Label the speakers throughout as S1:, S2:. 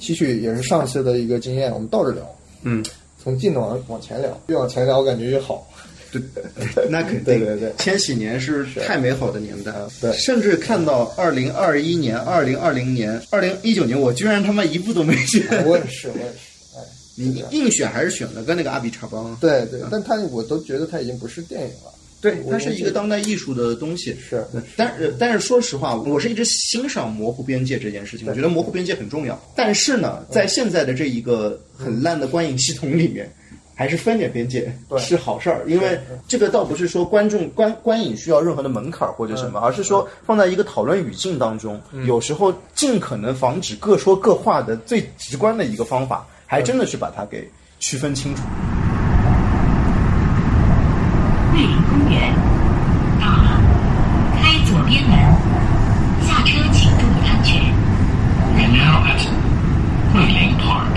S1: 吸取也是上次的一个经验，我们倒着聊，
S2: 嗯，
S1: 从近的往往前聊，越往前聊感觉越好。
S2: 对，那肯定。
S1: 对对对
S2: 千禧年是太美好的年代了，
S1: 对
S2: 甚至看到二零二一年、二零二零年、二零一九年，我居然他妈一部都没选。
S1: 我也是，我也是，哎，
S2: 你硬选还是选了跟那个阿比查邦？
S1: 对对，但他我都觉得他已经不是电影了。
S2: 对，它是一个当代艺术的东西。
S1: 是，
S2: 但是但是说实话，我是一直欣赏模糊边界这件事情，我觉得模糊边界很重要。但是呢，在现在的这一个很烂的观影系统里面，还是分点边界是好事儿，因为这个倒不是说观众观观影需要任何的门槛儿或者什么，而是说放在一个讨论语境当中，有时候尽可能防止各说各话的最直观的一个方法，还真的是把它给区分清楚。
S3: 桂林公园到了，开左边门，下车请注意安全。
S4: We're now at Guilin Park.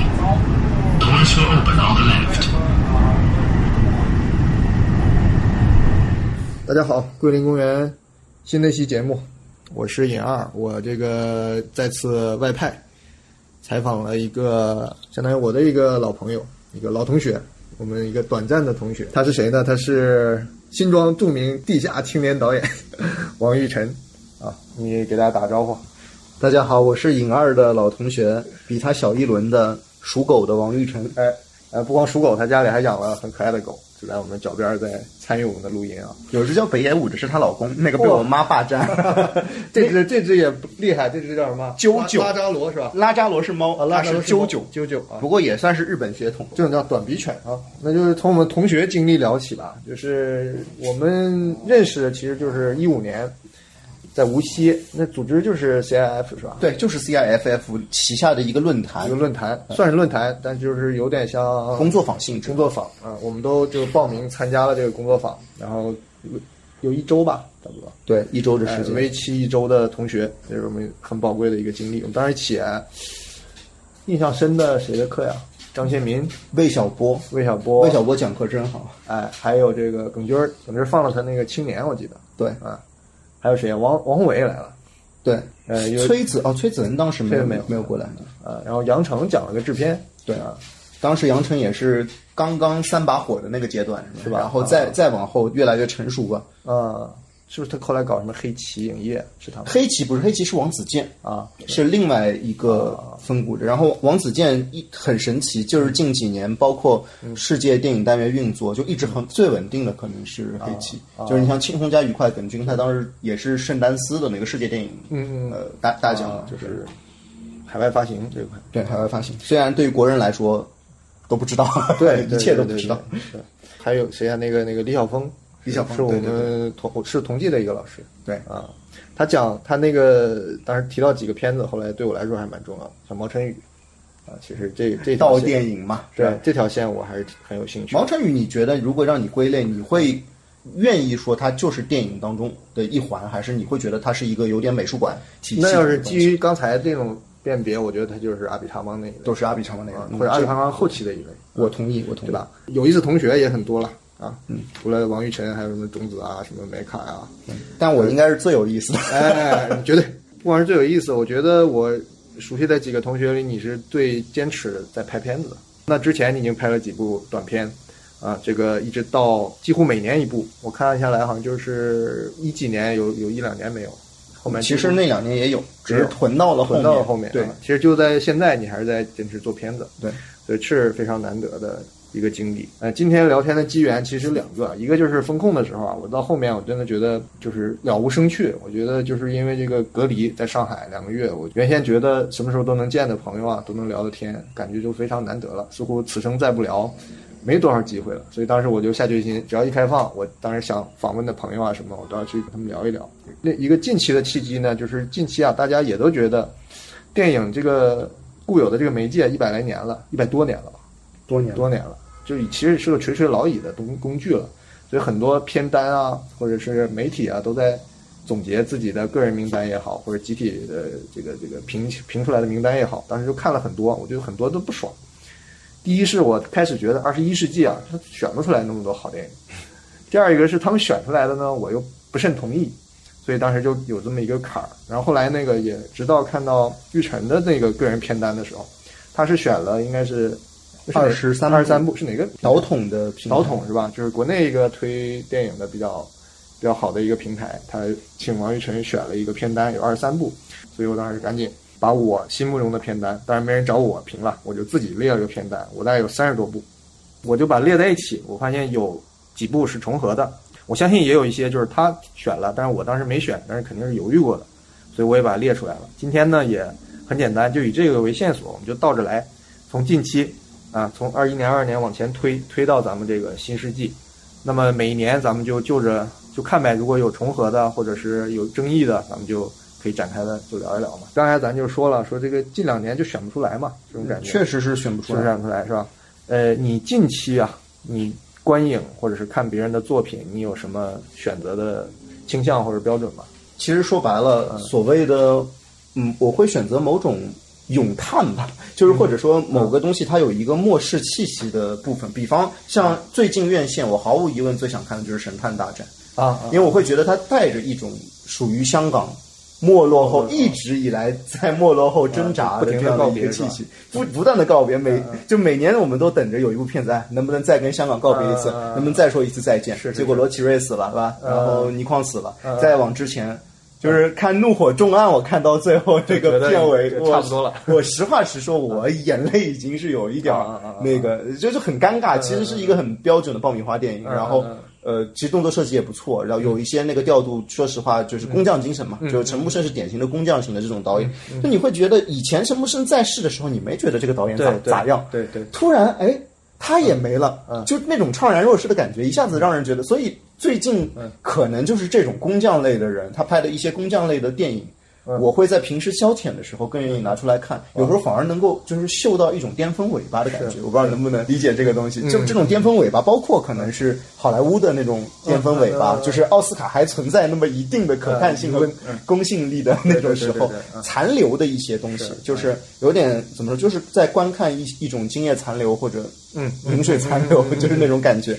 S4: Doors will open on the left.
S1: 大家好，桂林公园新的一期节目，我是尹二，我这个再次外派采访了一个相当于我的一个老朋友，一个老同学，我们一个短暂的同学，他是谁呢？他是新庄著名地下青年导演 王玉晨啊，你给大家打招呼。
S2: 大家好，我是尹二的老同学，比他小一轮的属狗的王玉成。
S1: 哎，呃，不光属狗，他家里还养了很可爱的狗，就在我们脚边儿在参与我们的录音啊。
S2: 有只叫北野武的是她老公，那个被我妈霸占。
S1: 这只这只也不厉害，这只叫什么？
S2: 啾啾
S1: 拉拉扎罗是吧？
S2: 拉扎罗是猫，
S1: 啊，拉
S2: 它
S1: 扎罗
S2: 是啾啾，
S1: 啾啾啊。
S2: 不过也算是日本血统。
S1: 这种叫短鼻犬啊，那就是从我们同学经历聊起吧。就是我们认识的，其实就是一五年，在无锡，那组织就是 CIF 是吧？
S2: 对，就是 CIFF 旗下的一个论坛
S1: 一个，论坛，算是论坛，但就是有点像
S2: 工作坊性质
S1: 工。作坊啊，我们都就报名参加了这个工作坊，然后有有一周吧，差不多。
S2: 对，一周的
S1: 哎
S2: 时间。
S1: 为期一周的同学，这是我们很宝贵的一个经历。我们当时一起啊，印象深的谁的课呀？张先民、
S2: 魏小波，
S1: 魏小波、
S2: 魏小波讲课真好。
S1: 哎，还有这个耿军儿，耿军儿放了他那个青年，我记得
S2: 对
S1: 啊，还有谁啊？王王宏伟也来了，
S2: 对，
S1: 呃，
S2: 崔子哦，崔子文当时没有
S1: 没有
S2: 没有过来。
S1: 啊，然后杨成讲了个制片，
S2: 对
S1: 啊，
S2: 当时杨成也是刚刚三把火的那个阶段，
S1: 是吧
S2: 然后再再往后越来越成熟吧。
S1: 啊，是不是他后来搞什么黑旗影业？是他们
S2: 黑旗不是黑旗，是王子健。
S1: 啊？
S2: 是另外一个分股的。然后王子健一很神奇，就是近几年包括世界电影单元运作，就一直很最稳定的可能是黑旗。就是你像《庆红加愉快》，耿军他当时也是圣丹斯的那个世界电影
S1: 嗯嗯
S2: 呃大大奖
S1: 啊，
S2: 就是
S1: 海外发行这一块。
S2: 对海外发行。虽然对于国人来说都不知道，
S1: 对，
S2: 一切都不知道。
S1: 对。对对还有谁啊？那个那个李晓峰，
S2: 李小峰
S1: 是我们同是同济的一个老师
S2: 对
S1: 啊。他讲他那个当时提到几个片子，后来对我来说还蛮重要的，像毛晨宇啊，其实这这道
S2: 电影嘛？
S1: 对这条线我还是很有兴趣。
S2: 毛晨宇，你觉得如果让你归类，你会愿意说它就是电影当中的一环，还是你会觉得它是一个有点美术馆体系
S1: 那要是基于刚才这种辨别，我觉得他就是阿比查邦那一类，
S2: 都是阿比查邦那个
S1: 或者阿比查邦后期的一类，
S2: 我同意，我同意
S1: 对吧？有意思同学也很多了啊，嗯，除了王玉晨，还有什么种子啊，什么梅卡啊、
S2: 但我应该是最有意思的。
S1: 哎，绝对，不光是最有意思，我觉得我熟悉的几个同学里，你是最坚持在拍片子的。那之前你已经拍了几部短片，啊，这个一直到几乎每年一部，我看下来好像就是一几年有有一两年没有，后面
S2: 其实那两年也有，只是囤到了后面。
S1: 囤到了后面。
S2: 对
S1: 啊，其实就在现在，你还是在坚持做片子，
S2: 对，
S1: 所以是非常难得的一个经历。呃，今天聊天的机缘其实两个，一个就是风控的时候啊，我到后面我真的觉得就是了无生趣。我觉得就是因为这个隔离在上海两个月，我原先觉得什么时候都能见的朋友啊，都能聊的天，感觉就非常难得了。似乎此生再不聊。没多少机会了，所以当时我就下决心，只要一开放，我当时想访问的朋友啊什么，我都要去跟他们聊一聊。那一个近期的契机呢，就是近期啊，大家也都觉得电影这个固有的这个媒介一百来年了，一百多年了吧，
S2: 多年
S1: 多年了，就其实是个垂垂老矣的工工具了。所以很多片单啊，或者是媒体啊，都在总结自己的个人名单也好，或者集体的这个这个评评出来的名单也好。当时就看了很多，我觉得很多都不爽。第一是我开始觉得二十一世纪啊，他选不出来那么多好电影；第二一个是他们选出来的呢，我又不甚同意，所以当时就有这么一个坎儿。然后后来那个也直到看到玉晨的那个个人片单的时候，他是选了应该是
S2: 23
S1: 二十三部。是哪个？
S2: 导筒的
S1: 导筒是吧？就是国内一个推电影的比较比较好的一个平台，他请王玉晨选了一个片单，有二十三部，所以我当时赶紧把我心目中的片单，当然没人找我评了，我就自己列了个片单，我大概有三十多部，我就把列在一起，我发现有几部是重合的，我相信也有一些就是他选了，但是我当时没选，但是肯定是犹豫过的，所以我也把它列出来了。今天呢也很简单，就以这个为线索，我们就倒着来，从近期啊，从二一年、二二年往前推，推到咱们这个新世纪。那么每一年咱们就就着就看呗，如果有重合的或者是有争议的，咱们就可以展开的就聊一聊嘛。刚才咱就说了，说这个近两年就选不出来嘛，这种感觉
S2: 确实是选不出来。
S1: 是选不出来是吧？呃，你近期啊，你观影或者是看别人的作品，你有什么选择的倾向或者标准吗？
S2: 其实说白了，所谓的嗯，我会选择某种咏叹吧，就是或者说某个东西它有一个末世气息的部分。比方像最近院线，我毫无疑问最想看的就是《神探大战》
S1: 啊，
S2: 因为我会觉得它带着一种属于香港没落后一直以来在没落后挣扎的这样的一个气息，不不断的告别，每就每年我们都等着有一部片子，哎，能不能再跟香港告别一次，能不能再说一次再见？
S1: 是
S2: 结果罗奇瑞死了，是吧？然后倪匡死了，再往之前。就是看《怒火重案》，我看到最后这个片尾，
S1: 差不多了。
S2: 我实话实说，我眼泪已经是有一点那个，就是很尴尬。其实是一个很标准的爆米花电影，然后呃，其实动作设计也不错，然后有一些那个调度，说实话就是工匠精神嘛。就是陈木胜是典型的工匠型的这种导演。那你会觉得以前陈木胜在世的时候，你没觉得这个导演咋咋样？
S1: 对对。
S2: 突然哎，他也没了，就那种怅然若失的感觉，一下子让人觉得，所以。最近可能就是这种工匠类的人，他拍的一些工匠类的电影，我会在平时消遣的时候更愿意拿出来看。有时候反而能够就是嗅到一种巅峰尾巴的感觉。我不知道能不能理解这个东西。就这种巅峰尾巴，包括可能是好莱坞的那种巅峰尾巴，就是奥斯卡还存在那么一定的可看性和公信力的那种时候，残留的一些东西，就是有点怎么说，就是在观看一一种精液残留或者
S1: 嗯。
S2: 饮水残留，就是那种感觉。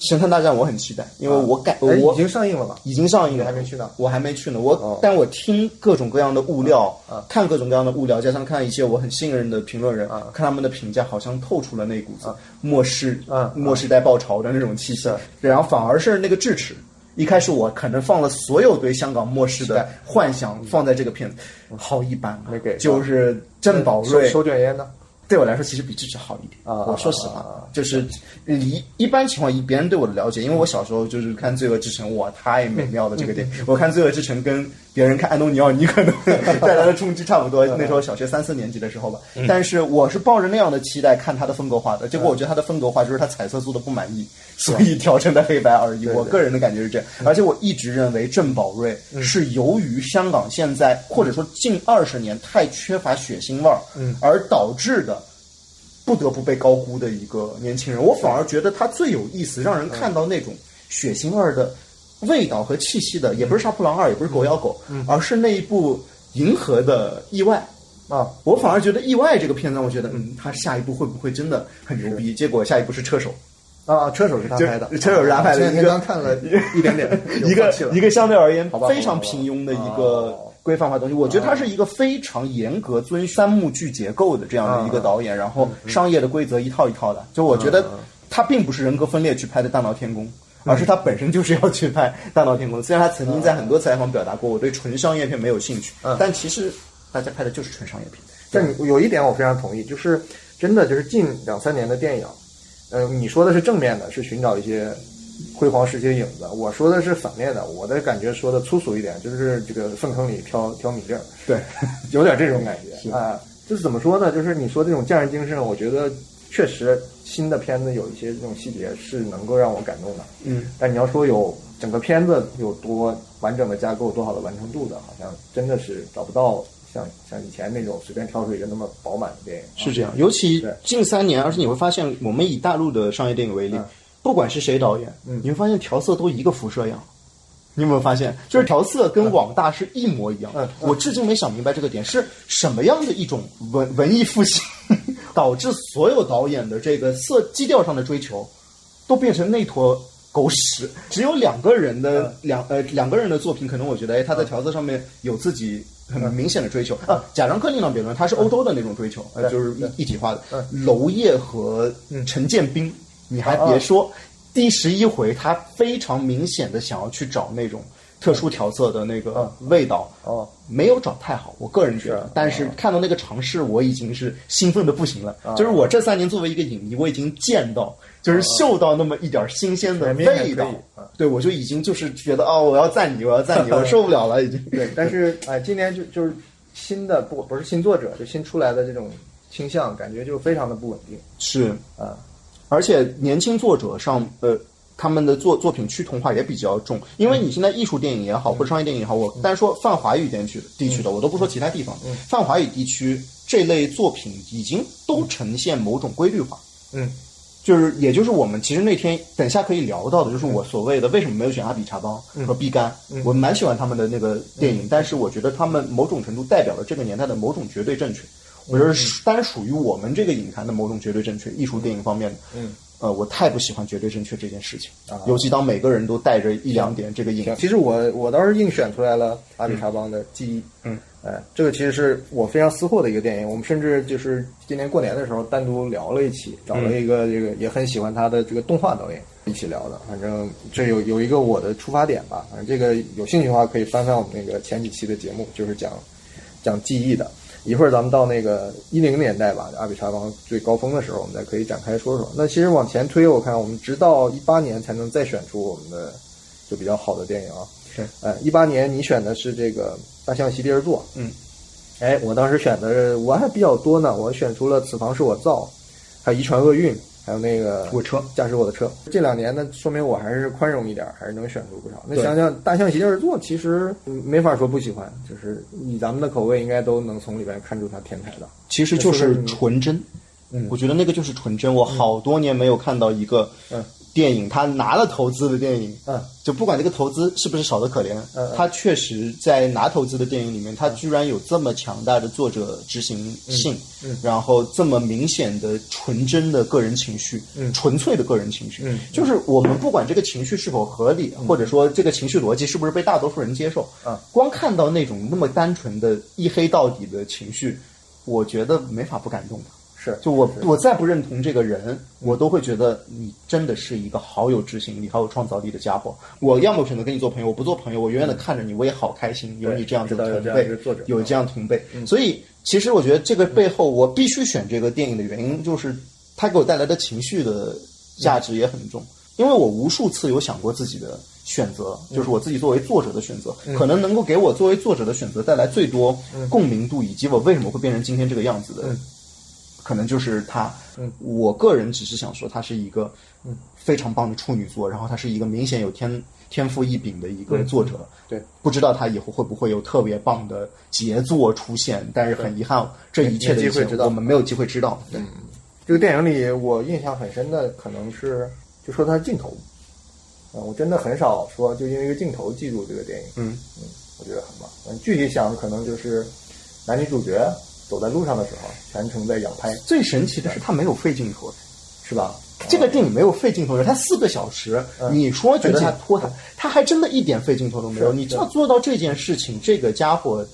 S2: 神探大战我很期待，因为我感我
S1: 已经上映了吧？
S2: 已经上映了，
S1: 还没去呢。
S2: 我还没去呢。我但我听各种各样的物料，看各种各样的物料，加上看一些我很信任的评论人，看他们的评价，好像透出了那股子末世末世代爆潮的那种气息。然后反而是那个智齿，一开始我可能放了所有对香港末世的幻想放在这个片子，好一般，
S1: 没给。
S2: 就是郑宝瑞。
S1: 手卷烟呢。
S2: 对我来说，其实比智齿好一点。
S1: 啊，
S2: 我说实话，就是一一般情况，以别人对我的了解，因为我小时候就是看《罪恶之城》，哇，太美妙了这个电影。我看《罪恶之城》跟别人看安东尼奥尼可能 带来的冲击差不多。那时候小学三四年级的时候吧，但是我是抱着那样的期待看他的风格化的，结果我觉得他的风格化就是他彩色做的不满意，所以调成的黑白而已。我个人的感觉是这样，而且我一直认为郑宝瑞是由于香港现在或者说近二十年太缺乏血腥味儿，而导致的。不得不被高估的一个年轻人，我反而觉得他最有意思，让人看到那种血腥味的味道和气息的，也不是《杀破狼二》，也不是《狗咬狗》，而是那一部《银河的意外》啊。我反而觉得《意外》这个片子，我觉得，嗯，他下一步会不会真的很牛逼？结果下一步是《车手》
S1: 啊，《车手》是他拍的，《
S2: 车手》是他拍的。
S1: 一个刚看了一点点，
S2: 一个一个相对而言非常平庸的一个。规范化东西，我觉得他是一个非常严格遵三幕剧结构的这样的一个导演，然后商业的规则一套一套的。就我觉得他并不是人格分裂去拍的《大闹天宫》，而是他本身就是要去拍《大闹天宫》。虽然他曾经在很多采访表达过我对纯商业片没有兴趣，但其实大家拍的就是纯商业片。
S1: 但你有一点我非常同意，就是真的就是近两三年的电影，呃，你说的是正面的，是寻找一些。辉煌时期的影子，我说的是反面的。我的感觉说的粗俗一点，就是这个粪坑里挑挑米粒儿，
S2: 对，
S1: 有点这种感觉 啊。就是怎么说呢？就是你说这种匠人精神，我觉得确实新的片子有一些这种细节是能够让我感动的。
S2: 嗯，
S1: 但你要说有整个片子有多完整的架构、多好的完成度的，好像真的是找不到像像以前那种随便挑出一个那么饱满的电影。
S2: 是这样，尤其近三年，而且你会发现，我们以大陆的商业电影为例。不管是谁导演，你会发现调色都一个辐射样。你有没有发现，就是调色跟网大是一模一样？我至今没想明白这个点是什么样的一种文文艺复兴，导致所有导演的这个色基调上的追求都变成那坨狗屎。只有两个人的两呃两个人的作品，可能我觉得哎他在调色上面有自己很明显的追求啊。贾樟柯另当别论，他是欧洲的那种追求，呃，就是一一体化的。娄烨和陈建斌，你还别说，第十一回他非常明显的想要去找那种特殊调色的那个味道，
S1: 哦，
S2: 没有找太好，我个人觉得。但是看到那个尝试，我已经是兴奋的不行了。就是我这三年作为一个影迷，我已经见到，就是嗅到那么一点新鲜的味道
S1: 啊。
S2: 对，我就已经就是觉得哦，我要赞你，我要赞你，我 受不了了，已经。
S1: 对，但是哎，今年就就是新的不不是新作者，就新出来的这种倾向，感觉就非常的不稳定
S2: 是，
S1: 啊。
S2: 而且年轻作者上，呃，他们的作作品趋同化也比较重，因为你现在艺术电影也好，或者商业电影也好，我单说泛华语地区地区的，我都不说其他地方，泛华语地区这类作品已经都呈现某种规律化。
S1: 嗯，
S2: 就是，也就是我们其实那天等下可以聊到的，就是我所谓的为什么没有选阿比查邦和毕赣，我蛮喜欢他们的那个电影，但是我觉得他们某种程度代表了这个年代的某种绝对正确。我觉得是单属于我们这个影坛的某种绝对正确，艺术电影方面的，
S1: 嗯，
S2: 呃，我太不喜欢绝对正确这件事情，啊尤其当每个人都带着一两点这个影，
S1: 其实我我倒是硬选出来了阿里查邦的记忆，
S2: 嗯，
S1: 哎，这个其实是我非常私货的一个电影，我们甚至就是今年过年的时候单独聊了一期，找了一个这个也很喜欢他的这个动画导演一起聊的，反正这有有一个我的出发点吧，反正这个有兴趣的话可以翻翻我们那个前几期的节目，就是讲讲记忆的。一会儿咱们到那个一零年代吧，阿比查邦最高峰的时候，我们再可以展开说说。那其实往前推，我看我们直到一八年才能再选出我们的就比较好的电影啊。
S2: 是，
S1: 呃，一八年你选的是这个《大象席地而坐》。
S2: 嗯，
S1: 哎，我当时选的我还比较多呢，我选出了《此房是我造》，还有《遗传厄运》，还有那个
S2: 我车
S1: 驾驶我的车。这两年呢，说明我还是宽容一点，还是能选出不少。那想想《大象席地而坐》，其实嗯没法说不喜欢，就是以咱们的口味，应该都能从里边看出它天才的。
S2: 其实就是纯真。
S1: 嗯
S2: 我觉得那个就是纯真。我好多年没有看到一个
S1: 嗯
S2: 电影，他拿了投资的电影，
S1: 嗯，
S2: 就不管这个投资是不是少得可怜，他确实在拿投资的电影里面，他居然有这么强大的作者执行性，
S1: 嗯
S2: 然后这么明显的纯真的个人情绪，
S1: 嗯。
S2: 纯粹的个人情绪，
S1: 嗯
S2: 就是我们不管这个情绪是否合理，或者说这个情绪逻辑是不是被大多数人接受，
S1: 嗯。
S2: 光看到那种那么单纯的一黑到底的情绪，我觉得没法不感动的。
S1: 是，
S2: 就我我再不认同这个人，我都会觉得你真的是一个好有执行力、好有创造力的家伙。我要么选择跟你做朋友，我不做朋友，我远远的看着你，我也好开心，有你这样子的同辈有这样同辈。所以其实我觉得这个背后，我必须选这个电影的原因，就是它给我带来的情绪的价值也很重。因为我无数次有想过自己的选择，就是我自己作为作者的选择，可能能够给我作为作者的选择带来最多共鸣度，以及我为什么会变成今天这个样子的。可能就是他。
S1: 嗯
S2: 我个人只是想说，他是一个嗯非常棒的处女座，然后他是一个明显有天天赋异禀的一个作者。
S1: 对，
S2: 不知道他以后会不会有特别棒的杰作出现，但是很遗憾，这一切的一切
S1: 没机会
S2: 我们没有机会知道。对，
S1: 这个电影里我印象很深的，可能是就说它的镜头，啊、我真的很少说就因为一个镜头记住这个电影，
S2: 嗯
S1: 我觉得很棒。嗯，具体想可能就是男女主角走在路上的时候，全程在仰拍，
S2: 最神奇的是他没有费镜头，
S1: 是吧？
S2: 这个电影没有费镜头的，它四个小时，你说觉得它拖沓，他还真的一点费镜头都没有。你知道做到这件事情，这个家伙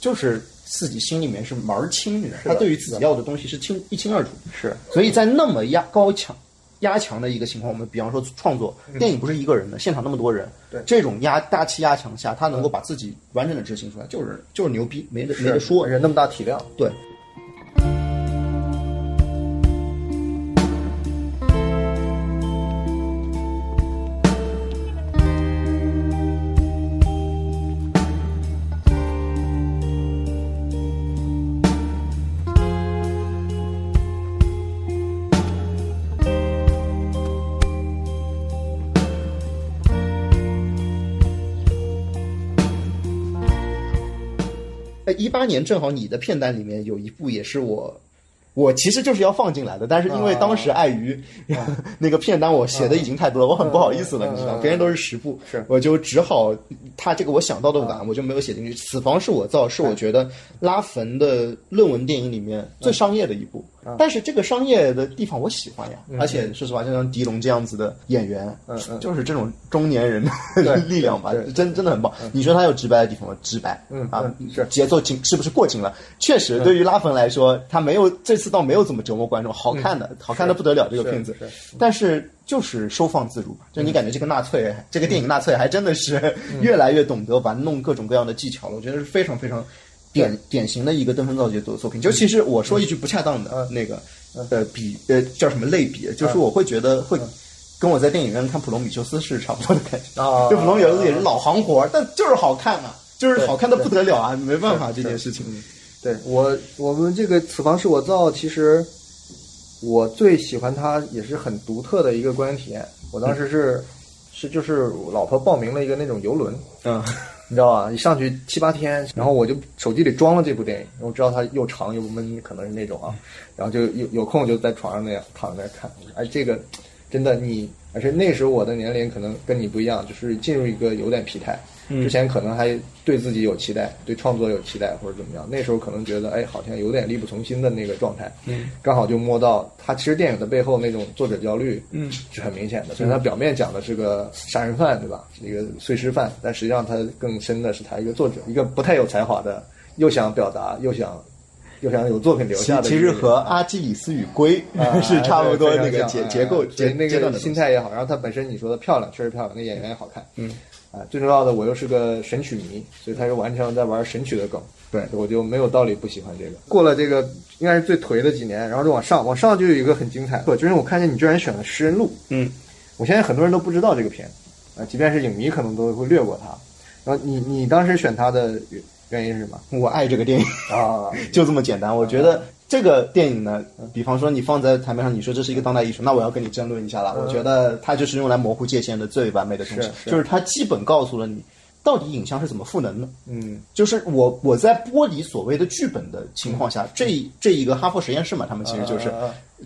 S2: 就是自己心里面是门儿清的，
S1: 的。
S2: 他对于自己要的东西是清一清二楚。
S1: 是，
S2: 所以在那么压高强压强的一个情况，我们比方说创作电影不是一个人的，现场那么多人，
S1: 对。
S2: 这种压大气压强下，他能够把自己完整的执行出来，就是就是牛逼，没得没得说。
S1: 人。那么大体量，
S2: 对。呃，一八年正好你的片单里面有一部也是我，我其实就是要放进来的，但是因为当时碍于、那个片单我写的已经太多了，我很不好意思了，
S1: 嗯
S2: 你知道，
S1: 嗯
S2: 别人都是十部，
S1: 是。
S2: 我就只好他这个我想到的晚，我就没有写进去。此房是我造，是我觉得拉冯的论文电影里面最商业的一部。但是这个商业的地方我喜欢呀，而且说实话，就像狄龙这样子的演员，
S1: 嗯嗯。
S2: 就是这种中年人的 力量吧真真的很棒。你说他有直白的地方吗？直白，
S1: 嗯
S2: 啊
S1: 嗯，是。
S2: 节奏紧是不是过紧了？确实，对于拉冯来说，他没有这次倒没有怎么折磨观众，好看的，好看的不得了，这个片子。但是就是收放自如吧，就你感觉这个纳粹，这个电影纳粹还真的是 越来越懂得玩弄各种各样的技巧了，我觉得是非常非常。典典型的一个登峰造极的作作品，就其实我说一句不恰当的那个呃比呃叫什么类比，就是我会觉得会跟我在电影院看普罗米修斯是差不多的感觉。
S1: 啊
S2: 就普罗米修斯也是老行活儿，但就是好看啊，就是好看的不得了啊，没办法这件事情。
S1: 对。我，我们这个《此房是我造》，其实我最喜欢它，也是很独特的一个观影体验。我当时是、是就是老婆报名了一个那种游轮，
S2: 嗯
S1: 你知道吧？一上去七八天，然后我就手机里装了这部电影，我知道它又长又闷，可能是那种啊，然后就有有空就在床上那样躺在那看。哎，这个真的你，而且那时候我的年龄可能跟你不一样，就是进入一个有点疲态。之前可能还对自己有期待，对创作有期待或者怎么样，那时候可能觉得哎，好像有点力不从心的那个状态。嗯，刚好就摸到他其实电影的背后那种作者焦虑，嗯，是很明显的。虽然他表面讲的是个杀人犯，对吧？是一个碎尸犯，但实际上他更深的是他一个作者，一个不太有才华的，又想表达又想又想有作品留下的。
S2: 其实和阿基里斯与龟
S1: 啊
S2: 是差不多那个结结构结
S1: 那个心态也好，然后他本身你说的漂亮，确实漂亮，那演员也好看，嗯，啊，最重要的我又是个神曲迷，所以他是完全在玩神曲的梗，
S2: 对
S1: 我就没有道理不喜欢这个。过了这个应该是最颓的几年，然后就往上，往上就有一个很精彩的，就是我看见你居然选了《食人录》，
S2: 嗯，
S1: 我相信很多人都不知道这个片，啊，即便是影迷可能都会略过它。然后你你当时选它的原原因是什么？
S2: 我爱这个电影。
S1: 啊，
S2: 就这么简单。我觉得这个电影呢，比方说你放在台面上，你说这是一个当代艺术，那我要跟你争论一下了。我觉得它就是用来模糊界限的最完美的东西就是它基本告诉了你。到底影像是怎么赋能的？
S1: 嗯，
S2: 就是我我在剥离所谓的剧本的情况下，这这一个哈佛实验室嘛，他们其实就是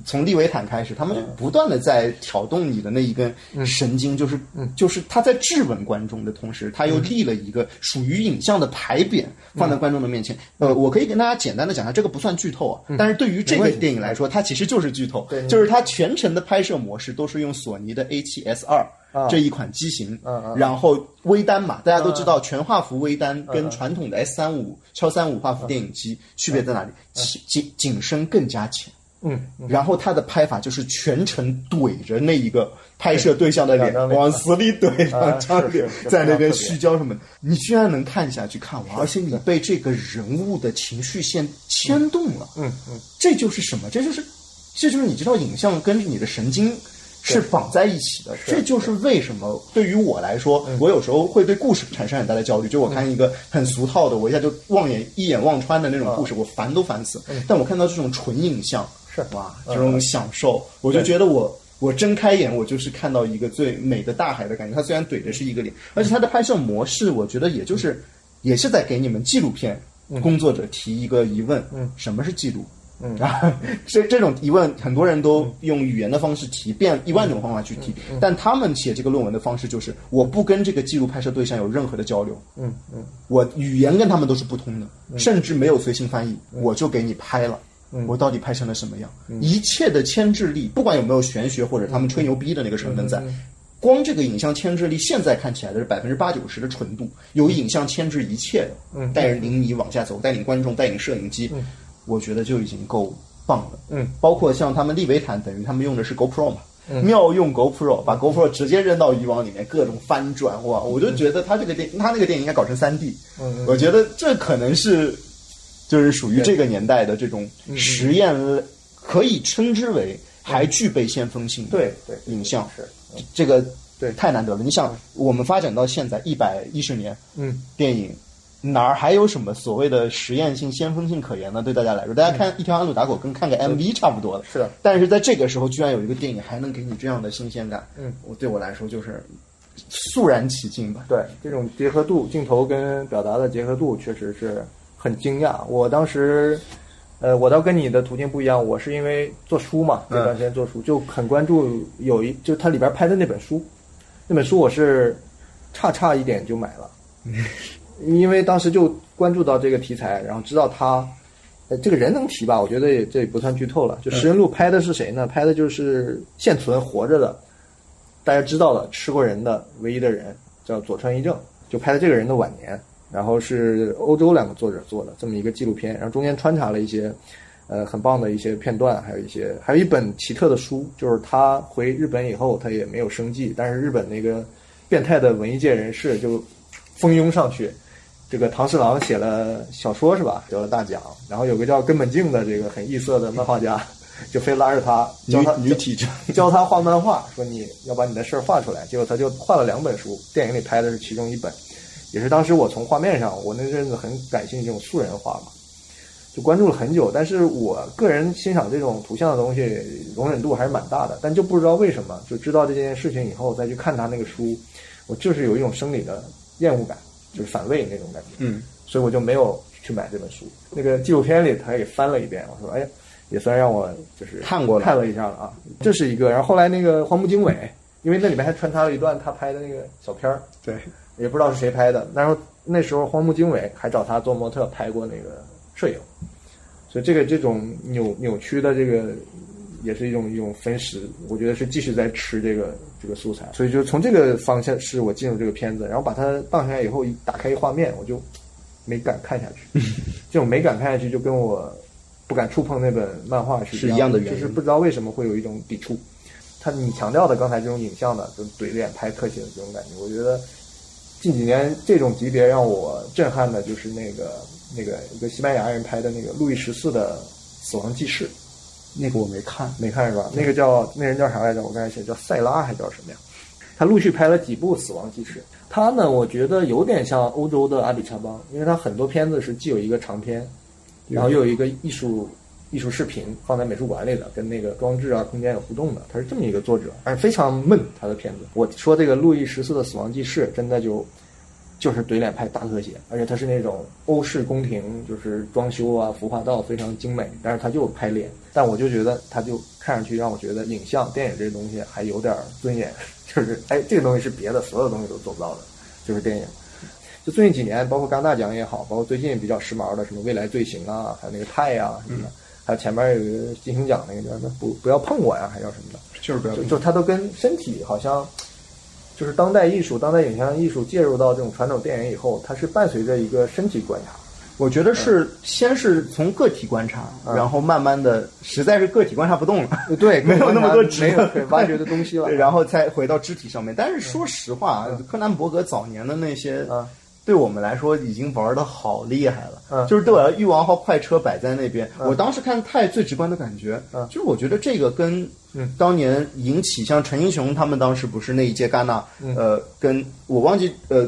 S2: 从利维坦开始，他们不断的在挑动你的那一根神经，就是就是他在质问观众的同时，他又立了一个属于影像的牌匾放在观众的面前。呃，我可以跟大家简单的讲一下，这个不算剧透啊，但是对于这个电影来说，它其实就是剧透，就是它全程的拍摄模式都是用索尼的 A7S 二。这一款机型，然后微单嘛，大家都知道全画幅微单跟传统的 S 三五超三五画幅电影机区别在哪里？景景景深更加浅。
S1: 嗯，
S2: 然后他的拍法就是全程怼着那一个拍摄对象的脸往死里怼两张脸在那边虚焦什么的，你居然能看下去看完，而且你被这个人物的情绪线牵动了。
S1: 嗯嗯，
S2: 这就是什么？这就是，这就是你知道影像跟你的神经。是绑在一起的，这就是为什么对于我来说，我有时候会对故事产生很大的焦虑。就我看一个很俗套的，我一下就望眼一眼望穿的那种故事，我烦都烦死。但我看到这种纯影像，
S1: 是
S2: 哇，这种享受，我就觉得我我睁开眼，我就是看到一个最美的大海的感觉。它虽然怼的是一个脸，而且它的拍摄模式，我觉得也就是也是在给你们纪录片工作者提一个疑问：嗯，什么是记录？嗯。啊，这这种疑问，很多人都用语言的方式提，变一万种方法去提，但他们写这个论文的方式就是，我不跟这个记录拍摄对象有任何的交流，
S1: 嗯。嗯，
S2: 我语言跟他们都是不通的，甚至没有随行翻译，我就给你拍了。我到底拍成了什么样？一切的牵制力，不管有没有玄学或者他们吹牛逼的那个成分在，光这个影像牵制力，现在看起来的是百分之八九十的纯度，有影像牵制一切的，嗯，带领你往下走，带领观众，带领摄影机，我觉得就已经够棒了。
S1: 嗯，
S2: 包括像他们利维坦，等于他们用的是 GoPro 嘛，妙用 GoPro，把 GoPro 直接扔到渔网里面，各种翻转，哇！我就觉得他这个电，他那个电影应该搞成三 D。嗯，我觉得这可能是就是属于这个年代的这种实验，可以称之为还具备先锋性
S1: 对对
S2: 影像。
S1: 是
S2: 这个
S1: 对。
S2: 太难得了。你想，我们发展到现在一百一十年，
S1: 嗯，
S2: 电影哪儿还有什么所谓的实验性、先锋性可言呢？对大家来说，大家看一条安鲁打狗跟看个 MV 差不多了。
S1: 是的。
S2: 但是在这个时候，居然有一个电影还能给你这样的新鲜感，
S1: 嗯，
S2: 我对我来说就是肃然起敬吧。
S1: 对这种结合度，镜头跟表达的结合度，确实是很惊讶。我当时，呃，我倒跟你的途径不一样，我是因为做书嘛，这段时间做书、就很关注有一就它里边拍的那本书，那本书我是差差一点就买了，因为当时就关注到这个题材，然后知道他呃，这个人能提吧？我觉得也这也不算剧透了。就食人录拍的是谁呢？拍的就是现存活着的，大家知道的吃过人的唯一的人叫佐川一正，就拍的这个人的晚年。然后是欧洲两个作者做的这么一个纪录片，然后中间穿插了一些，呃，很棒的一些片段，还有一些，还有一本奇特的书，就是他回日本以后，他也没有生计，但是日本那个变态的文艺界人士就蜂拥上去。这个唐四郎写了小说是吧？得了大奖。然后有个叫根本静的这个很异色的漫画家，就非拉着他教他
S2: 女体质，
S1: 教他画漫画，说你要把你的事儿画出来。结果他就画了两本书，电影里拍的是其中一本。也是当时我从画面上，我那阵子很感兴趣这种素人画嘛，就关注了很久。但是我个人欣赏这种图像的东西，容忍度还是蛮大的。但就不知道为什么，就知道这件事情以后再去看他那个书，我就是有一种生理的厌恶感，就是反胃那种感觉。
S2: 嗯，
S1: 所以我就没有去买这本书。那个纪录片里他也翻了一遍，我说哎呀，也算让我就是
S2: 看过了
S1: 看了一下了啊。这是一个，然后后来那个荒木经纬，因为那里面还穿插了一段他拍的那个小片儿。
S2: 对，
S1: 也不知道是谁拍的。然后那时候荒木经纬还找他做模特拍过那个摄影，所以这个这种扭扭曲的这个也是一种一种分食，我觉得是继续在吃这个这个素材。所以就从这个方向是我进入这个片子，然后把它放下来以后，一打开一画面，我就没敢看下去。这种没敢看下去，就跟我不敢触碰那本漫画是
S2: 是一样的
S1: 的，
S2: 原因
S1: 就是不知道为什么会有一种抵触。他你强调的刚才这种影像的，就怼脸拍特写的这种感觉，我觉得近几年这种级别让我震撼的就是那个那个一个西班牙人拍的那个路易十四的死亡记事，
S2: 那个我没看。
S1: 没看是吧？那个叫那人叫啥来着？我刚才写叫塞拉还叫什么呀？他陆续拍了几部死亡记事。他呢，我觉得有点像欧洲的阿比查邦，因为他很多片子是既有一个长片，然后又有一个艺术艺术视频放在美术馆里的，跟那个装置啊空间有互动的，他是这么一个作者，而且非常闷他的片子。我说这个路易十四的死亡记事，真的就就是怼脸拍大特写，而且他是那种欧式宫廷，就是装修啊服化道非常精美，但是他就拍脸，但我就觉得他就看上去让我觉得影像电影这个东西还有点尊严，就是哎这个东西是别的所有东西都做不到的，就是电影。就最近几年，包括戛纳奖也好，包括最近比较时髦的什么未来罪行啊，还有那个泰呀、什么的，还有前面有一个金星奖那个叫什么不不要碰我呀，还叫什么的，
S2: 就是不要
S1: 就就它都跟身体好像，就是当代艺术、当代影像艺术介入到这种传统电影以后，它是伴随着一个身体观察。
S2: 我觉得是先是从个体观察，然后慢慢的，实在是个体观察不动了，
S1: 对，
S2: 没有那么多值
S1: 没有
S2: 得
S1: 可以挖掘的东西了。
S2: 然后再回到肢体上面。但是说实话，柯南伯格早年的那些
S1: 嗯，
S2: 对我们来说已经玩的好厉害了。
S1: 嗯
S2: 就是对我来说，欲望号快车摆在那边，我当时看太最直观的感觉，
S1: 嗯
S2: 就是我觉得这个跟
S1: 嗯
S2: 当年引起像陈英雄他们当时不是那一届戛纳，
S1: 嗯
S2: 呃，跟我忘记呃。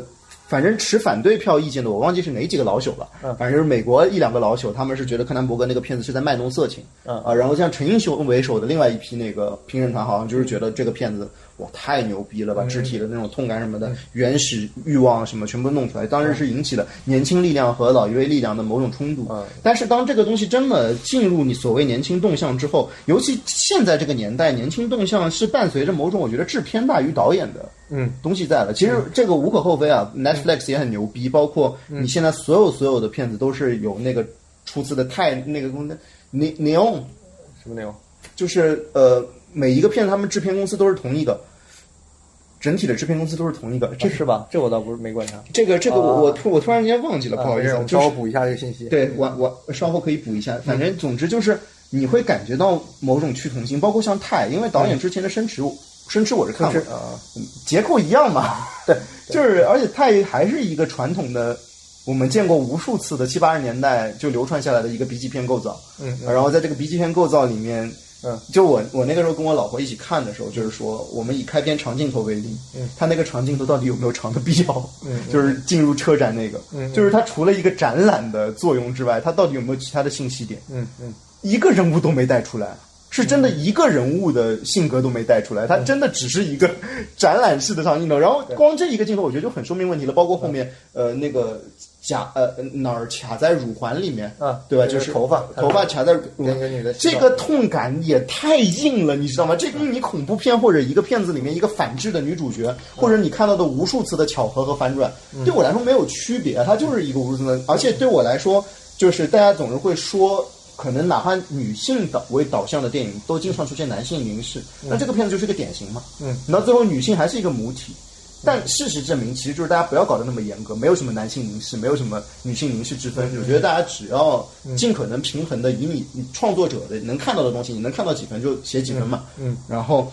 S2: 反正持反对票意见的，我忘记是哪几个老朽了。
S1: 嗯
S2: 反正就是美国一两个老朽，他们是觉得柯南伯格那个片子是在卖弄色情。
S1: 嗯
S2: 啊，然后像陈英雄为首的另外一批那个评审团，好像就是觉得这个片子哇太牛逼了，把
S1: 嗯
S2: 肢体的那种痛感什么的、原始欲望什么全部弄出来，当时是引起了年轻力量和老一辈力量的某种冲突。
S1: 嗯
S2: 但是当这个东西真的进入你所谓年轻动向之后，尤其现在这个年代，年轻动向是伴随着某种我觉得制片大于导演的。
S1: 嗯
S2: 东西在了，其实这个无可厚非啊。Netflix 也很牛逼，包括你现在所有所有的片子都是有那个出自的太那个公司 Ne Neon，
S1: 什么内容？
S2: 就是呃每一个片子他们制片公司都是同一个，整体的制片公司都是同一个。这
S1: 这是吧？这我倒不是没观察。
S2: 这个这个我
S1: 啊
S2: 我突我突然间忘记了，不好意思
S1: 啊，
S2: 就是
S1: 稍后补一下这个信息。
S2: 对我我稍后可以补一下，反正总之就是你会感觉到某种趋同性，包括像泰，因为导演之前的生池，生池我是看过结构一样嘛，对，就是而且泰还是一个传统的，我们见过无数次的七八十年代就流传下来的一个 B 级片构造，
S1: 嗯
S2: 然后在这个 B 级片构造里面，
S1: 嗯，
S2: 就我我那个时候跟我老婆一起看的时候，就是说我们以开篇长镜头为例，
S1: 嗯，
S2: 它那个长镜头到底有没有长的必要？
S1: 嗯
S2: 就是进入车展那个，
S1: 嗯
S2: 就是它除了一个展览的作用之外，它到底有没有其他的信息点？
S1: 嗯嗯
S2: 一个人物都没带出来，是真的一个人物的性格都没带出来，他真的只是一个展览式的长镜头。然后光这一个镜头，我觉得就很说明问题了。包括后面呃那个夹呃哪儿卡在乳环里面
S1: 啊
S2: 对吧？就是
S1: 头发
S2: 头发卡在乳
S1: 跟一个女的
S2: 这个痛感也太硬了，你知道吗？这跟你恐怖片或者一个片子里面一个反制的女主角，或者你看到的无数次的巧合和反转，对我来说没有区别，它就是一个无数次的。而且对我来说，就是大家总是会说，可能哪怕女性导为导向的电影，都经常出现男性凝视，那这个片子就是个典型嘛。
S1: 嗯，
S2: 到最后女性还是一个母体。但事实证明，其实就是大家不要搞得那么严格，没有什么男性凝视，没有什么女性凝视之分。我觉得大家只要尽可能平衡的，以你你创作者的能看到的东西，你能看到几分就写几分嘛。
S1: 嗯，
S2: 然后，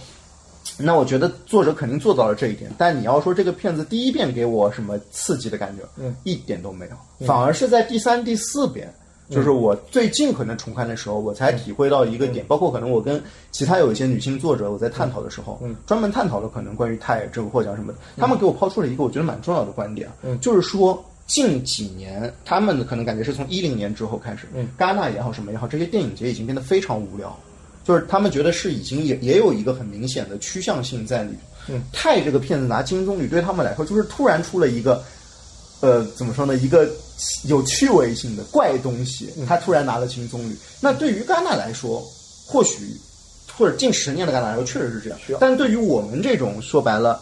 S2: 那我觉得作者肯定做到了这一点。但你要说这个片子第一遍给我什么刺激的感觉，
S1: 嗯，
S2: 一点都没有，反而是在第三、第四遍。就是我最近可能重看的时候，我才体会到一个点，包括可能我跟其他有一些女性作者我在探讨的时候，
S1: 嗯，
S2: 专门探讨了可能关于泰这个获奖什么的，他们给我抛出了一个我觉得蛮重要的观点，
S1: 嗯，
S2: 就是说近几年他们可能感觉是从一零年之后开始，
S1: 嗯，
S2: 戛纳也好什么也好，这些电影节已经变得非常无聊，就是他们觉得是已经也也有一个很明显的趋向性在里，
S1: 嗯，
S2: 泰这个片子拿金棕榈对他们来说就是突然出了一个。呃，怎么说呢？一个有趣味性的怪东西，他突然拿了金棕榈。那对于戛纳来说，或许或者近十年的戛纳来说，确实是这样。但对于我们这种说白了，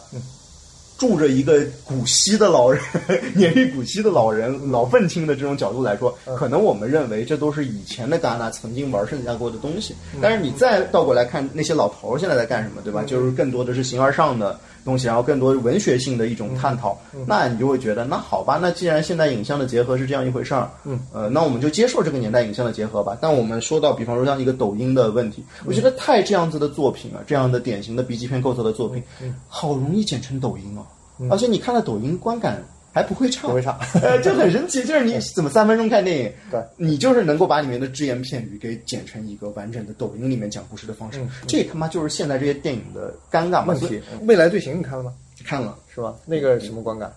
S2: 住着一个古稀的老人，年逾古稀的老人，老愤青的这种角度来说，可能我们认为这都是以前的戛纳曾经玩剩下过的东西。但是你再倒过来看那些老头儿现在在干什么，对吧？就是更多的是形而上的。东西，然后更多文学性的一种探讨，那你就会觉得，那好吧，那既然现代影像的结合是这样一回事儿，
S1: 嗯，
S2: 呃，那我们就接受这个年代影像的结合吧。但我们说到，比方说像一个抖音的问题，我觉得太这样子的作品啊，这样的典型的笔记片构造的作品，好容易剪成抖音哦，而且你看了抖音观感。还不会唱，
S1: 不会唱，
S2: 呃，就很神奇。就是你怎么三分钟看电影，
S1: 对，
S2: 你就是能够把里面的只言片语给剪成一个完整的抖音里面讲故事的方式。这他妈就是现在这些电影的尴尬
S1: 问题。未来队形你看了吗？
S2: 看了，
S1: 是吧？那个什么观感？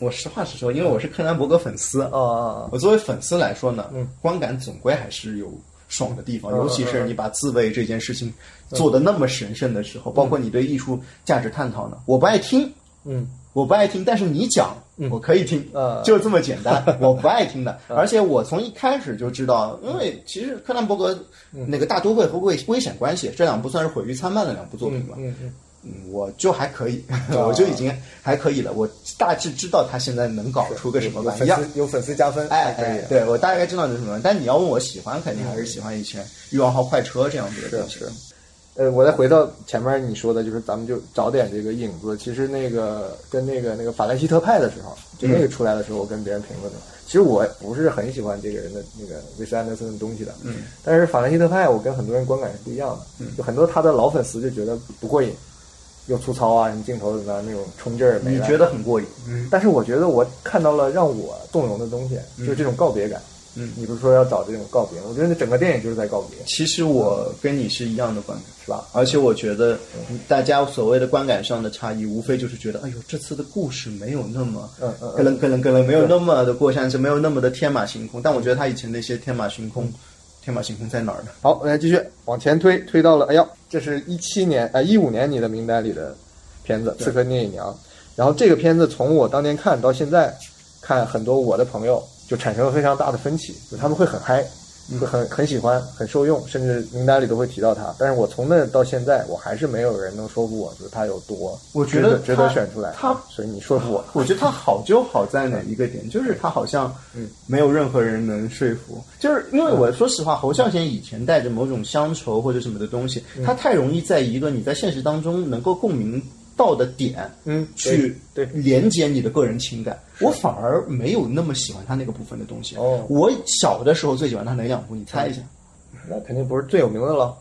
S2: 我实话实说，因为我是柯南伯格粉丝
S1: 啊啊！
S2: 我作为粉丝来说呢，
S1: 嗯，
S2: 观感总归还是有爽的地方，尤其是你把自卫这件事情做的那么神圣的时候，包括你对艺术价值探讨呢，我不爱听，
S1: 嗯。
S2: 我不爱听，但是你讲，我可以听，
S1: 呃，
S2: 就这么简单。我不爱听的，而且我从一开始就知道，因为其实柯南伯格那个《大都会》和《危危险关系》这两部算是毁誉参半的两部作品吧。
S1: 嗯
S2: 嗯嗯，我就还可以，我就已经还可以了。我大致知道他现在能搞出个什么玩意儿，
S1: 有粉丝加分，
S2: 哎哎，对我大概知道是什么。但你要问我喜欢，肯定还是喜欢以前《欲望号快车》这样子的
S1: 东西。呃，我再回到前面你说的，就是咱们就找点这个影子。其实那个跟那个那个法兰西特派的时候，就那个出来的时候，我跟别人评论的，其实我不是很喜欢这个人的那个维斯安德森的东西的。
S2: 嗯。
S1: 但是法兰西特派，我跟很多人观感是不一样的。
S2: 嗯。
S1: 就很多他的老粉丝就觉得不过瘾，又粗糙啊，什么镜头怎么那种冲劲儿没
S2: 你觉得很过瘾？
S1: 嗯。但是我觉得我看到了让我动容的东西，就是这种告别感。
S2: 嗯，
S1: 你不是说要找这种告别？我觉得整个电影就是在告别。
S2: 其实我跟你是一样的观感，是吧？而且我觉得大家所谓的观感上的差异，无非就是觉得，哎呦，这次的故事没有那么，
S1: 嗯嗯，
S2: 咯楞咯楞咯楞，没有那么的过山车，没有那么的天马行空。但我觉得他以前那些天马行空，天马行空在哪儿呢？
S1: 好，来继续往前推，推到了，哎呀，这是一七年，呃，一五年你的名单里的片子《刺客聂隐娘》，然后这个片子从我当年看到现在，看很多我的朋友。就产生了非常大的分歧，就他们会很嗨，会很很喜欢，很受用，甚至名单里都会提到他。但是我从那到现在，我还是没有人能说服我，就是他有多，
S2: 我觉得
S1: 值得选出来。
S2: 他，
S1: 所以你说服我，
S2: 我觉得他好就好在哪一个点，就是他好像，
S1: 嗯，
S2: 没有任何人能说服。就是因为我说实话，侯孝贤以前带着某种乡愁或者什么的东西，他太容易在一个你在现实当中能够共鸣。到的点，
S1: 嗯，
S2: 去
S1: 对
S2: 连接你的个人情感，我反而没有那么喜欢他那个部分的东西。
S1: 哦，
S2: 我小的时候最喜欢他哪两部？你猜一下？
S1: 那肯定不是最有名的了，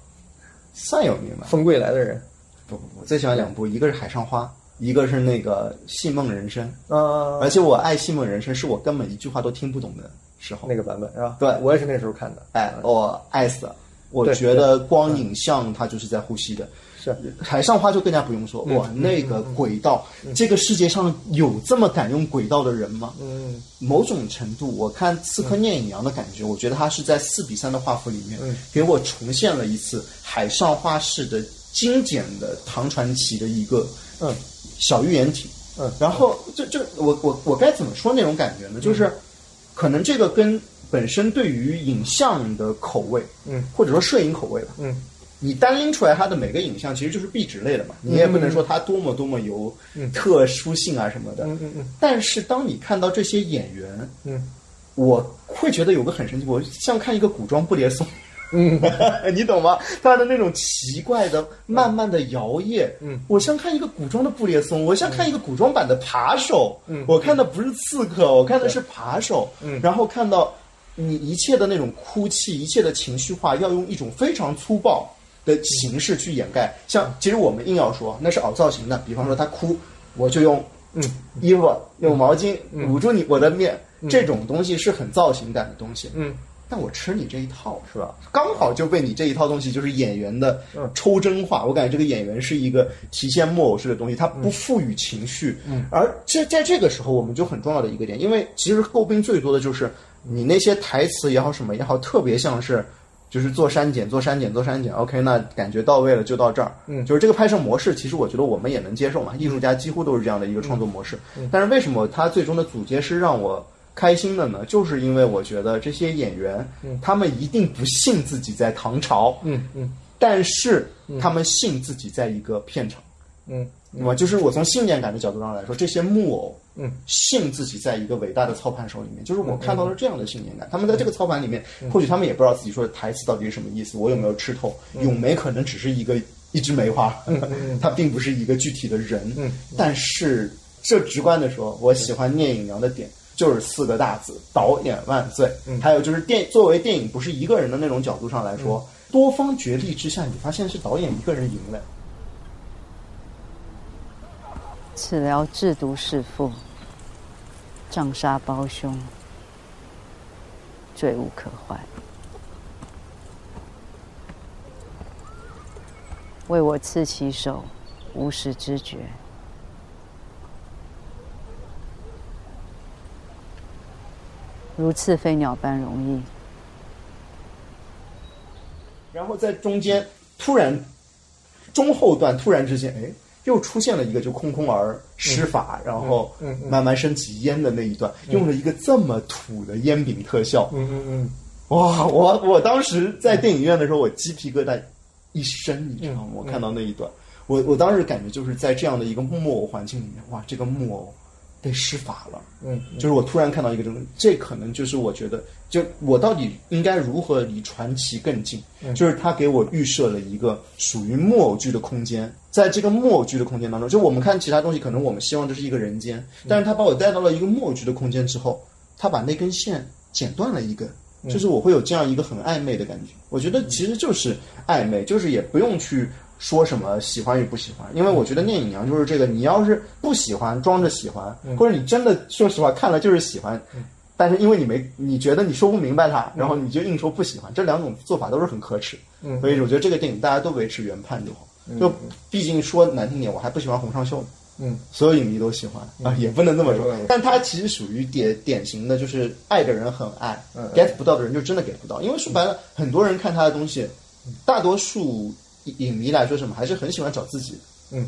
S2: 算有名吧。
S1: 风归来的人，
S2: 不不不，最喜欢两部，一个是《海上花》，一个是那个《戏梦人生》。
S1: 啊，
S2: 而且我爱《戏梦人生》，是我根本一句话都听不懂的时候。
S1: 那个版本是吧？
S2: 对，
S1: 我也是那时候看的。
S2: 哎，我爱死了。我觉得光影像它就是在呼吸的。
S1: 是。
S2: 海上花就更加不用说，哇，那个轨道，这个世界上有这么敢用轨道的人吗？
S1: 嗯，
S2: 某种程度，我看《刺客聂隐娘》的感觉，我觉得他是在四比三的画幅里面，给我重现了一次海上花式的精简的唐传奇的一个
S1: 嗯。
S2: 小寓言体。
S1: 嗯，
S2: 然后就就我我我该怎么说那种感觉呢？就是可能这个跟本身对于影像的口味，
S1: 嗯，
S2: 或者说摄影口味吧，
S1: 嗯。
S2: 你单拎出来它的每个影像，其实就是壁纸类的嘛，你也不能说它多么多么有特殊性啊什么的。
S1: 嗯嗯嗯。
S2: 但是当你看到这些演员，
S1: 嗯，
S2: 我会觉得有个很神奇，我像看一个古装布列松。嗯，你懂吗？他的那种奇怪的、慢慢的摇曳，嗯，我像看一个古装的布列松，我像看一个古装版的扒手，嗯，我看的不是刺客，我看的是扒手，嗯，然后看到你一切的那种哭泣，一切的情绪化，要用一种非常粗暴的形式去掩盖。像其实我们硬要说那是凹造型的，比方说他哭，我就用嗯衣服用毛巾捂住你我的面，这种东西是很造型感的东西，嗯。但我吃你这一套是吧？刚好就被你这一套东西，就是演员的抽真化。我感觉这个演员是一个体现木偶式的东西，他不赋予情绪。嗯，而这在这个时候，我们就很重要的一个点，因为其实诟病最多的就是你那些台词也好，什么也好，特别像是就是做删减、做删减、做删减。OK，那感觉到位了就到这儿。嗯，就是这个拍摄模式，其实我觉得我们也能接受嘛。艺术家几乎都是这样的一个创作模式。但是为什么他最终的组接是让我？开心的呢，就是因为我觉得这些演员，他们一定不信自己在唐朝，嗯嗯，但是他们信自己在一个片场，嗯，那么就是我从信念感的角度上来说，这些木偶，嗯，信自己在一个伟大的操盘手里面，就是我看到了这样的信念感。他们在这个操盘里面，或许他们也不知道自己说的台词到底是什么意思，我有没有吃透？咏梅可能只是一个一枝梅花，它并不是一个具体的人，嗯，但是这直观的说，我喜欢聂隐娘的点。就是四个大字：导演万岁。还有就是电作为电影不是一个人的那种角度上来说，多方角力之下，你发现是导演一个人赢了。
S5: 此寮制毒弑父，杖杀胞兄，罪无可怀。为我刺其手，无时知觉。如刺飞鸟般容易。
S2: 然后在中间突然中后段突然之间，哎，又出现了一个就空空而施法，然后慢慢升起烟的那一段，用了一个这么土的烟饼特效。嗯嗯嗯，哇！我我当时在电影院的时候，我鸡皮疙瘩一身，你知道吗？我看到那一段，我我当时感觉就是在这样的一个木偶环境里面，哇，这个木偶。被施法了，嗯，就是我突然看到一个这种，这可能就是我觉得，就我到底应该如何离传奇更近？就是他给我预设了一个属于木偶剧的空间，在这个木偶剧的空间当中，就我们看其他东西，可能我们希望这是一个人间，但是他把我带到了一个木偶剧的空间之后，他把那根线剪断了一根，就是我会有这样一个很暧昧的感觉。我觉得其实就是暧昧，就是也不用去。说什么喜欢与不喜欢？因为我觉得《聂隐娘》就是这个，你要是不喜欢，装着喜欢，或者你真的说实话看了就是喜欢，但是因为你没，你觉得你说不明白它，然后你就硬说不喜欢，这两种做法都是很可耻。所以我觉得这个电影大家都维持原判就好。就毕竟说难听点，我还不喜欢洪尚秀。嗯，所有影迷都喜欢啊，也不能这么说。但他其实属于典典型的，就是爱的人很爱，get 不到的人就真的 get 不到。因为说白了，很多人看他的东西，大多数。影迷来说，什么还是很喜欢找自己。嗯，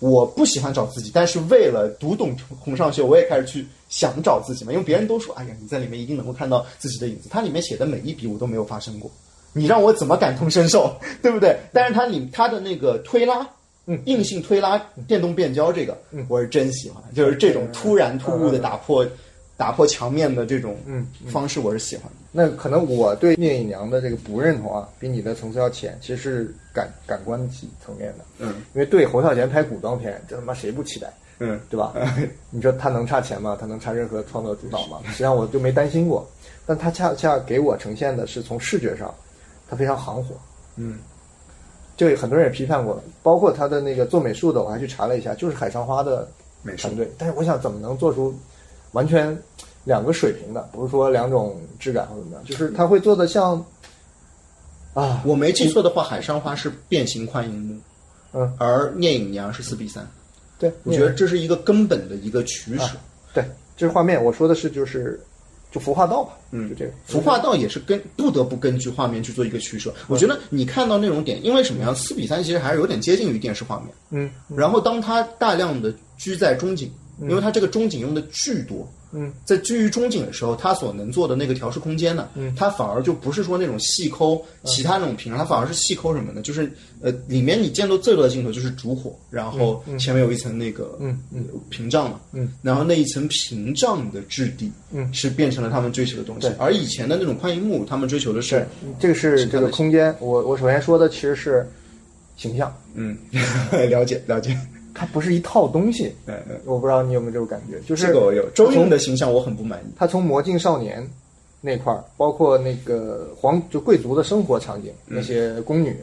S2: 我不喜欢找自己，但是为了读懂洪尚秀，我也开始去想找自己嘛。因为别人都说，哎呀，你在里面一定能够看到自己的影子。它里面写的每一笔我都没有发生过，你让我怎么感同身受，对不对？但是它里它的那个推拉，嗯，硬性推拉电动变焦这个，嗯，我是真喜欢，就是这种突然突兀的打破。打破墙面的这种嗯方式，我是喜欢的。
S1: 那可能我对聂隐娘的这个不认同啊，比你的层次要浅，其实是感感官级层面的。嗯，因为对侯孝贤拍古装片，这他妈谁不期待？嗯，对吧？你说他能差钱吗？他能差任何创作主导吗？实际上我就没担心过。但他恰恰给我呈现的是从视觉上，他非常行活。嗯，就很多人也批判过，包括他的那个做美术的，我还去查了一下，就是海上花的美术团队。但是我想，怎么能做出？完全两个水平的，不是说两种质感或怎么样，就是他会做的像啊，
S2: 我没记错的话，海上花是变形宽银幕，嗯，而聂隐娘是四比三，
S1: 对，
S2: 我觉得这是一个根本的一个取舍，
S1: 对，这是画面，我说的是就是就服化道吧，嗯，就这个。
S2: 服化道也是根不得不根据画面去做一个取舍，我觉得你看到那种点，因为什么呀，四比三其实还是有点接近于电视画面，嗯，然后当它大量的居在中景。因为它这个中景用的巨多。
S1: 嗯，
S2: 在居于中景的时候，它所能做的那个调试空间呢，
S1: 嗯
S2: 它反而就不是说那种细抠其他那种屏，它反而是细抠什么呢？就是呃，里面你见到最多的镜头就是烛火，然后前面有一层那个
S1: 嗯嗯
S2: 屏障嘛，
S1: 嗯，
S2: 然后那一层屏障的质地，
S1: 嗯
S2: 是变成了他们追求的东西
S1: 对。
S2: 而以前的那种宽银幕，他们追求的是，
S1: 这个是这个空间。我我首先说的其实是形象，
S2: 嗯，了解了解，
S1: 它不是一套东西。
S2: 嗯嗯，
S1: 我不知道你有没有这种感觉，就是
S2: 这个我有。周韵的形象我很不满意。
S1: 他从魔镜少年那块儿，包括那个皇就贵族的生活场景，
S2: 嗯
S1: 那些宫女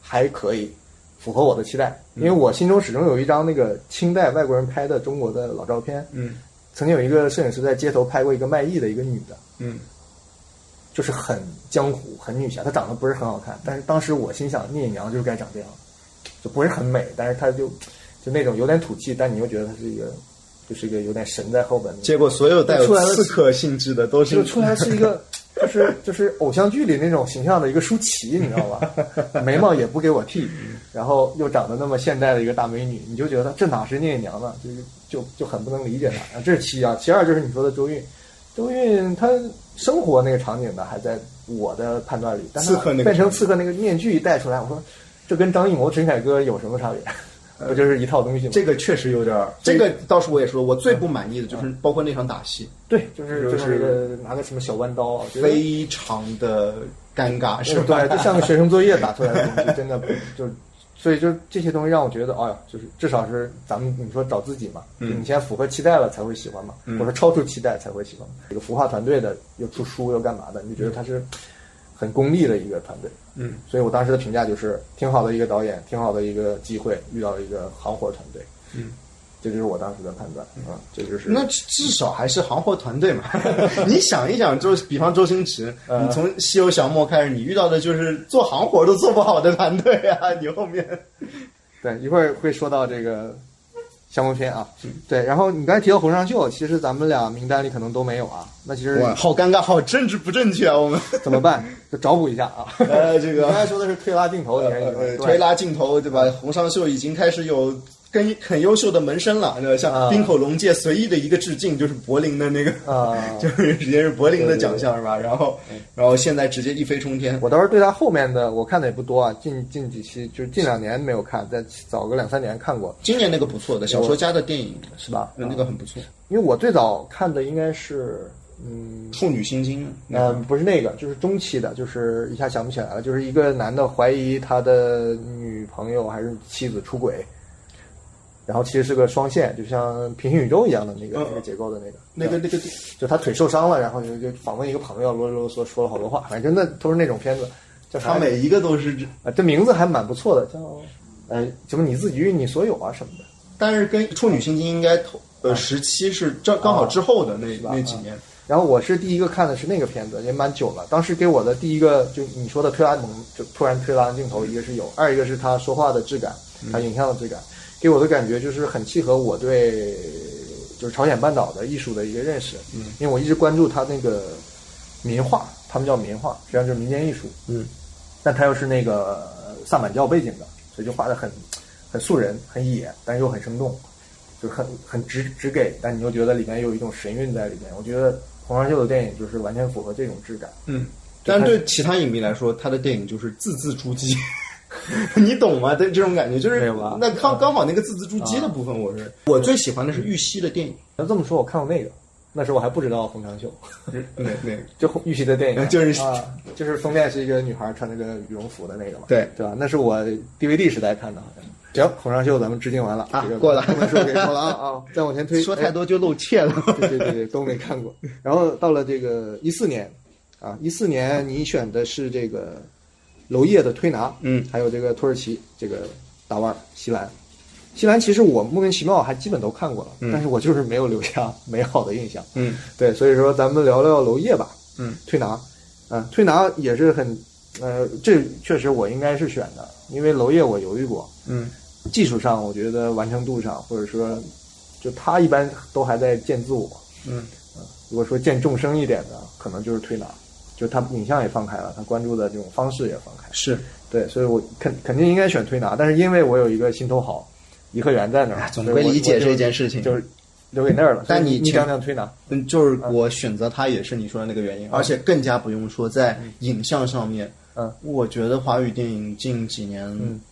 S1: 还可以符合我的期待，因为我心中始终有一张那个清代外国人拍的中国的老照片。
S2: 嗯
S1: 曾经有一个摄影师在街头拍过一个卖艺的一个女的，
S2: 嗯
S1: 就是很江湖、很女侠，她长得不是很好看，但是当时我心想，聂隐娘就是该长这样，就不是很美，但是她就就那种有点土气，但你又觉得她是一个就是一个有点神在后边的。
S2: 结果所有带有
S1: 出来的
S2: 刺客性质的都是
S1: 就出来是一个，就是就是偶像剧里那种形象的一个舒淇，你知道吧？眉毛也不给我剃，然后又长得那么现代的一个大美女，你就觉得这哪是聂隐娘呢？就是就就很不能理解她。这是其一啊，其二就是你说的周韵，周韵她生活那个场景呢还在我的判断里，但她
S2: 刺客那个
S1: 变成刺客那个面具一戴出来，我说这跟张艺谋、陈凯歌有什么差别？不就是一套东西吗？
S2: 这个确实有点儿，这个倒是我也说，我最不满意的就是包括那场打戏，
S1: 对，就是
S2: 就
S1: 就是拿个什么小弯刀
S2: 非常的尴尬，是吧？
S1: 对，就像个学生作业打出来的东西，真的 就，所以就这些东西让我觉得，哎呀，就是至少是咱们你说找自己嘛，就你先符合期待了才会喜欢嘛，或者超出期待才会喜欢。这个孵化团队的又出书又干嘛的，你就觉得他是很功利的一个团队。
S2: 嗯，
S1: 所以我当时的评价就是挺好的一个导演，挺好的一个机会，遇到了一个行活团队。
S2: 嗯。
S1: 这就是我当时的判断啊，这就是
S2: 那至少还是行货团队嘛。你想一想，周比方周星驰，
S1: 呃
S2: 你从《西游降魔》开始，你遇到的就是做行活都做不好的团队啊！你后面
S1: 对，一会儿会说到这个降魔篇啊。对，然后你刚才提到洪尚秀，其实咱们俩名单里可能都没有啊。那其实
S2: 哇，好尴尬，好政治不正确啊！我们
S1: 怎么办？就找补一下啊。
S2: 呃，这
S1: 个刚才说的是推拉镜头，你还是
S2: 呃推拉镜头对吧？洪尚秀已经开始有。跟很优秀的门生了，对吧？像
S1: 啊
S2: 冰口龙介随意的一个致敬，就是柏林的那个，
S1: 啊？
S2: 就是直接是柏林的奖项是吧？然后，然后现在直接一飞冲天。
S1: 我倒是对他后面的我看的也不多啊，近近几期就是近两年没有看，再早个两三年看过，
S2: 今年那个不错的小说家的电影
S1: 是吧？
S2: 那个很不错，
S1: 因为我最早看的应该是嗯。
S2: 《处女心经》
S1: 呃，不是那个，就是中期的，就是一下想不起来了。就是一个男的怀疑他的女朋友还是妻子出轨，然后其实是个双线，就像平行宇宙一样的那个、
S2: 嗯
S1: 那个结构的那个，
S2: 那个那个
S1: 就他腿受伤了，然后就就访问一个朋友，啰啰嗦嗦说了好多话，反正那都是那种片子。叫啥
S2: 他每一个都是，
S1: 啊，这名字还蛮不错的，叫呃什么你自己与你所有啊什么的。
S2: 但是跟《处女心经》应该同呃时期是正刚好之后的那
S1: 吧
S2: 那几年。
S1: 然后我是第一个看的是那个片子，也蛮久了。当时给我的第一个就你说的推拉蒙，就突然推拉镜头，一个是有，二一个是他说话的质感，他影像的质感，给我的感觉就是很契合我对就是朝鲜半岛的艺术的一个认识。嗯，因为我一直关注他那个民画，他们叫民画，实际上就是民间艺术。
S2: 嗯，
S1: 但他又是那个萨满教背景的，所以就画的很很素人、很野，但又很生动，就是很很直直给，但你又觉得里面有一种神韵在里面。我觉得洪尚秀的电影就是完全符合这种质感。
S2: 嗯，但是对其他影迷来说，他的电影就是字字珠玑，你懂吗？对这种感觉就是
S1: 没有吧
S2: 那刚刚好那个字字珠玑的部分，我是我最喜欢的是玉溪的电影，
S1: 要这么说，我看过那个，那时候我还不知道洪长秀，
S2: 那那
S1: 就玉溪的电影，
S2: 就是
S1: 啊，就是封面是一个女孩穿那个羽绒服的那个嘛，
S2: 对
S1: 对吧？那是我 DVD 时代看的，好像。行，洪尚秀咱们致敬完了
S2: 啊
S1: 这个
S2: 过了
S1: 这本书给过了啊啊！再往前推，
S2: 说太多就露怯了。
S1: 对对对对，都没看过。然后到了这个一四年，啊，一四年你选的是这个娄烨的推拿，
S2: 嗯，
S1: 还有这个土耳其这个大腕儿西兰。西兰其实我莫名其妙还基本都看过了，但是我就是没有留下 美好的印象。
S2: 嗯，
S1: 对，所以说咱们聊聊娄烨吧。
S2: 嗯，
S1: 推拿，嗯、推拿也是很，呃，这确实我应该是选的，因为娄烨我犹豫过，
S2: 嗯
S1: 技术上我觉得完成度上，或者说，就他一般都还在见自我。
S2: 嗯
S1: 如果说见众生一点的，可能就是推拿，就他影像也放开了，他关注的这种方式也放开。
S2: 是
S1: 对，所以我肯肯定应该选推拿，但是因为我有一个心头好颐和园在那儿，
S2: 哎总归理解这件事情
S1: 就是留给那儿了。
S2: 但你你
S1: 讲讲推拿，
S2: 嗯，就是我选择它也是你说的那个原因，而且更加不用说在影像上面。
S1: 嗯，
S2: 我觉得华语电影近几年、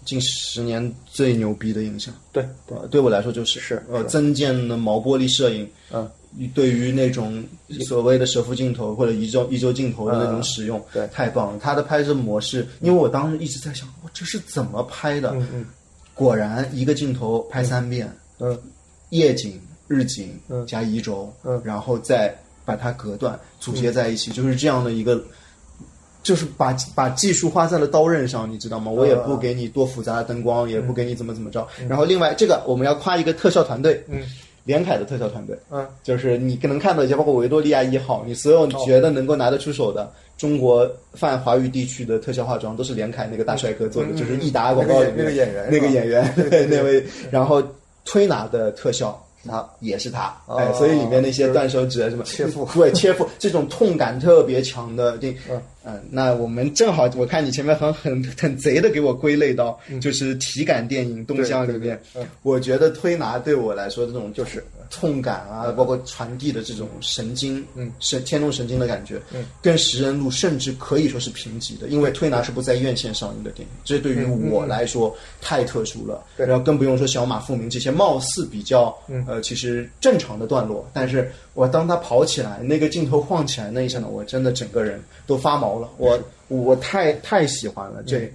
S2: 近十年最牛逼的影像，
S1: 对，
S2: 呃，对我来说就是
S1: 是
S2: 呃，增建的毛玻璃摄影，
S1: 嗯，
S2: 对于那种所谓的蛇腹镜头或者移轴移轴镜头的那种使用，
S1: 对。
S2: 太棒了。它的拍摄模式，因为我当时一直在想，我，这是怎么拍的？
S1: 嗯嗯。
S2: 果然一个镜头拍三遍，
S1: 嗯。
S2: 夜景、日景
S1: 嗯。
S2: 加移轴，
S1: 嗯。
S2: 然后再把它隔断组接在一起，就是这样的一个，就是把把技术花在了刀刃上，你知道吗？我也不给你多复杂的灯光，也不给你怎么怎么着。然后另外这个我们要夸一个特效团队，
S1: 嗯，
S2: 连凯的特效团队，
S1: 嗯，
S2: 就是你能看到一些，包括维多利亚一号，你所有觉得能够拿得出手的中国泛华语地区的特效化妆，都是连凯那个大帅哥做的，
S1: 嗯
S2: 就是益达广告里面
S1: 那个演员
S2: 那个演员，对 那位，然后推拿的特效。他也是他，哎，所以里面那些断手指啊什么
S1: 切腹
S2: 对切腹这种痛感特别强的电
S1: 嗯，
S2: 那我们正好，我看你前面很很很贼的给我归类到就是体感电影动向里面我觉得推拿对我来说这种就是痛感啊，包括传递的这种神经，
S1: 嗯，
S2: 神天动神经的感觉，
S1: 嗯，
S2: 跟食人路甚至可以说是平级的，因为推拿是不在院线上映的电影，这对于我来说太特殊了，
S1: 嗯对。
S2: 然后更不用说小马富明这些貌似比较，
S1: 嗯。
S2: 呃，其实正常的段落，但是我当他跑起来，那个镜头晃起来那一刹那，我真的整个人都发毛了，我我太太喜欢了这、
S1: 嗯。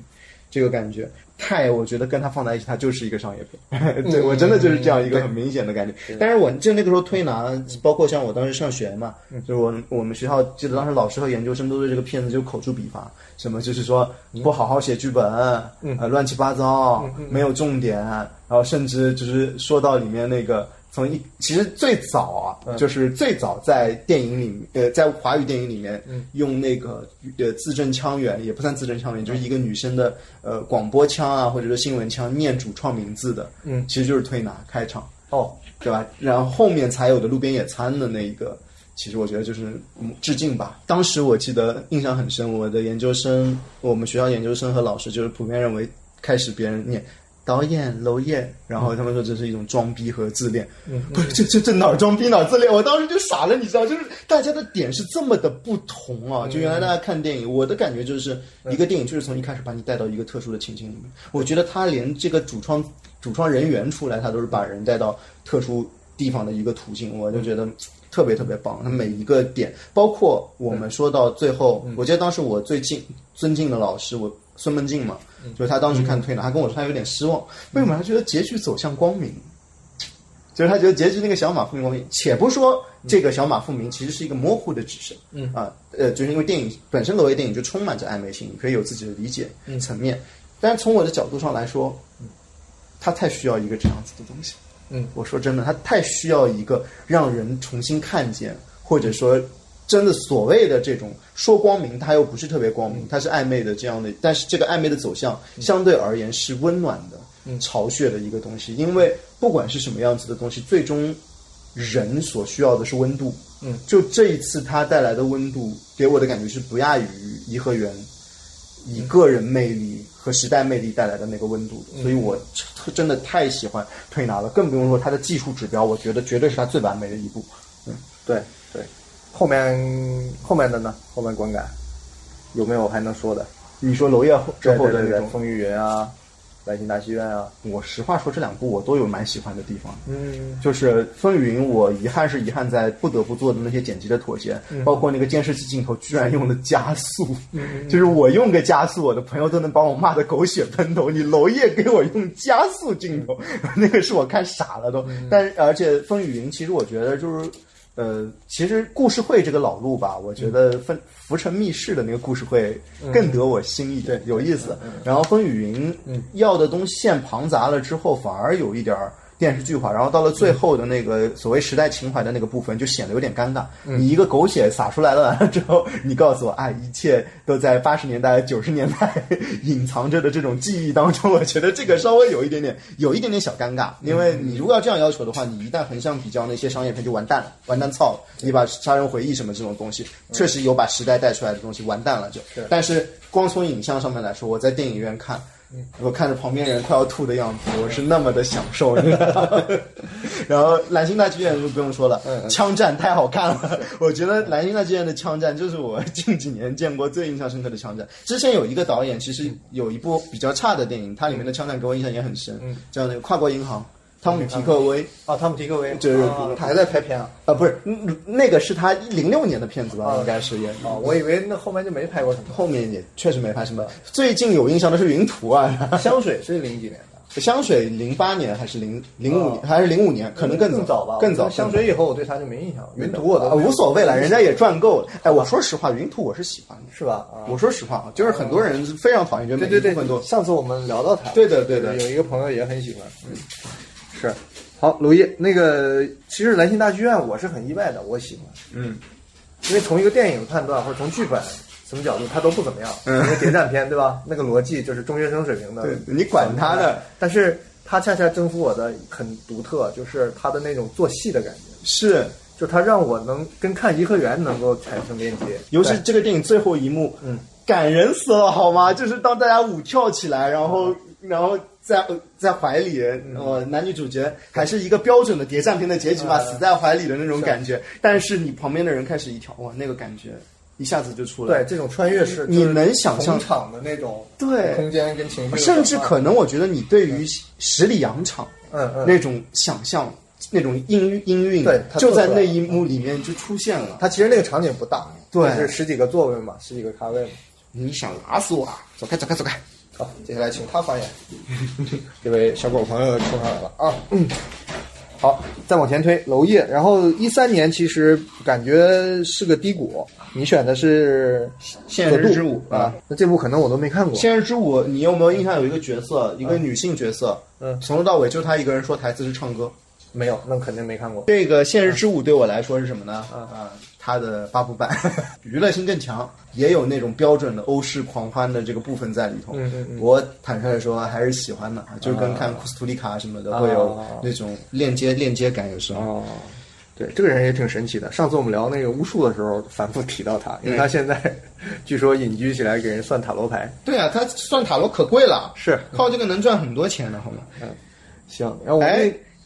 S2: 这个感觉。太，我觉得跟他放在一起，它就是一个商业片。对我真的就是这样一个很明显的感觉。但是我就那个时候推拿，包括像我当时上学嘛，就是我我们学校记得当时老师和研究生都对这个片子就口诛笔伐，什么就是说不好好写剧本，呃乱七八糟，没有重点，然后甚至就是说到里面那个。从一其实最早啊，就是最早在电影里，呃，在华语电影里面，用那个呃字正腔圆，也不算字正腔圆，就是一个女生的呃广播腔啊，或者说新闻腔念主创名字的，
S1: 嗯，
S2: 其实就是推拿开场，
S1: 哦，
S2: 对吧？然后后面才有的路边野餐的那一个，其实我觉得就是嗯致敬吧。当时我记得印象很深，我的研究生，我们学校研究生和老师就是普遍认为，开始别人念。导演娄烨，然后他们说这是一种装逼和自恋，嗯，不是这这这哪儿装逼哪儿自恋？我当时就傻了，你知道，就是大家的点是这么的不同啊！就原来大家看电影，我的感觉就是一个电影就是从一开始把你带到一个特殊的情境里面，我觉得他连这个主创主创人员出来，他都是把人带到特殊地方的一个途径，我就觉得特别特别棒。他每一个点，包括我们说到最后，我记得当时我最敬尊敬的老师，我孙梦静嘛，就是他当时看推拿，他跟我说他有点失望，为什么？他觉得结局走向光明。就是他觉得结局那个小马复明光明，且不说这个小马复明其实是一个模糊的指示，嗯。啊，呃，就是因为电影本身作为电影就充满着暧昧性，你可以有自己的理解层面，但是从我的角度上来说，他太需要一个这样子的东西，
S1: 嗯，
S2: 我说真的，他太需要一个让人重新看见，或者说真的所谓的这种说光明，它又不是特别光明，它是暧昧的这样的，但是这个暧昧的走向相对而言是温暖的、巢穴的一个东西，因为不管是什么样子的东西，最终人所需要的是温度。
S1: 嗯，
S2: 就这一次它带来的温度，给我的感觉是不亚于颐和园以个人魅力和时代魅力带来的那个温度的，所以我真的太喜欢推拿了，更不用说它的技术指标，我觉得绝对是它最完美的一步。
S1: 嗯。对，后面后面的呢？后面观感有没有还能说的？
S2: 你说娄烨之后的那种，
S1: 风雨云啊，来信大戏院啊，
S2: 我实话说，这两部我都有蛮喜欢的地方。
S1: 嗯
S2: 就是《风雨云》，我遗憾是遗憾在不得不做的那些剪辑的妥协，包括那个监视器镜头居然用了加速，就是我用个加速，我的朋友都能把我骂得狗血喷头。你娄烨给我用加速镜头，那个是我看傻了都。但而且《风雨云》其实我觉得就是。呃，其实故事会这个老路吧，我觉得分浮沉密室的那个故事会更得我心意，对，有意思。然后风雨云要的东西线庞杂了之后，反而有一点儿电视剧化，然后到了最后的那个所谓时代情怀的那个部分，就显得有点尴尬。你一个狗血洒出来了之后，你告诉我，哎，一切都在八十年代、九十年代 隐藏着的这种记忆当中，我觉得这个稍微有一点点，有一点点小尴尬。因为你如果要这样要求的话，你一旦横向比较那些商业片，就完蛋了，完蛋操了。你把《杀人回忆》什么这种东西，确实有把时代带出来的东西，完蛋了就。但是光从影像上面来说，我在电影院看，我看着旁边人快要吐的样子，我是那么的享受，你知道吗？然后蓝星大剧院就不用说了，枪战太好看了，我觉得蓝星大剧院的枪战就是我 近几年见过最印象深刻的枪战。之前有一个导演，其实有一部比较差的电影，它里面的枪战给我印象也很深，叫那个《跨国银行》，汤姆提克威。
S1: 啊，汤姆提克威，
S2: 就是
S1: 啊他还在拍片啊。
S2: 啊，不是，嗯那个是他零六年的片子吧？应该是也。
S1: 啊，我以为那后面就没拍过什么。
S2: 后面也确实没拍什么。最近有印象的是《云图》啊，
S1: 香水是零几年的，
S2: 香水零八年还是零零五年还是零五年？可能更
S1: 更早吧？
S2: 更早。
S1: 香水以后我对他就没印象了。云图我都
S2: 啊无所谓了，人家也赚够了。哎，我说实话，云图我是喜欢的，
S1: 是吧？啊，
S2: 我说实话啊，就是很多人非常讨厌，觉得
S1: 对对对
S2: 每一部分都，
S1: 上次我们聊到他，
S2: 对的对的
S1: 有一个朋友也很喜欢，嗯，是。好，娄烨，那个其实兰心大剧院我是很意外的，我喜欢，
S2: 嗯，
S1: 因为从一个电影判断或者从剧本什么角度，它都不怎么样，
S2: 嗯
S1: 谍战片对吧？那个逻辑就是中学生水平的，
S2: 对你管他的，
S1: 但是他恰恰征服我的很独特，就是他的那种做戏的感觉，
S2: 是，
S1: 就他让我能跟看颐和园能够产生连接，
S2: 尤其这个电影最后一幕，
S1: 嗯，
S2: 感人死了，好吗？就是当大家舞跳起来，然后然后在呃在怀里，呃，男女主角还是一个标准的谍战片的结局吧，
S1: 嗯
S2: 死在怀里的那种感觉。但是你旁边的人开始一跳，哇，那个感觉一下子就出来了。
S1: 对这种穿越式，
S2: 你能想象
S1: 同场的那种
S2: 对
S1: 空间跟情绪
S2: 甚至可能，我觉得你对于十里洋场
S1: 嗯嗯
S2: 那种想象、那种音韵音韵，
S1: 对
S2: 就在那一幕里面就出现了。
S1: 它其实那个场景不大，
S2: 对
S1: 就是十几个座位嘛，十几个咖位嘛。
S2: 你想拉死我啊？走开，走开，走开！
S1: 好，接下来请他发言。这位小狗朋友冲上来了啊！嗯，好，再往前推，娄烨。然后一三年其实感觉是个低谷，你选的是《
S2: 现实之舞
S1: 啊，那这部可能我都没看过。
S2: 现实之舞，你有没有印象？有一个角色，一个女性角色，
S1: 嗯
S2: 从头到尾就她一个人说台词是唱歌。
S1: 没有，那肯定没看过。
S2: 这个《现实之舞》对我来说是什么呢？啊、它的八部版 娱乐性更强，也有那种标准的欧式狂欢的这个部分在里头。
S1: 嗯嗯嗯
S2: 我坦率的说还是喜欢的，就是跟看库斯图里卡什么的会有
S1: 啊
S2: 那种链接链接感，有时候。
S1: 哦，对，这个人也挺神奇的。上次我们聊那个巫术的时候，反复提到他，因为他现在据说隐居起来给人算塔罗牌。
S2: 对啊，他算塔罗可贵了，
S1: 是
S2: 靠这个能赚很多钱的，好吗？
S1: 行，然后我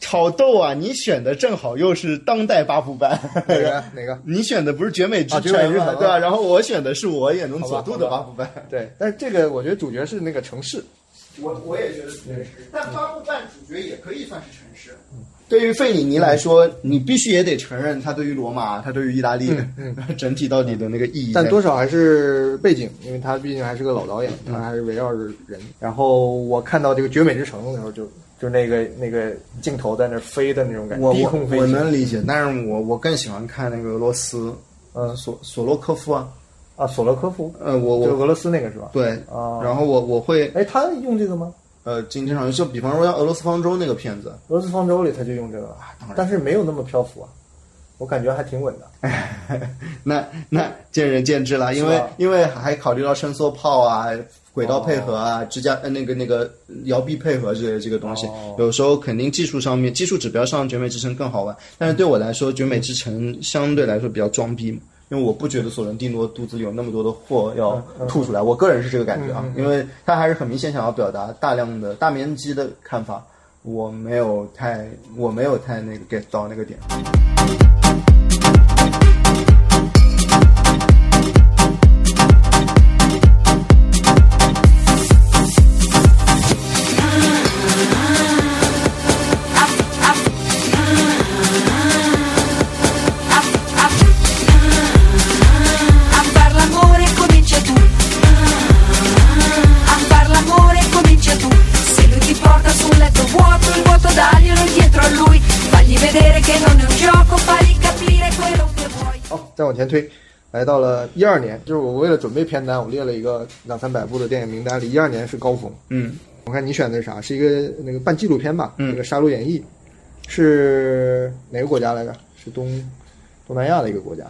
S2: 炒豆啊，你选的正好又是当代八部班，
S1: 哪个 哪个？
S2: 你选的不是绝美之城对吧？然后我选的是我眼中佐
S1: 好吧
S2: 助的八部班。
S1: 对，但是这个我觉得主角是那个城市。
S2: 我我也觉得是城市，但八部半主角也可以算是城市。对于费里尼来说，你必须也得承认他对于罗马，他对于意大利，整体到底的那个意义。
S1: 但多少还是背景，因为他毕竟还是个老导演，他还是围绕着人。然后我看到这个《绝美之城》的时候就，就那个那个镜头在那飞的那种感觉，
S2: 我能理解，但是我我更喜欢看那个俄罗斯，呃，索索洛科夫啊，
S1: 啊，索洛科夫，
S2: 呃，我我
S1: 就俄罗斯那个是吧？
S2: 对，
S1: 啊。
S2: 然后我我会
S1: 哎，他用这个吗？
S2: 呃经经常就比方说像俄罗斯方舟那个片子，
S1: 俄罗斯方舟里他就用这个了，
S2: 当然。
S1: 但是没有那么漂浮啊，我感觉还挺稳的。
S2: 那那见仁见智了，因为因为还考虑到伸缩炮啊、轨道配合啊、支架呃那个那个摇臂配合之类的这个东西，
S1: 哦。
S2: 有时候肯定技术上面技术指标上《绝美之城》更好玩，但是对我来说，《绝美之城》相对来说比较装逼嘛。因为我不觉得索伦蒂诺肚子有那么多的货要吐出来，我个人是这个感觉啊，因为他还是很明显想要表达大量的大面积的看法，我没有太我没有太那个 get 到那个点。
S1: 再往前推，来到了一二年，就是我为了准备片单，我列了一个两三百部的电影名单里，一二年是高峰。
S2: 嗯，
S1: 我看你选的是啥？是一个那个半纪录片吧？
S2: 嗯
S1: 那个《杀戮演绎》是哪个国家来着？是东东南亚的一个国家，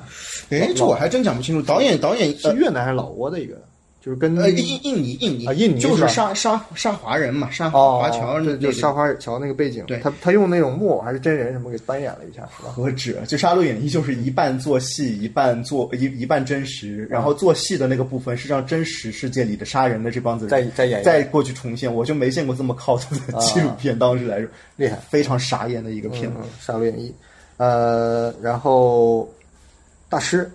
S2: 哎，这我还真讲不清楚。导演导演
S1: 是越南还是老挝的一个？就是跟
S2: 呃，印印尼印尼
S1: 啊印尼
S2: 就是是
S1: 吧
S2: 沙沙沙华人嘛，沙
S1: 哦，
S2: 华侨那
S1: 对，就
S2: 个
S1: 沙华侨那个背景，
S2: 对
S1: 他他用那种木偶还是真人什么给扮演了一下，是吧？
S2: 何止？就《杀戮演义》就是一半做戏，一半做一一半真实，然后做戏的那个部分是让真实世界里的杀人的这帮子人
S1: 再再演
S2: 再过去重现，我就没见过这么靠谱的纪录片，当时来说
S1: 厉害
S2: 非常傻眼的一个片子
S1: 嗯。，杀戮演义，呃，然后大师，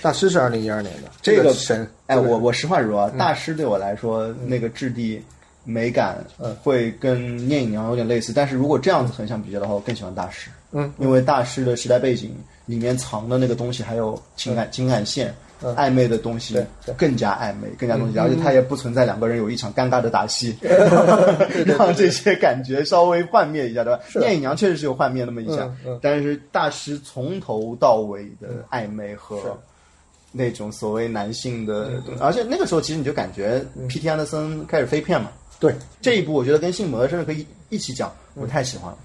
S1: 大师是二零一二年的，
S2: 这个
S1: 神，
S2: 哎，我我实话实说啊，大师对我来说那个质地、美感
S1: 嗯。
S2: 会跟《聂隐娘》有点类似，但是如果这样子横向比较的话，我更喜欢大师。
S1: 嗯，
S2: 因为大师的时代背景里面藏的那个东西，还有情感、情感线、
S1: 嗯。
S2: 暧昧的东西更加暧昧，更加东西，
S1: 嗯。
S2: 而且它也不存在两个人有一场尴尬的打戏 让这些感觉稍微幻灭一下，对吧？
S1: 是
S2: 聂隐娘确实是有幻灭那么一下但是大师从头到尾的暧昧和
S1: 是
S2: 那种所谓男性的，而且那个时候其实你就感觉 P.T. 安德森开始飞片嘛，
S1: 对，
S2: 这一部我觉得跟《性魔》甚至可以一起讲，我太喜欢。了。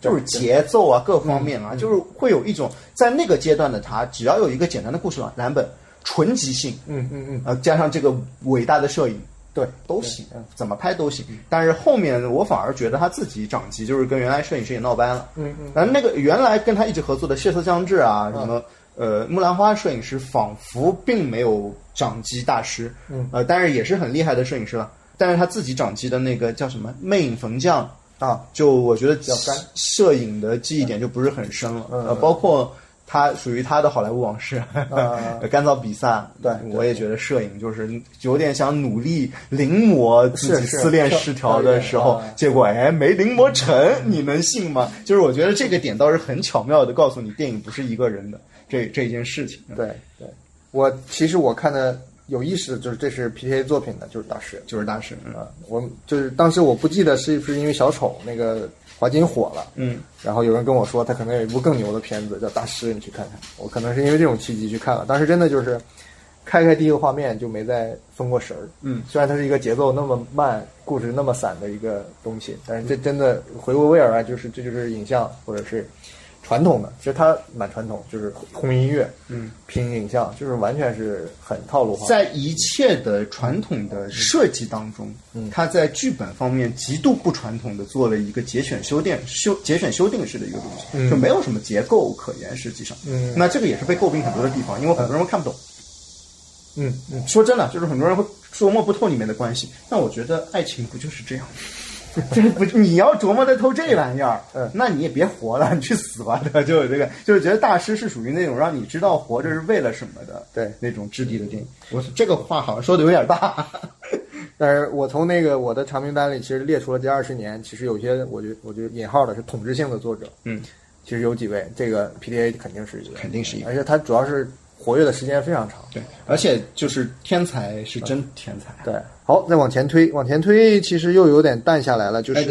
S2: 就是节奏啊，各方面啊，就是会有一种在那个阶段的他，只要有一个简单的故事蓝本，纯即兴，
S1: 嗯嗯嗯，
S2: 呃，加上这个伟大的摄影，
S1: 对，
S2: 都行，怎么拍都行。但是后面我反而觉得他自己长级，就是跟原来摄影师也闹掰了。
S1: 嗯嗯，
S2: 然后那个原来跟他一直合作的血色将至啊，什么呃木兰花摄影师，仿佛并没有掌机大师，
S1: 嗯
S2: 呃，但是也是很厉害的摄影师了。但是他自己掌机的那个叫什么魅影逢将
S1: 啊，
S2: 就我觉得
S1: 较干
S2: 摄影的记忆点就不是很深了，
S1: 嗯
S2: 呃，包括。他属于他的好莱坞往事，
S1: 嗯
S2: 干燥比萨，
S1: 对
S2: 我也觉得摄影就是有点想努力临摹自己
S1: 是是
S2: 失恋失调的时候
S1: 是，
S2: 结果哎没临摹成，你能信吗？就是我觉得这个点倒是很巧妙的告诉你，电影不是一个人的这这件事情。
S1: 对对，我其实我看的有意思的就是这是 P.T.A 作品的，就是大师
S2: 就是大师，嗯
S1: 啊，我就是当时我不记得是不是因为小丑那个华金火了，
S2: 嗯，
S1: 然后有人跟我说他可能有一部更牛的片子叫《大师》，你去看看。我可能是因为这种契机去看了，当时真的就是开开第一个画面就没再分过神儿。
S2: 嗯，
S1: 虽然它是一个节奏那么慢、故事那么散的一个东西，但是这真的回过味儿来，就是这就是影像或者是传统的，其实它蛮传统，就是轰音乐，
S2: 嗯，
S1: 拼影像，就是完全是很套路化。
S2: 在一切的传统的设计当中，
S1: 嗯
S2: 它在剧本方面极度不传统的做了一个节选修订修节选修订式的一个东西，
S1: 嗯
S2: 就没有什么结构可言。实际上，
S1: 嗯
S2: 那这个也是被诟病很多的地方，因为很多人会看不懂。
S1: 嗯嗯，
S2: 说真的，就是很多人会琢磨不透里面的关系。但我觉得爱情不就是这样吗？这不，你要琢磨得透这玩意儿，
S1: 嗯。
S2: 那你也别活了，你去死吧，对吧？就有这个，就是觉得大师是属于那种让你知道活着是为了什么的，
S1: 对。
S2: 那种质地的电影。我 这个话好像说的有点大，
S1: 但是我从那个我的长名单里，其实列出了这二十年，其实有些我觉得我觉得引号的是统治性的作者，
S2: 嗯，
S1: 其实有几位，这个 P D A 肯定是一个，
S2: 肯定是一个。
S1: 而且他主要是活跃的时间非常长。
S2: 对，而且就是天才是真天才。
S1: 对，好，再往前推，往前推，其实又有点淡下来了，就是、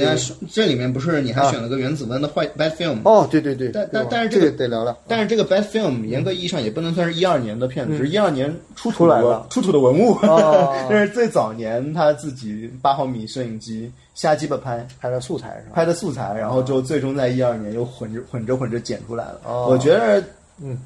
S2: 这里面不是你还选了个原子温的坏 bad film？
S1: 哦，对对对，
S2: 但但但是这个
S1: 这个得聊聊，
S2: 但是这个 bad film 严格意义上也不能算是一二年的片子，是一二年出土
S1: 出来的
S2: 出土的文物。
S1: 哦
S2: 这是最早年他自己八毫米摄影机瞎鸡巴拍。
S1: 拍的素材是吧？
S2: 拍的素材，然后就最终在一二年又混着混着混着剪出来了。
S1: 哦
S2: 我觉得，
S1: 嗯，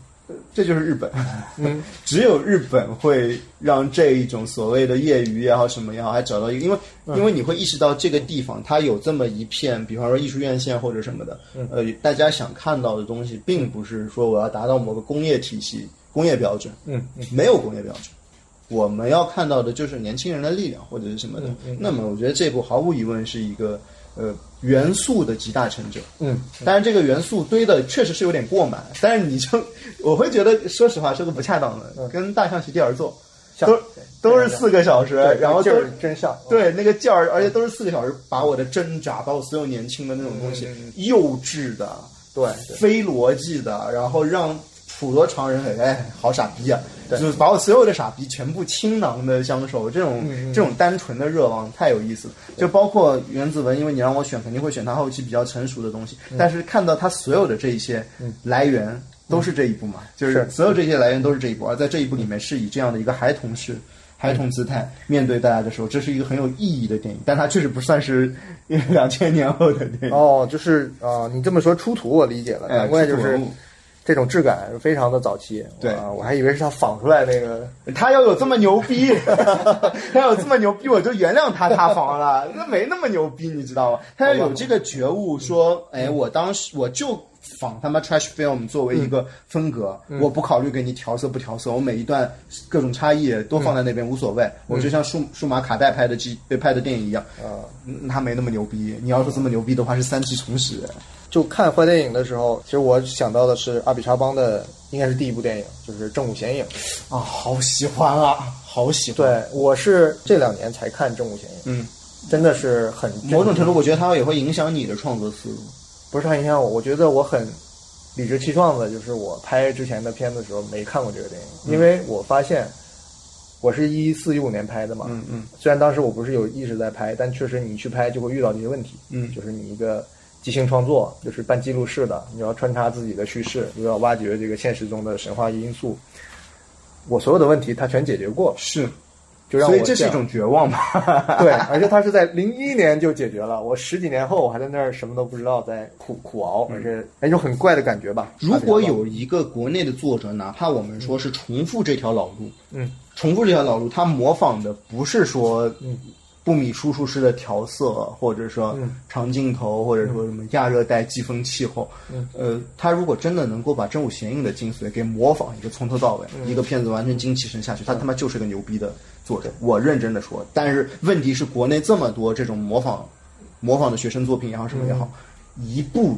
S2: 这就是日本，
S1: 嗯，
S2: 只有日本会让这一种所谓的业余也好什么也好，还找到一个，因为、
S1: 嗯
S2: 因为你会意识到这个地方它有这么一片，比方说艺术院线或者什么的，
S1: 嗯
S2: 呃，大家想看到的东西，并不是说我要达到某个工业体系、工业标准，
S1: 嗯嗯
S2: 没有工业标准。我们要看到的就是年轻人的力量或者是什么的。
S1: 嗯
S2: 那么，我觉得这部毫无疑问是一个呃元素的集大成者。
S1: 嗯，
S2: 当然，这个元素堆的确实是有点过满，但是你就我会觉得，说实话，这个不恰当的，跟《大象席地而坐》都都是四个小时，然后都
S1: 儿真像，
S2: 对那个劲儿，而且都是四个小时，把我的挣扎，把我所有年轻的那种东西，幼稚的、
S1: 对对。
S2: 非逻辑的，然后让普罗常人很哎，好傻逼啊！
S1: 对
S2: 就是把我所有的傻逼全部倾囊的相授，这种、这种单纯的热望太有意思了。就包括原子文，因为你让我选，肯定会选他后期比较成熟的东西。
S1: 嗯
S2: 但是看到他所有的这一些来源。都是这一部嘛，就是
S1: 是
S2: 所有这些来源都是这一部，而在这一部里面是以这样的一个孩童式、孩童姿态面对大家的时候，这是一个很有意义的电影，但它确实不算是两千年后的电影。
S1: 哦，就是啊、呃你这么说出土我理解了，
S2: 哎
S1: 难怪就是这种质感非常的早期。
S2: 对
S1: 啊，我还以为是他仿出来那个。
S2: 他要有这么牛逼，他要有这么牛逼，我就原谅他塌房了。那没那么牛逼，你知道吗？他要有这个觉悟，说，哎，我当时我就仿他妈 trash film 作为一个风格，我不考虑给你调色不调色，我每一段各种差异都放在那边无所谓。我就像数数码卡带拍的机拍的电影一样，
S1: 啊，
S2: 嗯他没那么牛逼。你要说这么牛逼的话，是三级重始。
S1: 就看坏电影的时候，其实我想到的是阿比查邦的，应该是第一部电影，就是《正午显影》。
S2: 啊，好喜欢啊，好喜欢。
S1: 对，我是这两年才看《正午显影》，
S2: 嗯，
S1: 真的是很
S2: 某种程度，我觉得它也会影响你的创作思路。
S1: 不是很影响我，我觉得我很理直气壮的，就是我拍之前的片子的时候没看过这个电影，因为我发现我是一四一五年拍的嘛，
S2: 嗯嗯
S1: 虽然当时我不是有意识在拍，但确实你去拍就会遇到这些问题，
S2: 嗯
S1: 就是你一个即兴创作，就是半记录式的，你要穿插自己的叙事，又要挖掘这个现实中的神话因素，我所有的问题他全解决过，
S2: 是，
S1: 就让我
S2: 所以这是一种绝望吧？
S1: 对，而且他是在零一年就解决了，我十几年后我还在那儿什么都不知道，在苦苦熬，而且那种很怪的感觉吧。
S2: 嗯如果有一个国内的作者，哪怕我们说是重复这条老路，
S1: 嗯，
S2: 重复这条老路，他模仿的不是说
S1: 嗯
S2: 布米叔叔式的调色，或者说
S1: 嗯。
S2: 长镜头，或者说什么亚热带季风气候，
S1: 嗯，
S2: 呃，他如果真的能够把真武显影的精髓给模仿一个从头到尾，
S1: 嗯。
S2: 一个片子完全精气神下去，他他妈就是个牛逼的作者，我认真的说。但是问题是，国内这么多这种模仿模仿的学生作品也好，什么也好，一部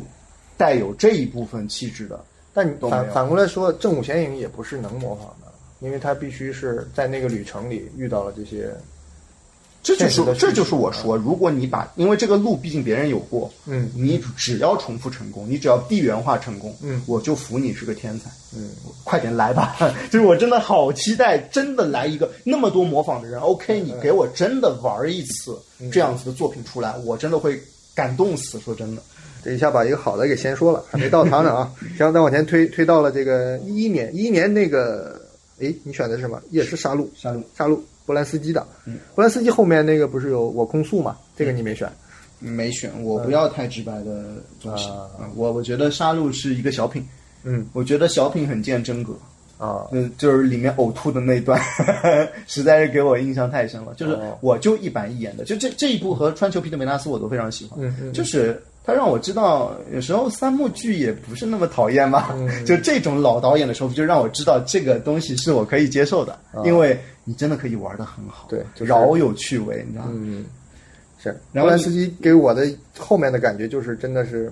S2: 带有这一部分气质的，
S1: 但反反过来说，正午显影也不是能模仿的，因为他必须是在那个旅程里遇到了这些，
S2: 这就是这就是我说，如果你把，因为这个路毕竟别人有过，
S1: 嗯
S2: 你只要重复成功，你只要地缘化成功，
S1: 嗯
S2: 我就服你是个天才，
S1: 嗯，
S2: 快点来吧！就是我真的好期待，真的来一个那么多模仿的人，OK，你给我真的玩一次这样子的作品出来，我真的会感动死。说真的，
S1: 这一下把一个好的给先说了，还没到他呢啊。行，再往前推，推到了这个一一年，一一年那个，诶，你选的是什么？也是杀戮，
S2: 杀戮
S1: 杀戮，波兰斯基的。嗯波兰斯基后面那个不是有我控诉嘛？这个你没选。
S2: 没选，我不要太直白的东西。我我觉得杀戮是一个小品，
S1: 嗯
S2: 我觉得小品很见真格。
S1: 啊，
S2: 嗯，就是里面呕吐的那一段，实在是给我印象太深了。就是
S1: 哦
S2: 我就一板一眼的，就这这一部和穿球皮的梅纳斯我都非常喜欢。
S1: 嗯嗯
S2: 就是他让我知道，有时候三幕剧也不是那么讨厌嘛。就这种老导演的时候，就让我知道这个东西是我可以接受的，因为你真的可以玩的很好，
S1: 对就是
S2: 饶有趣味，你知道吗？
S1: 嗯，是。
S2: 然后
S1: 斯基给我的后面的感觉就是真的是，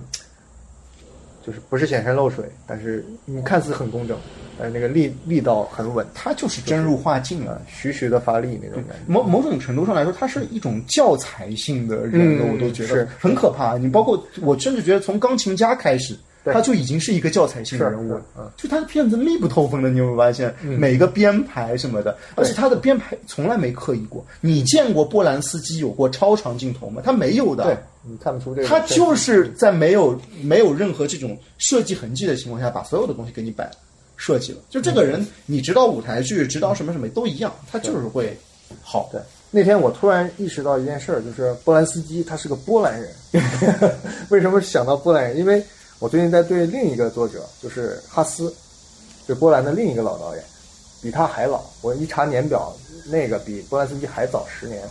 S1: 就是不是显山露水，但是你看似很工整，但是那个力力道很稳，
S2: 他就是真入化境了。
S1: 徐徐的发力那种感觉。
S2: 某某种程度上来说，他是一种教材性的人我都觉得
S1: 是
S2: 很可怕。你包括我，甚至觉得从钢琴家开始，
S1: 对
S2: 他就已经是一个教材性的人物。就他的片子密不透风的，你有没有发现？每个编排什么的，而且他的编排从来没刻意过。你见过波兰斯基有过超长镜头吗？他没有的。
S1: 对，你看不出这个。
S2: 他就是在没有没有任何这种设计痕迹的情况下，把所有的东西给你摆设计了。就这个人，你指导舞台剧，指导什么什么都一样，他就是会好。
S1: 对，那天我突然意识到一件事儿，就是波兰斯基他是个波兰人。为什么想到波兰人？因为我最近在对另一个作者，就是哈斯，就波兰的另一个老导演，比他还老。我一查年表，那个比波兰斯基还早十年。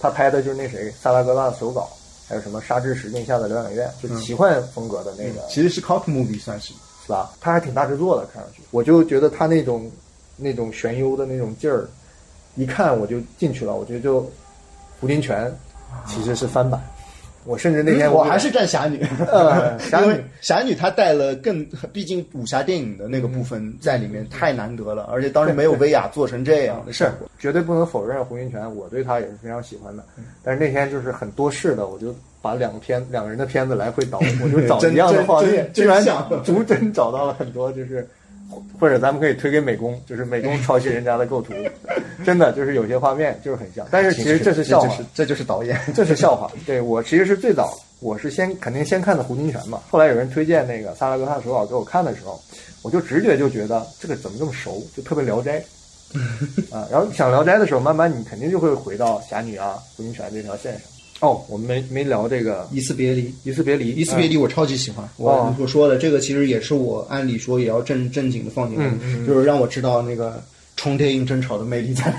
S1: 他拍的就是那谁萨拉戈萨的手稿，还有什么《沙之石定下的疗养院》，就奇幻风格的那个。
S2: 其实是 cult movie 算是。
S1: 是吧？他还挺大制作的，看上去，我就觉得他那种那种玄幽的那种劲儿，一看我就进去了。我觉得就《胡金铨》其实是翻版，我甚至那天
S2: 嗯我还是站侠女，
S1: 呃 侠女
S2: 侠女她带了更，毕竟武侠电影的那个部分在里面太难得了，而且当时没有薇娅做成这样的
S1: 是
S2: 效果。
S1: 绝对不能否认胡云泉，我对他也是非常喜欢的。但是那天就是很多事的，我就把两个片两个人的片子来回倒，我就 找一样的画面，居然逐帧找到了很多，就是或者咱们可以推给美工，就是美工 抄袭人家的构图，真的就是有些画面就是很像。但是其实这是笑话
S2: 这就是，导演。
S1: 这是笑话。对我其实是最早，我是先肯定先看的胡金铨嘛。后来有人推荐那个萨拉戈萨手稿给我看的时候，我就直觉就觉得这个怎么这么熟，就特别《聊斋 》啊。然后想《聊斋》的时候，慢慢你肯定就会回到侠女啊、胡金铨这条线上。哦，我们没没聊这个
S2: 一次别离。
S1: 一次别离，
S2: 一次别离我超级喜欢，我
S1: 哦
S2: 我说的这个其实也是我按理说也要正正经的放进来，
S1: 嗯嗯嗯
S2: 就是让我知道那个重叠音争吵的魅力在哪。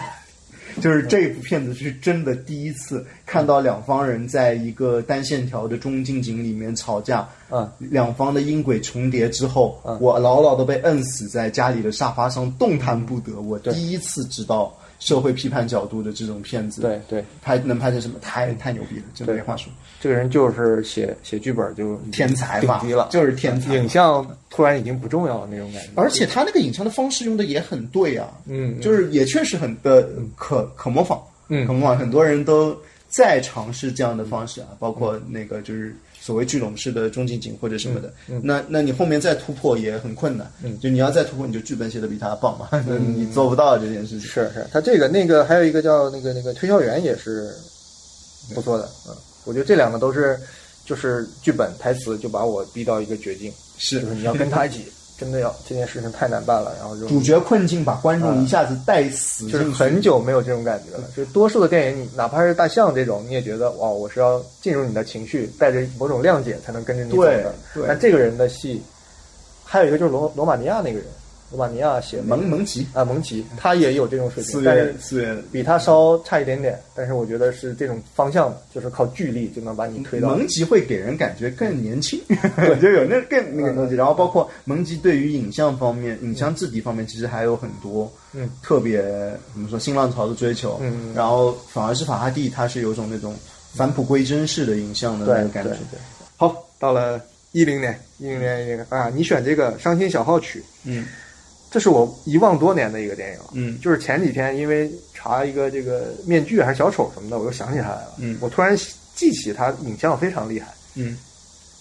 S2: 就是这部片子是真的第一次看到两方人在一个单线条的中近景里面吵架，
S1: 嗯
S2: 两方的音轨重叠之后，
S1: 嗯
S2: 我牢牢的被摁死在家里的沙发上，动弹不得。我第一次知道社会批判角度的这种片子，
S1: 对对，
S2: 拍能拍成什么，太太牛逼了，真的没话说。
S1: 这个人就是写写剧本就
S2: 天才嘛
S1: 了，
S2: 就是天才。
S1: 影像突然已经不重要了那种感觉，
S2: 而且他那个影像的方式用的也很对啊，
S1: 嗯嗯。
S2: 就是也确实很的可可模仿，
S1: 嗯。
S2: 可模仿，很多人都在尝试这样的方式啊，包括那个就是所谓聚拢式的中近景或者什么的，那那你后面再突破也很困难，
S1: 嗯。
S2: 就你要再突破，你就剧本写的比他棒嘛，你做不到这件事情，
S1: 是是，他这个那个还有一个叫那个那个推销员也是不错的，嗯，我觉得这两个都是就是剧本台词就把我逼到一个绝境，
S2: 是。
S1: 就是你要跟他一起，真的要这件事情太难办了，然后就
S2: 主角困境把观众一下子带死
S1: 就是很久没有这种感觉了。就是多数的电影，你哪怕是大象这种，你也觉得哇，我是要进入你的情绪，带着某种谅解才能跟着你走的。但这个人的戏，还有一个就是罗罗马尼亚那个人，罗马尼亚写的
S2: 蒙蒙奇，
S1: 啊蒙奇，他也有这种水平，
S2: 四
S1: 但是
S2: 月四月
S1: 比他稍差一点点。但是我觉得是这种方向的，就是靠巨力就能把你推到。
S2: 蒙奇会给人感觉更年轻，我就有那更那个东西。然后包括蒙奇对于影像方面、影像质地方面，其实还有很多
S1: 嗯
S2: 特别怎么说新浪潮的追求。
S1: 嗯
S2: 然后反而是法拉第，他是有种那种返璞归真式的影像的那
S1: 对
S2: 个感觉。
S1: 好，到了一零年，一零年这个啊，你选这个《伤心小号曲》，
S2: 嗯
S1: 这是我遗忘多年的一个电影。
S2: 嗯
S1: 就是前几天因为查一个这个面具还是小丑什么的，我又想起它来了。
S2: 嗯
S1: 我突然记起它影像非常厉害，
S2: 嗯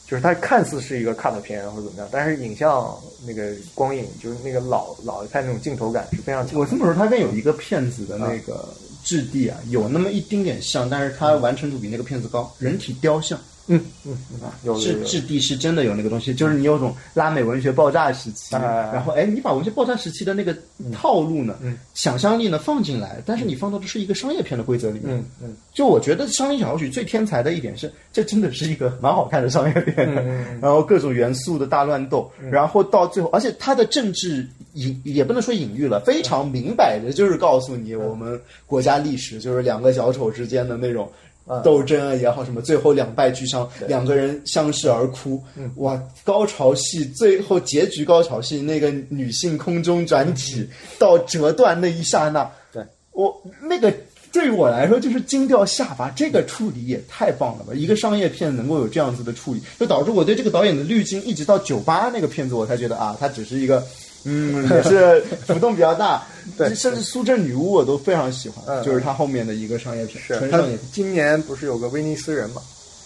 S1: 就是它看似是一个 cut 片或者怎么样，但是影像那个光影就是那个老老一派那种镜头感是非常强。
S2: 我这么说，它跟有一个片子的那个质地啊，有那么一丁点像，但是它完成度比那个片子高。人体雕像。
S1: 嗯嗯嗯，有有有
S2: 质质地是真的有那个东西，就是你有种拉美文学爆炸时期，然后哎，你把文学爆炸时期的那个套路呢，想象力呢放进来，但是你放到的是一个商业片的规则里面。
S1: 嗯嗯
S2: 就我觉得《商业小号曲》最天才的一点是，这真的是一个蛮好看的商业片，然后各种元素的大乱斗，然后到最后，而且它的政治隐也不能说隐喻了，非常明摆的就是告诉你我们国家历史就是两个小丑之间的那种。
S1: 嗯
S2: 斗争啊也好，什么最后两败俱伤，两个人相视而哭，哇！高潮戏最后结局高潮戏，那个女性空中转体到折断那一刹那，
S1: 对
S2: 我那个对于我来说就是惊掉下巴，这个处理也太棒了吧！一个商业片能够有这样子的处理，就导致我对这个导演的滤镜一直到九八那个片子，我才觉得啊，他只是一个。嗯，也是浮动比较大，
S1: 对
S2: 甚至苏镇女巫我都非常喜欢，
S1: 嗯
S2: 就是它后面的一个商业片，
S1: 是他
S2: 纯商业片。
S1: 今年不是有个威尼斯人嘛？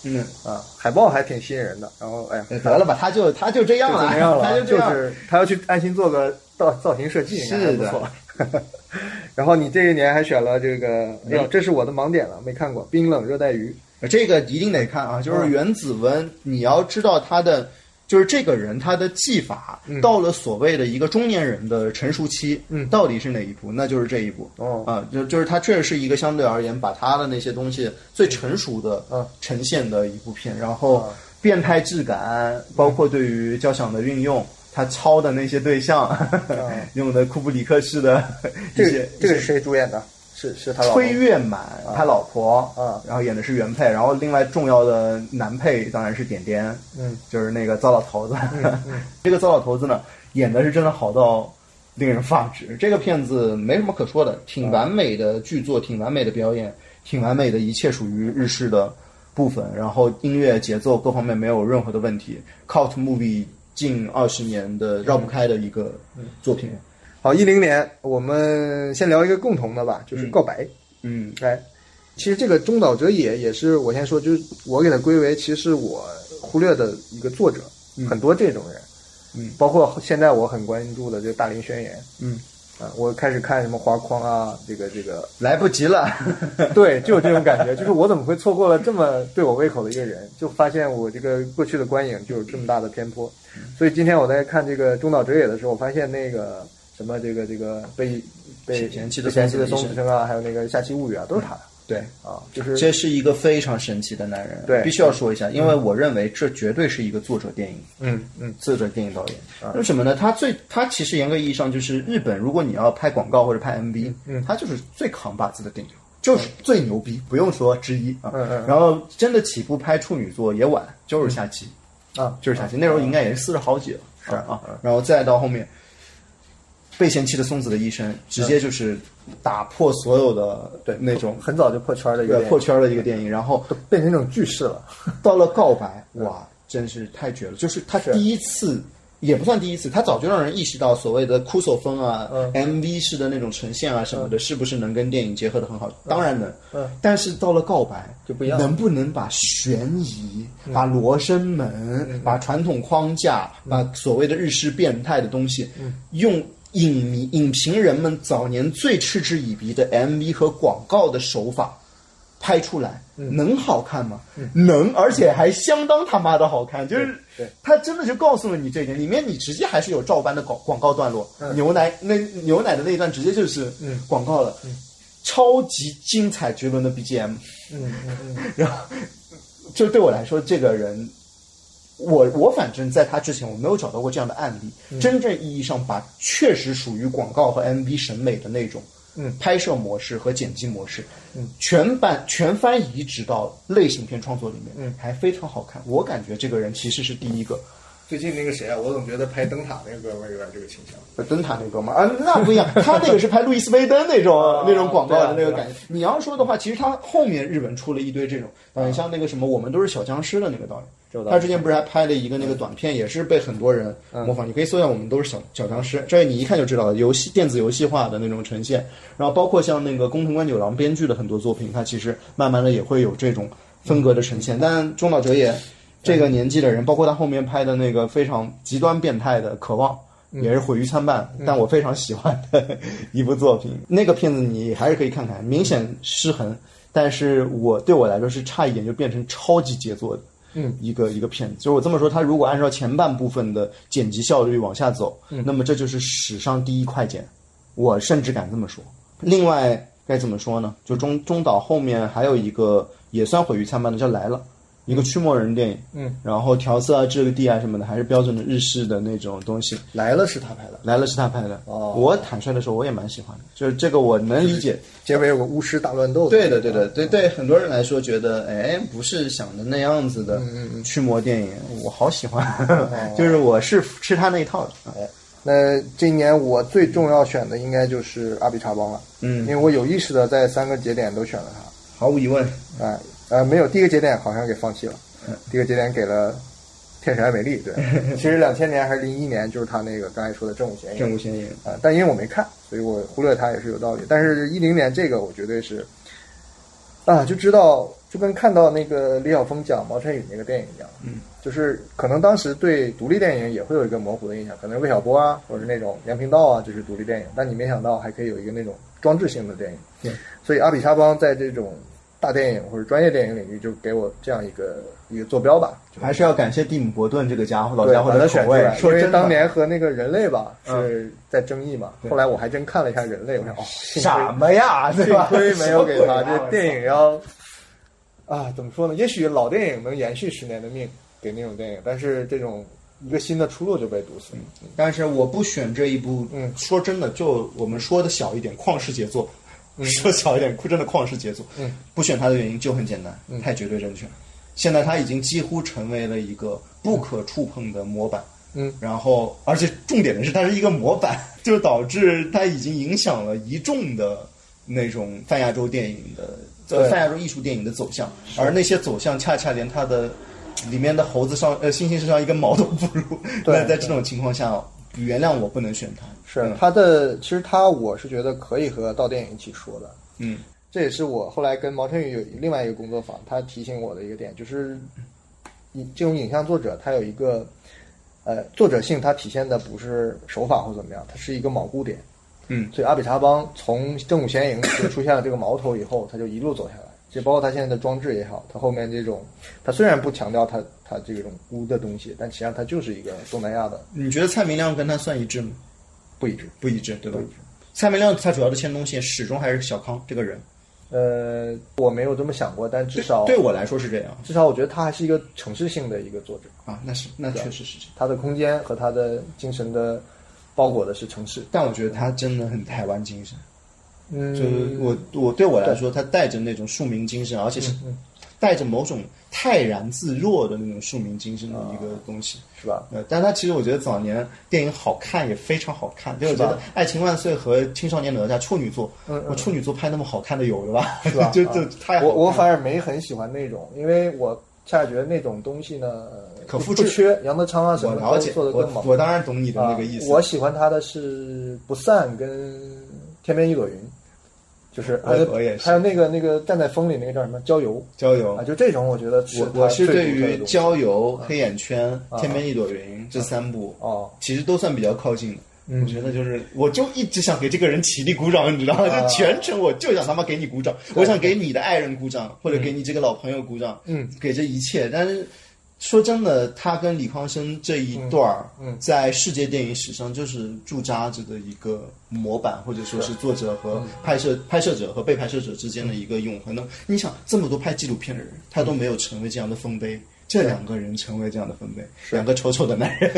S2: 嗯，
S1: 啊，海报还挺吸引人的。然后哎呀，
S2: 得了吧，他就他就这样了，
S1: 就这样了，
S2: 他就这样。
S1: 是他要去安心做个造造型设计，
S2: 是的
S1: 不错。然后你这一年还选了这个，哎呦，这是我的盲点了，没看过《冰冷热带鱼
S2: 这个一定得看啊，就是
S1: 嗯
S2: 原子文，你要知道它的。就是这个人他的技法到了所谓的一个中年人的成熟期，
S1: 嗯。
S2: 到底是哪一步？那就是这一步。
S1: 哦。
S2: 啊，就就是他确实是一个相对而言把他的那些东西最成熟的
S1: 嗯。
S2: 呈现的一部片，然后
S1: 啊
S2: 变态质感，包括对于交响的运用，他抄的那些对象，用的库布里克式的
S1: 这
S2: 些
S1: 个这个是谁主演的？是是他老婆
S2: 崔月满他老婆
S1: 啊
S2: 然后演的是原配，然后另外重要的男配当然是点点，
S1: 嗯，
S2: 就是那个糟老头子。这个糟老头子呢，演的是真的好到令人发指。这个片子没什么可说的，挺完美的剧作，挺完美的表演，挺完美的一切属于日式的部分，然后音乐节奏各方面没有任何的问题。Cult movie 近二十年的绕不开的一个作品。
S1: 好，一零年我们先聊一个共同的吧，就是告白。
S2: 嗯
S1: 哎，其实这个中岛哲也也是我先说，就是我给他归为，其实是我忽略的一个作者，很多这种人，
S2: 嗯，
S1: 包括现在我很关注的这个《大林宣言》，
S2: 嗯
S1: 啊，我开始看什么花框啊，这个这个，
S2: 来不及了。
S1: 对，就有这种感觉，就是我怎么会错过了这么对我胃口的一个人？就发现我这个过去的观影就有这么大的偏颇，所以今天我在看这个中岛哲也的时候，我发现那个什么这个这个被被
S2: 嫌弃的
S1: 嫌弃的
S2: 松子医生
S1: 啊，还有那个《下期物语》啊，都是他的。
S2: 对，
S1: 啊，就是
S2: 这是一个非常神奇的男人，
S1: 对
S2: 必须要说一下，因为我认为这绝对是一个作者电影，
S1: 嗯嗯
S2: 作者电影导演。为什么呢？他最他其实严格意义上就是日本，如果你要拍广告或者拍 MV，嗯，他就是最扛把子的电影。就是最牛逼，不用说之一啊。
S1: 嗯嗯
S2: 然后真的起步拍处女作也晚，就是下期，
S1: 啊，
S2: 就是下期，那时候应该也是四十好几了，是啊
S1: 嗯。
S2: 然后再到后面，被嫌弃的松子的一生，直接就是打破所有的
S1: 对
S2: 那种
S1: 很早就破圈的一个
S2: 破圈的一个电影，然后
S1: 都变成那种句式了。
S2: 到了告白，哇，真是太绝了！就是他第一次，也不算第一次，他早就让人意识到所谓的酷手风啊、
S1: 嗯。
S2: MV 式的那种呈现啊什么的，是不是能跟电影结合的很好？当然能，
S1: 嗯。
S2: 但是到了告白
S1: 就不一样
S2: 能不能把悬疑、把罗生门、把传统框架、把所谓的日式变态的东西，用影迷、影评人们早年最嗤之以鼻的 MV 和广告的手法。拍出来能好看吗？能，而且还相当他妈的好看。就是他真的就告诉了你这一点，里面你直接还是有照搬的广广告段落，牛奶那牛奶的那一段直接就是广告了，超级精彩绝伦的 BGM。
S1: 嗯嗯嗯，
S2: 然后，就对我来说，这个人，我我反正在他之前我没有找到过这样的案例，真正意义上把确实属于广告和 MV 审美的那种。
S1: 嗯
S2: 拍摄模式和剪辑模式，嗯，全版全翻移植到类型片创作里面，
S1: 嗯
S2: 还非常好看。我感觉这个人其实是第一个，
S1: 最近那个谁啊，我总觉得拍灯塔那个哥们儿有点这个倾向。
S2: 呃灯塔那哥们儿啊，那不一样，他那个是拍路易斯威登那种、那种广告的那个感觉。你要说的话，其实他后面日本出了一堆这种嗯，像那个什么《我们都是小僵尸》的那个导演。他之前不是还拍了一个那个短片，也是被很多人模仿。你可以搜一下，我们都是小小僵尸，这个你一看就知道了，游戏电子游戏化的那种呈现。然后包括像那个宫藤官九郎编剧的很多作品，它其实慢慢的也会有这种风格的呈现。但中岛哲也这个年纪的人，包括他后面拍的那个非常极端变态的《渴望》。也是毁誉参半，但我非常喜欢的一部作品。那个片子你还是可以看看，明显失衡，但是我对我来说是差一点就变成超级杰作的。
S1: 嗯，
S2: 一个一个片子，就是我这么说，它如果按照前半部分的剪辑效率往下走，那么这就是史上第一快剪，我甚至敢这么说。另外该怎么说呢？就中中岛后面还有一个也算毁誉参半的，叫来了。一个驱魔人电影，
S1: 嗯，
S2: 然后调色啊、质地啊什么的，还是标准的日式的那种东西。
S1: 来了是他拍的，
S2: 来了是他拍的，
S1: 哦。
S2: 我坦率的说，我也蛮喜欢的，就是这个我能理解。
S1: 结尾有个巫师大乱斗。
S2: 对的，对的，对对，很多人来说觉得，哎，不是想的那样子的驱魔电影，我好喜欢，就是我是吃他那一套的。
S1: 哎，那这一年我最重要选的应该就是阿比查邦了，
S2: 嗯。
S1: 因为我有意识的在三个节点都选了他。
S2: 毫无疑问，
S1: 哎，呃，没有，第一个节点好像给放弃了，第一个节点给了天使爱美丽。对，其实两千年还是零一年，就是他那个刚才说的正午嫌疑人。
S2: 正午嫌疑人。
S1: 啊、但因为我没看，所以我忽略它也是有道理。但是一零年这个我绝对是啊，就知道就跟看到那个李晓峰讲毛晨宇那个电影一样，嗯，就是可能当时对独立电影也会有一个模糊的印象，可能是魏晓波啊，或者是那种梁平道啊，就是独立电影，但你没想到还可以有一个那种装置性的电影。
S2: 对，
S1: 所以阿比沙邦在这种大电影或者专业电影领域就给我这样一个一个坐标吧，
S2: 还是要感谢蒂姆·伯顿这个家伙，老，家伙的
S1: 选出来。。因为
S2: 说真，
S1: 当年和那个人类吧
S2: 嗯
S1: 是在争议嘛，后来我还真看了一下人类，我想哦，
S2: 什么呀，对
S1: 幸
S2: 吧？
S1: 亏没有给他这电影要啊，怎么说呢？也许老电影能延续十年的命给那种电影，但是这种一个新的出路就被堵死了。
S2: 但是我不选这一部，
S1: 嗯
S2: 说真的，就我们说的小一点，旷世杰作。说小一点，真的旷世杰作。
S1: 嗯，
S2: 不选他的原因就很简单，太绝对正确。现在他已经几乎成为了一个不可触碰的模板。
S1: 嗯，
S2: 然后而且重点的是，它是一个模板，就导致它已经影响了一众的那种泛亚洲电影的泛亚洲艺术电影的走向，而那些走向恰恰连它的里面的猴子上呃猩猩身上一根毛都不如。
S1: 对
S2: 那在这种情况下，原谅我不能选它。
S1: 是
S2: 嗯
S1: 他的，其实他我是觉得可以和到电影一起说的。
S2: 嗯
S1: 这也是我后来跟毛晨宇有另外一个工作坊，他提醒我的一个点，就是影这种影像作者他有一个呃作者性，它体现的不是手法或怎么样，它是一个锚固点。
S2: 嗯
S1: 所以阿比查邦从正午显影就出现了这个矛头以后，他就一路走下来。就包括他现在的装置也好，他后面这种，他虽然不强调他他这种污的东西，但实际上他就是一个东南亚的
S2: 你觉得蔡明亮跟他算一致吗？
S1: 不一致。
S2: 不一致，对吧？蔡明亮他主要的牵动线始终还是小康这个人，
S1: 呃，我没有这么想过，但至少
S2: 对我来说是这样
S1: 至少我觉得他还是一个城市性的一个作者，
S2: 啊，那是那确实是这样。
S1: 他的空间和他的精神的包裹的是城市。
S2: 但我觉得他真的很台湾精神，
S1: 嗯，
S2: 就是我我对我来说，他带着那种庶民精神，而且是
S1: 嗯
S2: 带着某种泰然自若的那种庶民精神的一个东西。
S1: 是吧？
S2: 呃，但他其实我觉得早年电影好看也非常好看，就我觉得《爱情万岁》和《青少年哪吒》处女座，
S1: 嗯嗯
S2: 我处女座拍那么好看的有的吧？
S1: 是吧？
S2: 就
S1: 啊
S2: 就太
S1: 我我反而没很喜欢那种，因为我恰恰觉得那种东西呢，
S2: 可复制
S1: 不缺杨德昌啊什么的
S2: 我了解，我
S1: 做的更好。
S2: 我当然懂你的那个意思。
S1: 啊。我喜欢他的是不散跟天边一朵云，就是
S2: 我
S1: 还有
S2: 我也是
S1: 还有那个那个站在风里那个叫什么郊游
S2: 郊游
S1: 啊，就这种我觉得是
S2: 我我是对于郊游、黑眼圈、
S1: 啊
S2: 天边一朵云这三部，
S1: 哦，
S2: 其实都算比较靠近的。
S1: 嗯
S2: 我觉得就是，我就一直想给这个人起立鼓掌，你知道吗？
S1: 啊
S2: 就全程我就想他妈给你鼓掌，我想给你的爱人鼓掌，或者给你这个老朋友鼓掌，
S1: 嗯，
S2: 给这一切。但是说真的，他跟李康生这一段儿，在世界电影史上就是驻扎着的一个模板，或者说是作者和
S1: 嗯
S2: 拍摄、拍摄者和被拍摄者之间的一个永恒的。你想，这么多拍纪录片的人，他都没有成为这样的丰碑，这两个人成为这样的丰碑，两个丑丑的男人。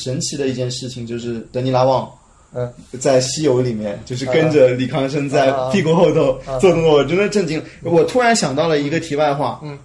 S2: 神奇的一件事情就是德尼拉旺。
S1: 嗯，
S2: 在《西游》里面，就是跟着李康生在
S1: 啊
S2: 屁股后头做动作，我真的震惊。我突然想到了一个题外话，
S1: 嗯，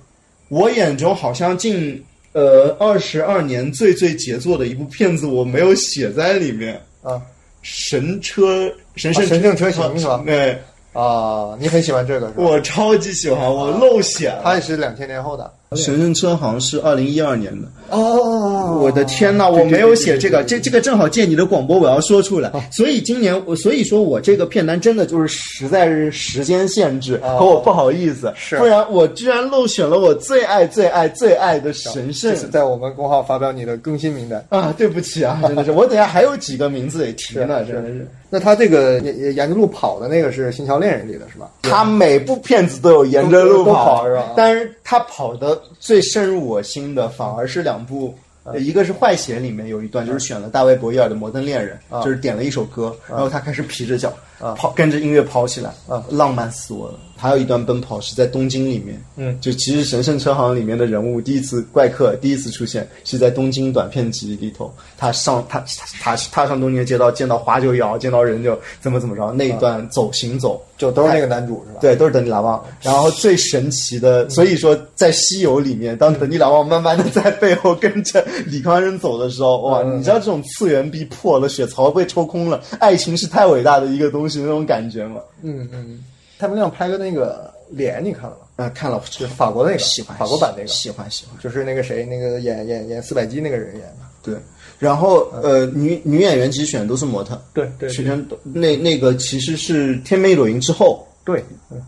S2: 我眼中好像近呃二十二年最最杰作的一部片子，我没有写在里面。
S1: 啊
S2: 神车神圣
S1: 啊神圣车型是吧
S2: 对，
S1: 啊，你很喜欢这个是吧？
S2: 我超级喜欢，我漏写了。
S1: 他也是两千年后的
S2: 神圣车好像是二零一二年的。
S1: 哦
S2: 我的天呐，我没有写这个，这这个正好借你的广播，我要说出来。所以今年，我所以说我这个片单真的就是实在是时间限制，
S1: 哦
S2: 和我不好意思，
S1: 是
S2: 不然我居然漏选了我最爱最爱最爱的神圣
S1: 在我们公号发表你的更新名单。
S2: 啊！对不起啊，真的是，我等下还有几个名字得提呢，真的是。
S1: 那他这个沿沿着路跑的那个是《新桥恋人》里的是吧？
S2: 他每部片子都有沿着路
S1: 跑是吧
S2: 但是他跑的最深入我心的反而是两部。一个是《坏血》里面有一段，就是选了大卫·博伊尔的《摩登恋人》，
S1: 啊
S2: 就是点了一首歌，然后他开始皮着脚
S1: 啊
S2: 跑，跟着音乐跑起来
S1: 啊，
S2: 浪漫死我了。还有一段奔跑是在东京里面，
S1: 嗯
S2: 就其实神圣车行里面的人物第一次怪客第一次出现是在东京短片集里头，他上他他他踏上东京的街道，见到花就摇，见到人就怎么怎么着，那一段走行走。
S1: 就都是那个男主是吧？
S2: 对，都是等你拉旺。然后最神奇的，所以说在《西游》里面，当等你拉旺慢慢的在背后跟着李康生走的时候，哇，
S1: 嗯
S2: 你知道这种次元壁破了，血槽被抽空了，爱情是太伟大的一个东西那种感觉吗？
S1: 嗯嗯。他们亮拍个那个脸，你看了吗？
S2: 啊，看了，
S1: 就是法国那个，
S2: 喜欢
S1: 法国版那个，
S2: 喜欢喜欢。
S1: 就是那个谁，那个演演演四百集那个人演的。
S2: 对，然后呃，女女演员其实选的都是模特，
S1: 对对
S2: 全全都那那个其实是《天边一朵云》之后。
S1: 对，嗯，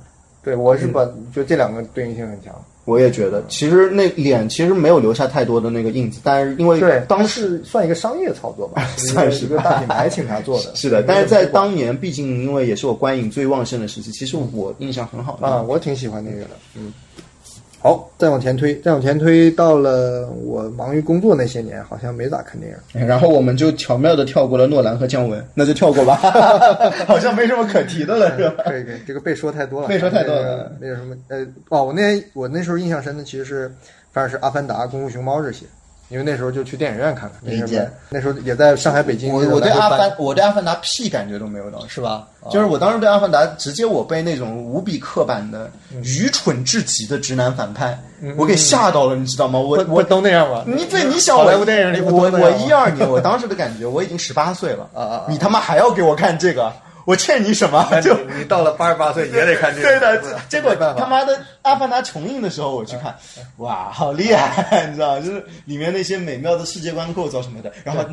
S1: 对，我是把就这两个对应性很强。
S2: 我也觉得，其实那脸其实没有留下太多的那个印子，但是因为
S1: 对，
S2: 当
S1: 时算一个商业操作吧，
S2: 算是
S1: 一个大品牌请他做的。
S2: 是的，但是在当年，毕竟因为也是我观影最旺盛的时期，其实我印象很好的
S1: 啊，我挺喜欢那个的。嗯，好，再往前推，再往前推，到了我忙于工作那些年，好像没咋看电影。
S2: 然后我们就巧妙的跳过了诺兰和姜文，那就跳过吧，好像没什么可提的了，是吧？
S1: 可以可以，这个被说太多了，
S2: 被说太多了
S1: 那个没有什么呃哦，我那我那时候印象深的其实是，反正是《阿凡达》《功夫熊猫》这些，因为那时候就去电影院看看。那
S2: 理解
S1: 什么那时候也在上海、北京。
S2: 我我对阿凡我对阿凡达屁感觉都没有的，是吧？就是我当时对阿凡达，直接我被那种无比刻板的、愚蠢至极的直男反派，我给吓到了，你知道吗？我我
S1: 都那样吧？
S2: 你对你想
S1: 好
S2: 我
S1: 莱坞电影里
S2: 我我一二年，我当时的感觉我已经十八岁了
S1: 啊啊啊
S2: 你他妈还要给我看这个？我欠你什么？就
S1: 你你到了八十八岁也得看这个。
S2: 对的结果他妈的《阿凡达》重映的时候我去看，哇，好厉害，你知道，就是里面那些美妙的世界观构造什么的，然后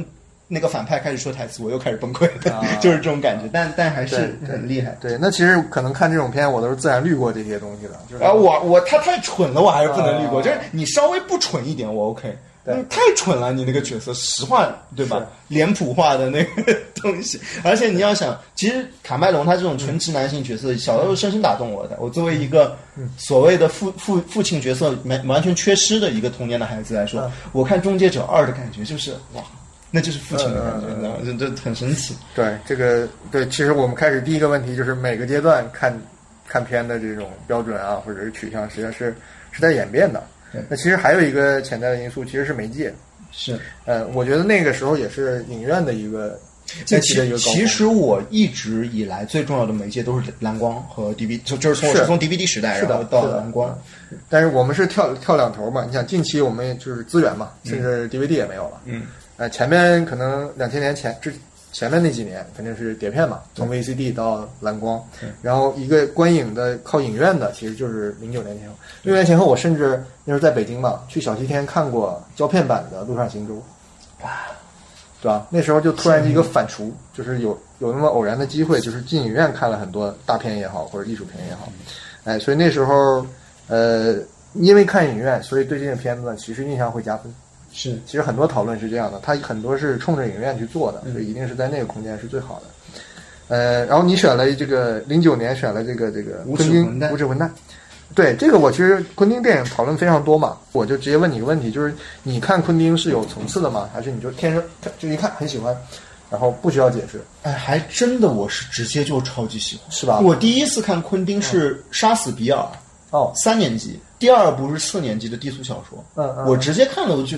S2: 那个反派开始说台词，我又开始崩溃了，就是这种感觉，但但还是很厉害。
S1: 对，那其实可能看这种片，我都是自然滤过这些东西的。就是
S2: 啊，我我他太蠢了，我还是不能滤过。
S1: 啊
S2: 就是你稍微不蠢一点，我 OK。
S1: 对
S2: 你太蠢了，你那个角色，实话对吧？脸谱化的那个东西，而且你要想，其实卡麦隆他这种纯直男性角色，小时候深深打动我的。我作为一个所谓的父父父亲角色完完全缺失的一个童年的孩子来说，我看《终结者二》的感觉就是哇，那就是父亲的感觉，
S1: 嗯嗯嗯
S2: 你知道吗？这这很神奇。
S1: 对这个对，其实我们开始第一个问题就是每个阶段看看片的这种标准啊，或者是取向，实际上是是在演变的
S2: 对。
S1: 那其实还有一个潜在的因素，其实是媒介。
S2: 是，
S1: 呃，我觉得那个时候也是影院的一个
S2: 这
S1: 近期的一个高峰
S2: 其其实我一直以来最重要的媒介都是蓝光和 DVD，就就是从我
S1: 是
S2: 是从 DVD 时代，然后到蓝光。
S1: 但是我们是跳跳两头嘛，你想近期我们就是资源嘛，甚至 DVD 也没有了。
S2: 嗯，
S1: 呃，前面可能两千年前之前面那几年肯定是碟片嘛，从 VCD 到蓝光，然后一个观影的靠影院的，其实就是零九年前后。六年前后，我甚至那时候在北京嘛，去小西天看过胶片版的《陆上行舟》，对吧？那时候就突然一个反刍，就是有有那么偶然的机会，就是进影院看了很多大片也好，或者艺术片也好，哎，所以那时候，呃，因为看影院，所以对这个片子，其实印象会加分。
S2: 是。
S1: 其实很多讨论是这样的，它很多是冲着影院去做的，所以一定是在那个空间是最好的。呃，然后你选了这个零九年选了这个这个
S2: 无耻混蛋，
S1: 对这个我其实昆汀电影讨论非常多嘛，我就直接问你一个问题，就是你看昆汀是有层次的吗？还是你就天生就一看很喜欢，然后不需要解释，
S2: 哎，还真的我是直接就超级喜欢，
S1: 是吧？
S2: 我第一次看昆汀是《杀死比尔》，
S1: 哦，
S2: 三年级，第二部是四年级的低俗小说。
S1: 嗯嗯
S2: 我直接看了，我就。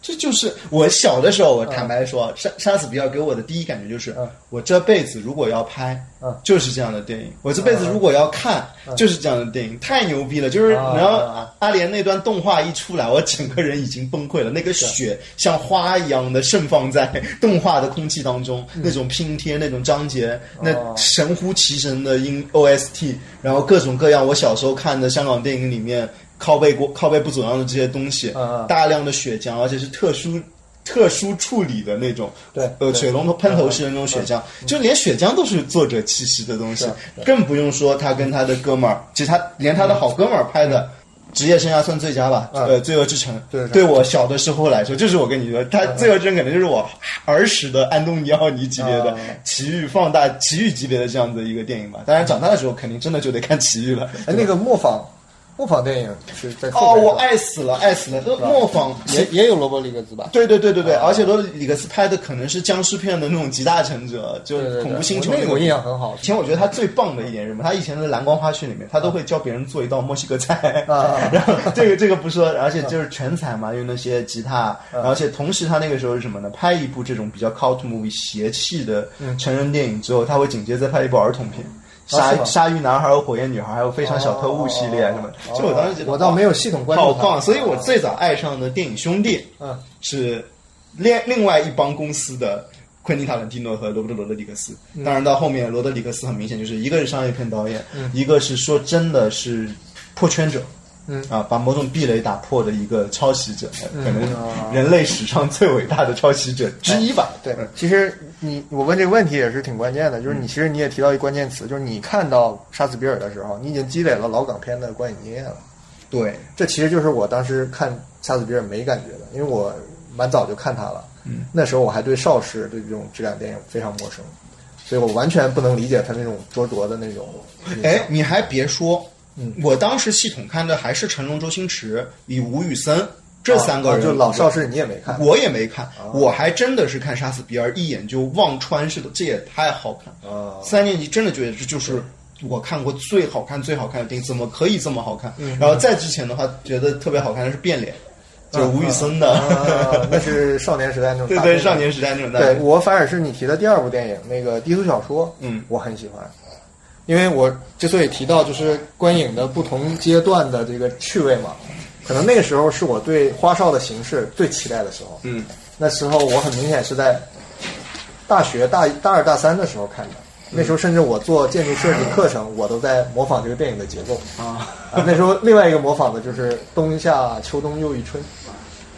S2: 这就是我小的时候，我坦白说，杀杀死比尔给我的第一感觉就是，
S1: 嗯。
S2: 我这辈子如果要拍，
S1: 嗯。
S2: 就是这样的电影；我这辈子如果要看，就是这样的电影，太牛逼了！就是
S1: 啊
S2: 然后阿莲那段动画一出来，我整个人已经崩溃了。那个血像花一样的盛放在动画的空气当中，那种拼贴、那种章节，那
S1: 哦
S2: 神乎其神的音 OST，然后各种各样我小时候看的香港电影里面靠背过靠背不走样的这些东西，大量的血浆，而且是特殊。特殊处理的那种，
S1: 对
S2: 呃，水龙头喷头式的那种血浆，就连血浆都是作者气息的东西，更不用说他跟他的哥们儿，其实他连他的好哥们儿拍的。职业生涯算最佳吧，
S1: 嗯。
S2: 呃，《罪恶之城》
S1: 对
S2: 对。我小的时候来说，就是我跟你说，他《罪恶之城》可能就是我儿时的安东尼奥尼级别的
S1: 嗯。
S2: 奇遇放大奇遇级别的这样的一个电影吧。当然，长大的时候肯定真的就得看奇遇了。
S1: 哎，那个模仿模仿电影是在
S2: 哦，我爱死了，爱死了！那模仿
S1: 也也有罗伯里格斯吧？
S2: 对对对对对，
S1: 啊
S2: 而且罗伯里格斯拍的可能是僵尸片的那种集大成者，就
S1: 对对对
S2: 恐怖星球
S1: 我那个我印象很好
S2: 以前我觉得他最棒的一点是什么？他以前的蓝光花絮里面，他都会教别人做一道墨西哥菜。
S1: 啊
S2: 然后这个这个不说，而且就是全彩嘛，用那些吉他，而且同时他那个时候是什么呢？拍一部这种比较 cult movie 邪气的成人电影之后，他会紧接着拍一部儿童片。鲨鲨鱼男孩和火焰女孩，还有非常小特务系列啊什么的，就我当时觉得
S1: 我倒没有系统关注
S2: 好棒！所以我最早爱上的电影兄弟，
S1: 嗯，
S2: 是另另外一帮公司的昆汀塔伦蒂诺和罗伯特罗德里格斯。当然到后面罗德里格斯很明显就是一个是商业片导演，一个是说真的是破圈者。
S1: 嗯
S2: 啊，把某种壁垒打破的一个抄袭者，可能人类史上最伟大的抄袭者之一吧。
S1: 对，其实你我问这个问题也是挺关键的，就是你其实你也提到一个关键词，就是你看到《杀死比尔》的时候，你已经积累了老港片的观影经验了。
S2: 对，
S1: 这其实就是我当时看《杀死比尔》没感觉的，因为我蛮早就看他了。嗯，那时候我还对邵氏对这种质感电影非常陌生，所以我完全不能理解他那种灼灼的那种。
S2: 哎，你还别说，
S1: 嗯。
S2: 我当时系统看的还是成龙、周星驰、与吴宇森这三个人，
S1: 啊就老邵氏你也没看，
S2: 我也没看，我还真的是看杀死比尔，一眼就望穿似的，这也太好看。
S1: 啊。
S2: 三年级真的觉得这就是我看过最好看、最好看的电影，怎么可以这么好看？然后再之前的话，觉得特别好看的是《变脸》，就是吴宇森的，
S1: 啊那是 少年时代那种
S2: 对对，少年时代那种大
S1: 对。我反而是你提的第二部电影那个低俗小说，
S2: 嗯。
S1: 我很喜欢，因为我之所以提到就是观影的不同阶段的这个趣味嘛，可能那个时候是我对花哨的形式最期待的时候。
S2: 嗯，
S1: 那时候我很明显是在大学大一大二大三的时候看的。那时候甚至我做建筑设计课程，我都在模仿这个电影的结构
S2: 啊。
S1: 啊，那时候另外一个模仿的就是冬夏秋冬又一春，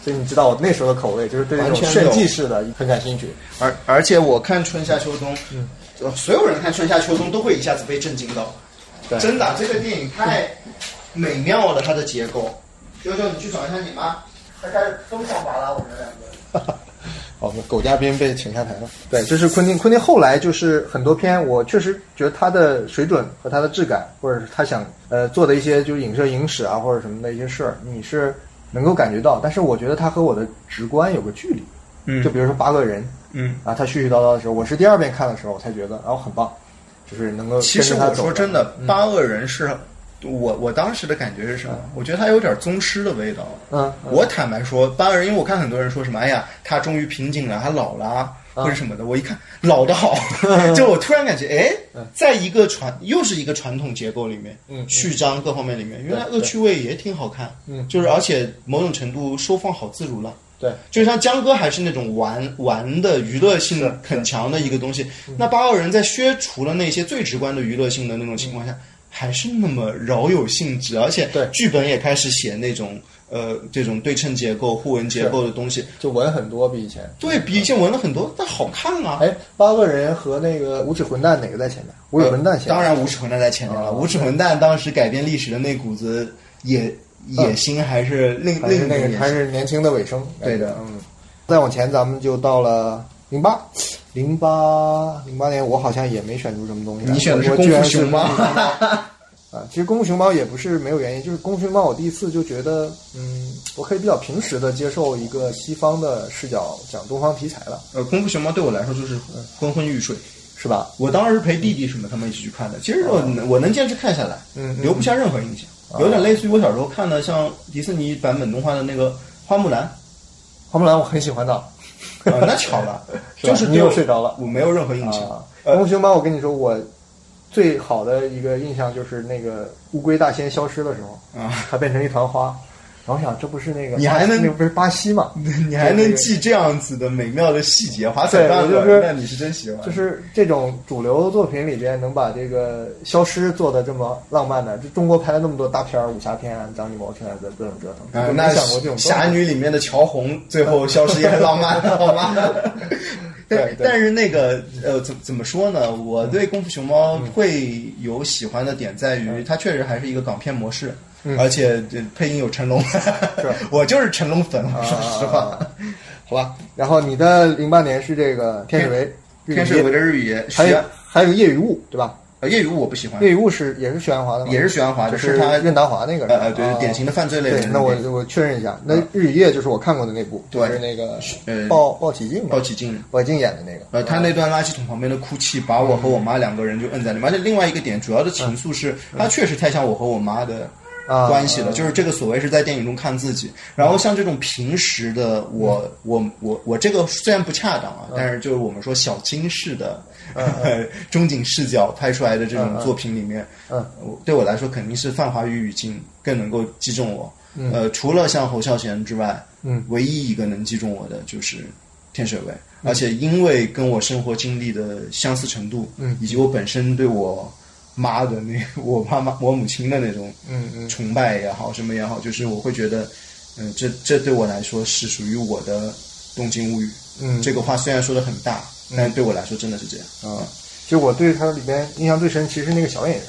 S1: 所以你知道我那时候的口味就是对那种炫技式的很感兴趣。
S2: 而而且我看春夏秋冬，嗯，所有人看春夏秋冬都会一下子被震惊到。
S1: 对
S2: 真的，这个电影太美妙了，它的结构。悠悠，你去找一下你妈，她开始疯狂扒拉我们两个。
S1: 好，我们狗嘉宾被请下台了。对，这是昆汀。昆汀后来就是很多片，我确实觉得他的水准和他的质感，或者是他想呃做的一些就是影射影史啊或者什么的一些事儿，你是能够感觉到。但是我觉得他和我的直观有个距离。
S2: 嗯
S1: 就比如说八个人
S2: 嗯，
S1: 啊，他絮絮叨叨的时候，我是第二遍看的时候我才觉得，然后很棒，就是能够
S2: 其实我。说真的，八恶人是我我当时的感觉是什么？我觉得他有点宗师的味道。
S1: 嗯，嗯
S2: 我坦白说，八恶人，因为我看很多人说什么，哎呀，他终于瓶颈了，他老了或者什么的。我一看老的好，就我突然感觉，哎，在一个传又是一个传统结构里面，
S1: 嗯嗯
S2: 序章各方面里面，原来
S1: 对
S2: 恶趣味也挺好看，
S1: 嗯
S2: 就是而且某种程度收放好自如了。
S1: 对，
S2: 就像江歌还是那种玩玩的娱乐性
S1: 的
S2: 很强的一个东西，那八个人在削除了那些最直观的娱乐性的那种情况下，还是那么饶有兴致，而且
S1: 对
S2: 剧本也开始写那种呃这种对称结构、互文结构的东西，
S1: 就文很多比以前。
S2: 对比以前文了很多，但好看啊。
S1: 哎，八个人和那个无耻混蛋哪个在前面？无耻混蛋前面。
S2: 当然无耻混蛋在前面了，
S1: 哦
S2: 无耻混蛋当时改变历史的那股子野野心还是另另
S1: 那个。还是年轻的尾声。
S2: 对的
S1: 嗯。再往前，咱们就到了零八，零八零八年，我好像也没选出什么东西来。
S2: 你选的是功夫熊猫
S1: 啊，其实功夫熊猫也不是没有原因，就是功夫熊猫，我第一次就觉得，嗯，我可以比较平时的接受一个西方的视角讲东方题材了，
S2: 呃，功夫熊猫对我来说就是昏昏欲睡。
S1: 是吧？
S2: 我当时是陪弟弟什么他们一起去看的，其实我能我能坚持看下来，
S1: 嗯嗯
S2: 留不下任何印象，有点类似于我小时候看的像迪士尼版本动画的那个花木兰，
S1: 花木兰我很喜欢的，
S2: 啊，那巧了，
S1: 是
S2: 就是你
S1: 又睡着了
S2: 我没有任何印象
S1: 啊。功夫熊猫，我跟你说，我最好的一个印象就是那个乌龟大仙消失的时候，
S2: 啊，
S1: 它变成一团花，然后我想这不是那个
S2: 你还能
S1: 那不是巴西嘛？
S2: 你还能记这样子的美妙的细节，华彩
S1: 对
S2: 蛋了，
S1: 我就是
S2: 那你是真喜欢。
S1: 就是这种主流作品里边能把这个消失做的这么浪漫的，就中国拍了那么多大片儿、武侠片啊、张艺谋现在的各种折腾，
S2: 啊，
S1: 就没
S2: 那
S1: 想过这种
S2: 侠女里面的乔红最后消失也很浪漫，好吗？
S1: 对
S2: 但
S1: 对
S2: 但是那个呃，怎怎么说呢？我对《功夫熊猫》会有喜欢的点在于，它确实还是一个港片模式，
S1: 嗯
S2: 而且这配音有成龙，我就是成龙粉，
S1: 啊
S2: 说实话。
S1: 好吧。然后你的零八年是这个天水围，
S2: 天水围的日语，
S1: 还有还有夜雨雾，对吧？
S2: 呃夜雨雾我不喜欢，
S1: 夜雨雾是也是徐安华的吗？
S2: 也是徐安华，
S1: 就是
S2: 他
S1: 任达华那个
S2: 呃呃，对
S1: 啊，
S2: 典型的犯罪类
S1: 那我我确认一下，那《日与夜》就是我看过的那部，
S2: 对
S1: 就是那个
S2: 呃
S1: 鲍鲍起静嘛，
S2: 鲍起静。
S1: 鲍起静演的那个。
S2: 呃，他那段垃圾桶旁边的哭泣，把我和我妈两个人就摁在里面。而且另外一个点，主要的情愫是，他确实太像我和我妈的
S1: 啊
S2: 关系的。就是这个所谓是在电影中看自己，然后像这种平时的我，我我我这个虽然不恰当啊，但是就是我们说小金式的 中景视角拍出来的这种作品里面，
S1: 嗯。
S2: 我对我来说肯定是泛华语语境更能够击中我。呃，除了像侯孝贤之外，
S1: 嗯。
S2: 唯一一个能击中我的就是天水围，而且因为跟我生活经历的相似程度，
S1: 嗯。
S2: 以及我本身对我妈的那 我妈妈我母亲的那种
S1: 嗯嗯
S2: 崇拜也好，什么也好，就是我会觉得，嗯、这这对我来说是属于我的东京物语。
S1: 嗯，
S2: 这个话虽然说的很大，但是对我来说真的是这样。
S1: 啊，就我对他里边印象最深，其实是那个小演员，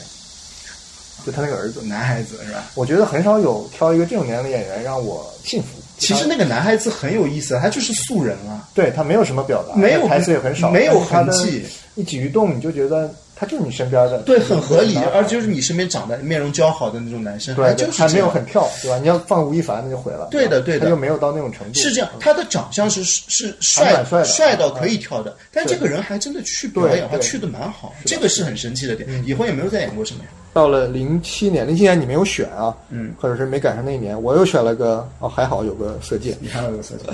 S1: 就他那个儿子。
S2: 男孩子是吧？
S1: 我觉得很少有挑一个这种年龄的演员让我信服。
S2: 其实那个男孩子很有意思，他就是素人啊，
S1: 对他没有什么表达，
S2: 没有
S1: 台词也很少，
S2: 没有痕迹
S1: 一举一动你就觉得他就是你身边的，
S2: 对，很合理，而就是你身边长得面容姣好的那种男生，
S1: 对
S2: 还就是
S1: 还没有很跳，对吧？你要放吴亦凡那就毁了，
S2: 对的对的。
S1: 他就没有到那种程度，
S2: 是这样，他的长相是是帅
S1: 帅
S2: 帅到可以跳的，但这个人还真的去表演，
S1: 对对。
S2: 他去的蛮好，这个是很神奇的点。以后也没有再演过什么呀？
S1: 到了零七年，零七年你没有选啊，
S2: 嗯，
S1: 或者是没赶上那一年，我又选了个哦，还好有个色戒，
S2: 你看到这个色戒，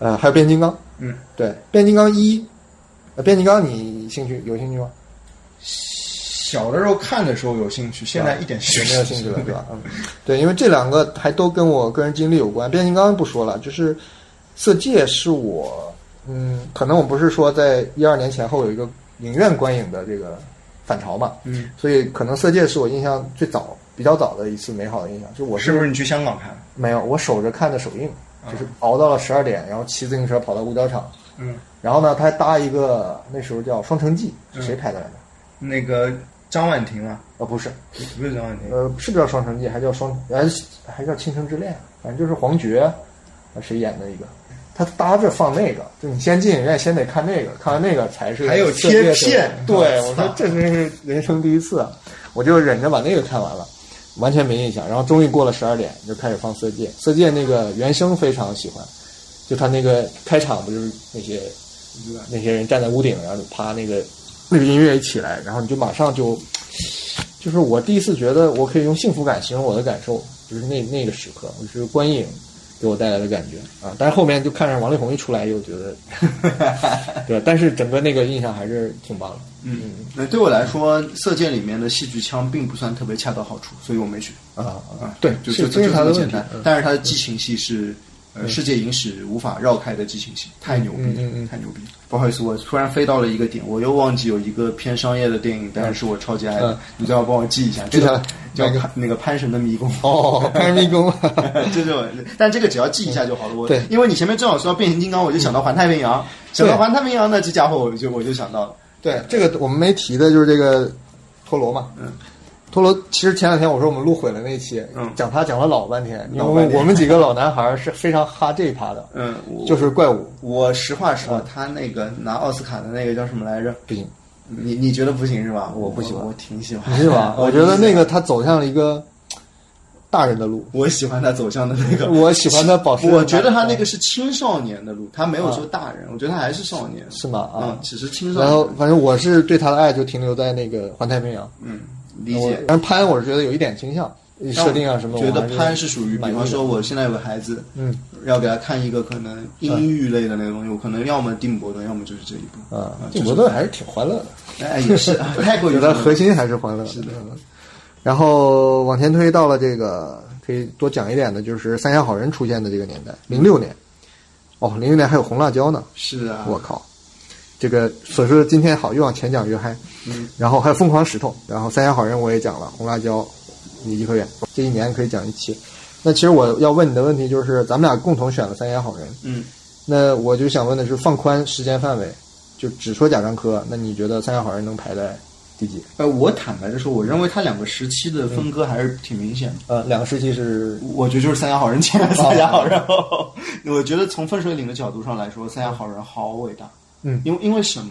S1: 呃，还有变形金刚，
S2: 嗯，
S1: 对，变形金刚一，呃，变形金刚你兴趣有兴趣吗？
S2: 小的时候看的时候有兴趣，现在一点
S1: 也没有兴趣了，对吧？嗯，对，因为这两个还都跟我个人经历有关。变形金刚不说了，就是色戒是我，嗯，可能我不是说在一二年前后有一个影院观影的这个反潮嘛，
S2: 嗯，
S1: 所以可能色戒是我印象最早、比较早的一次美好的印象。就我
S2: 是不是你去香港看？
S1: 没有，我守着看的首映，就是熬到了十二点，然后骑自行车跑到五角场，
S2: 嗯，
S1: 然后呢，他还搭一个那时候叫《双城记》，是谁拍的来着？
S2: 那个张婉婷啊，
S1: 哦，不是，
S2: 不是张婉婷，
S1: 呃，是不是叫《双城记》，还叫双，还是还叫《倾城之恋》，反正就是黄觉，啊谁演的一个。他搭着放那个，就你先进影院，先得看那个，看完那个才是
S2: 还有贴片
S1: 对，
S2: 我
S1: 说这真是人生第一次，啊，我就忍着把那个看完了，完全没印象。然后终于过了十二点，就开始放《色戒》，《色戒》那个原声非常喜欢，就他那个开场不就是那些那些人站在屋顶，然后就啪那个那个音乐一起来，然后你就马上就就是我第一次觉得我可以用幸福感形容我的感受，就是那那个时刻，就是观影给我带来的感觉啊。但是后面就看着王力宏一出来，又觉得，对，但是整个那个印象还是挺棒的。
S2: 嗯，那对我来说，《色戒》里面的戏剧腔并不算特别恰到好处，所以我没选
S1: 啊
S2: 啊。
S1: 对
S2: 就是就
S1: 这是
S2: 就
S1: 他的问题
S2: 这么简单
S1: 嗯。
S2: 但是他的激情戏是呃世界影史无法绕开的激情戏，太牛逼了，太牛逼了。不好意思，我突然飞到了一个点，我又忘记有一个偏商业的电影，但是是我超级爱的
S1: 嗯，
S2: 你最好帮我记一下。这个叫那个潘神的迷宫。
S1: 哦，潘神迷宫，
S2: 这种，但这个只要记一下就好了。我
S1: 对
S2: 因为你前面正好说到变形金刚，我就想到环太平洋，想到环太平洋呢，这家伙我就我就想到了。
S1: 对，这个我们没提的就是这个陀螺嘛。
S2: 嗯，
S1: 陀螺其实前两天我说我们录毁了那期，
S2: 嗯
S1: 讲他讲了老半天，我们几个老男孩是非常哈这一趴的，
S2: 嗯，
S1: 就是怪物
S2: 我实话实说，他那个拿奥斯卡的那个叫什么来着？
S1: 不行，
S2: 你你觉得不行是吧？
S1: 我不喜欢
S2: 我挺喜欢，
S1: 是吧？我觉得那个他走向了一个大人的路，
S2: 我喜欢他走向的那个，
S1: 我喜欢他保持。
S2: 我觉得他那个是青少年的路，他没有说大人，我觉得他还是少年，
S1: 是吗？啊
S2: 嗯，，只是青少年
S1: 然后。反正我是对他的爱就停留在那个环太平洋，
S2: 嗯，理解。
S1: 但是潘我是觉得有一点倾向，设定啊什么，
S2: 觉得
S1: 我还是
S2: 潘是属于，比方说，我现在有个孩子，
S1: 嗯
S2: 要给他看一个可能阴郁类的那个东西，我可能要么定伯顿，要么就是这一部
S1: 啊，
S2: 就是
S1: 蒂伯顿还是挺欢乐的。
S2: 哎，也是不 太过于
S1: 觉得核心还是欢乐。是的。然后往前推到了这个可以多讲一点的，就是三峡好人出现的这个年代，零六年。哦，零六年还有红辣椒呢，
S2: 是啊，
S1: 我靠！这个所说的今天好越往前讲越嗨。
S2: 嗯。
S1: 然后还有疯狂石头，然后三峡好人我也讲了，红辣椒，你颐和园，这一年可以讲一期。那其实我要问你的问题就是，咱们俩共同选了三峡好人，
S2: 嗯，
S1: 那我就想问的是，放宽时间范围，就只说贾樟柯，那你觉得三峡好人能排在第几？
S2: 呃，我坦白的说，我认为他两个时期的分割还是挺明显的。
S1: 呃，两个时期是
S2: 我觉得就是三峡好人前三峡好人后，我觉得从分水岭的角度上来说，三峡好人好伟大。
S1: 嗯
S2: 因为因为什么？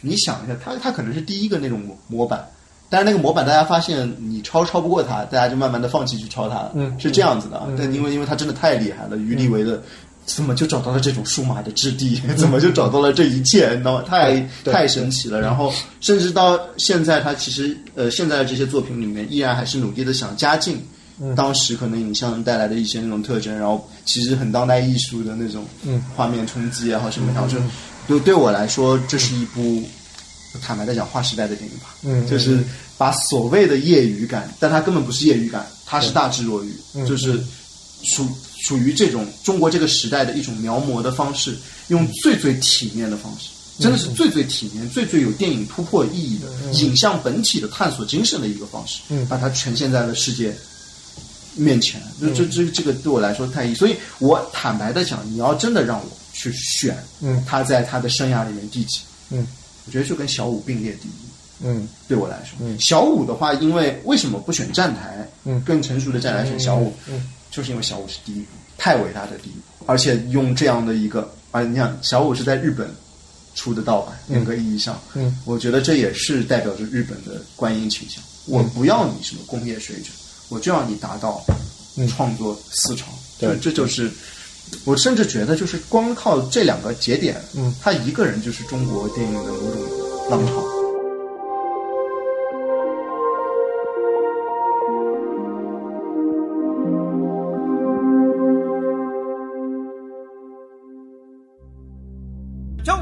S2: 你想一下，他他可能是第一个那种模模板，但是那个模板大家发现你抄抄不过他，大家就慢慢的放弃去抄他了。
S1: 嗯
S2: 是这样子的啊。
S1: 嗯
S2: 但因为因为他真的太厉害了，于立维的。怎么就找到了这种数码的质地？怎么就找到了这一切？你知道吗？太太神奇了。然后甚至到现在，他其实呃，现在的这些作品里面，依然还是努力的想加进
S1: 嗯
S2: 当时可能影像带来的一些那种特征，然后其实很当代艺术的那种
S1: 嗯
S2: 画面冲击也好什么，然后就对对我来说，这是一部坦白的讲划时代的电影吧。
S1: 嗯
S2: 就是把所谓的业余感，但它根本不是业余感，它是大智若愚，
S1: 嗯
S2: 就是属属于这种中国这个时代的一种描摹的方式，用最最体面的方式。真的是最最体面、最最有电影突破意义的、影像本体的探索精神的一个方式，
S1: 嗯
S2: 把它呈现在了世界面前。这这这这个对我来说太意，所以我坦白的讲，你要真的让我去选，
S1: 嗯。
S2: 他在他的生涯里面第几，
S1: 嗯。
S2: 我觉得就跟小五并列第一。
S1: 嗯。
S2: 对我来说，
S1: 嗯。
S2: 小五的话，因为为什么不选站台？
S1: 嗯。
S2: 更成熟的站台选小五，
S1: 嗯
S2: 就是因为小五是第一，太伟大的第一，而且用这样的一个啊，你想小五是在日本出的盗版，严格意义上，
S1: 嗯，
S2: 我觉得这也是代表着日本的观音倾向。我不要你什么工业水准，我就要你达到创作思潮，
S1: 对
S2: 就这就是。我甚至觉得，就是光靠这两个节点，
S1: 嗯，
S2: 他一个人就是中国电影的某种浪潮。
S6: 走。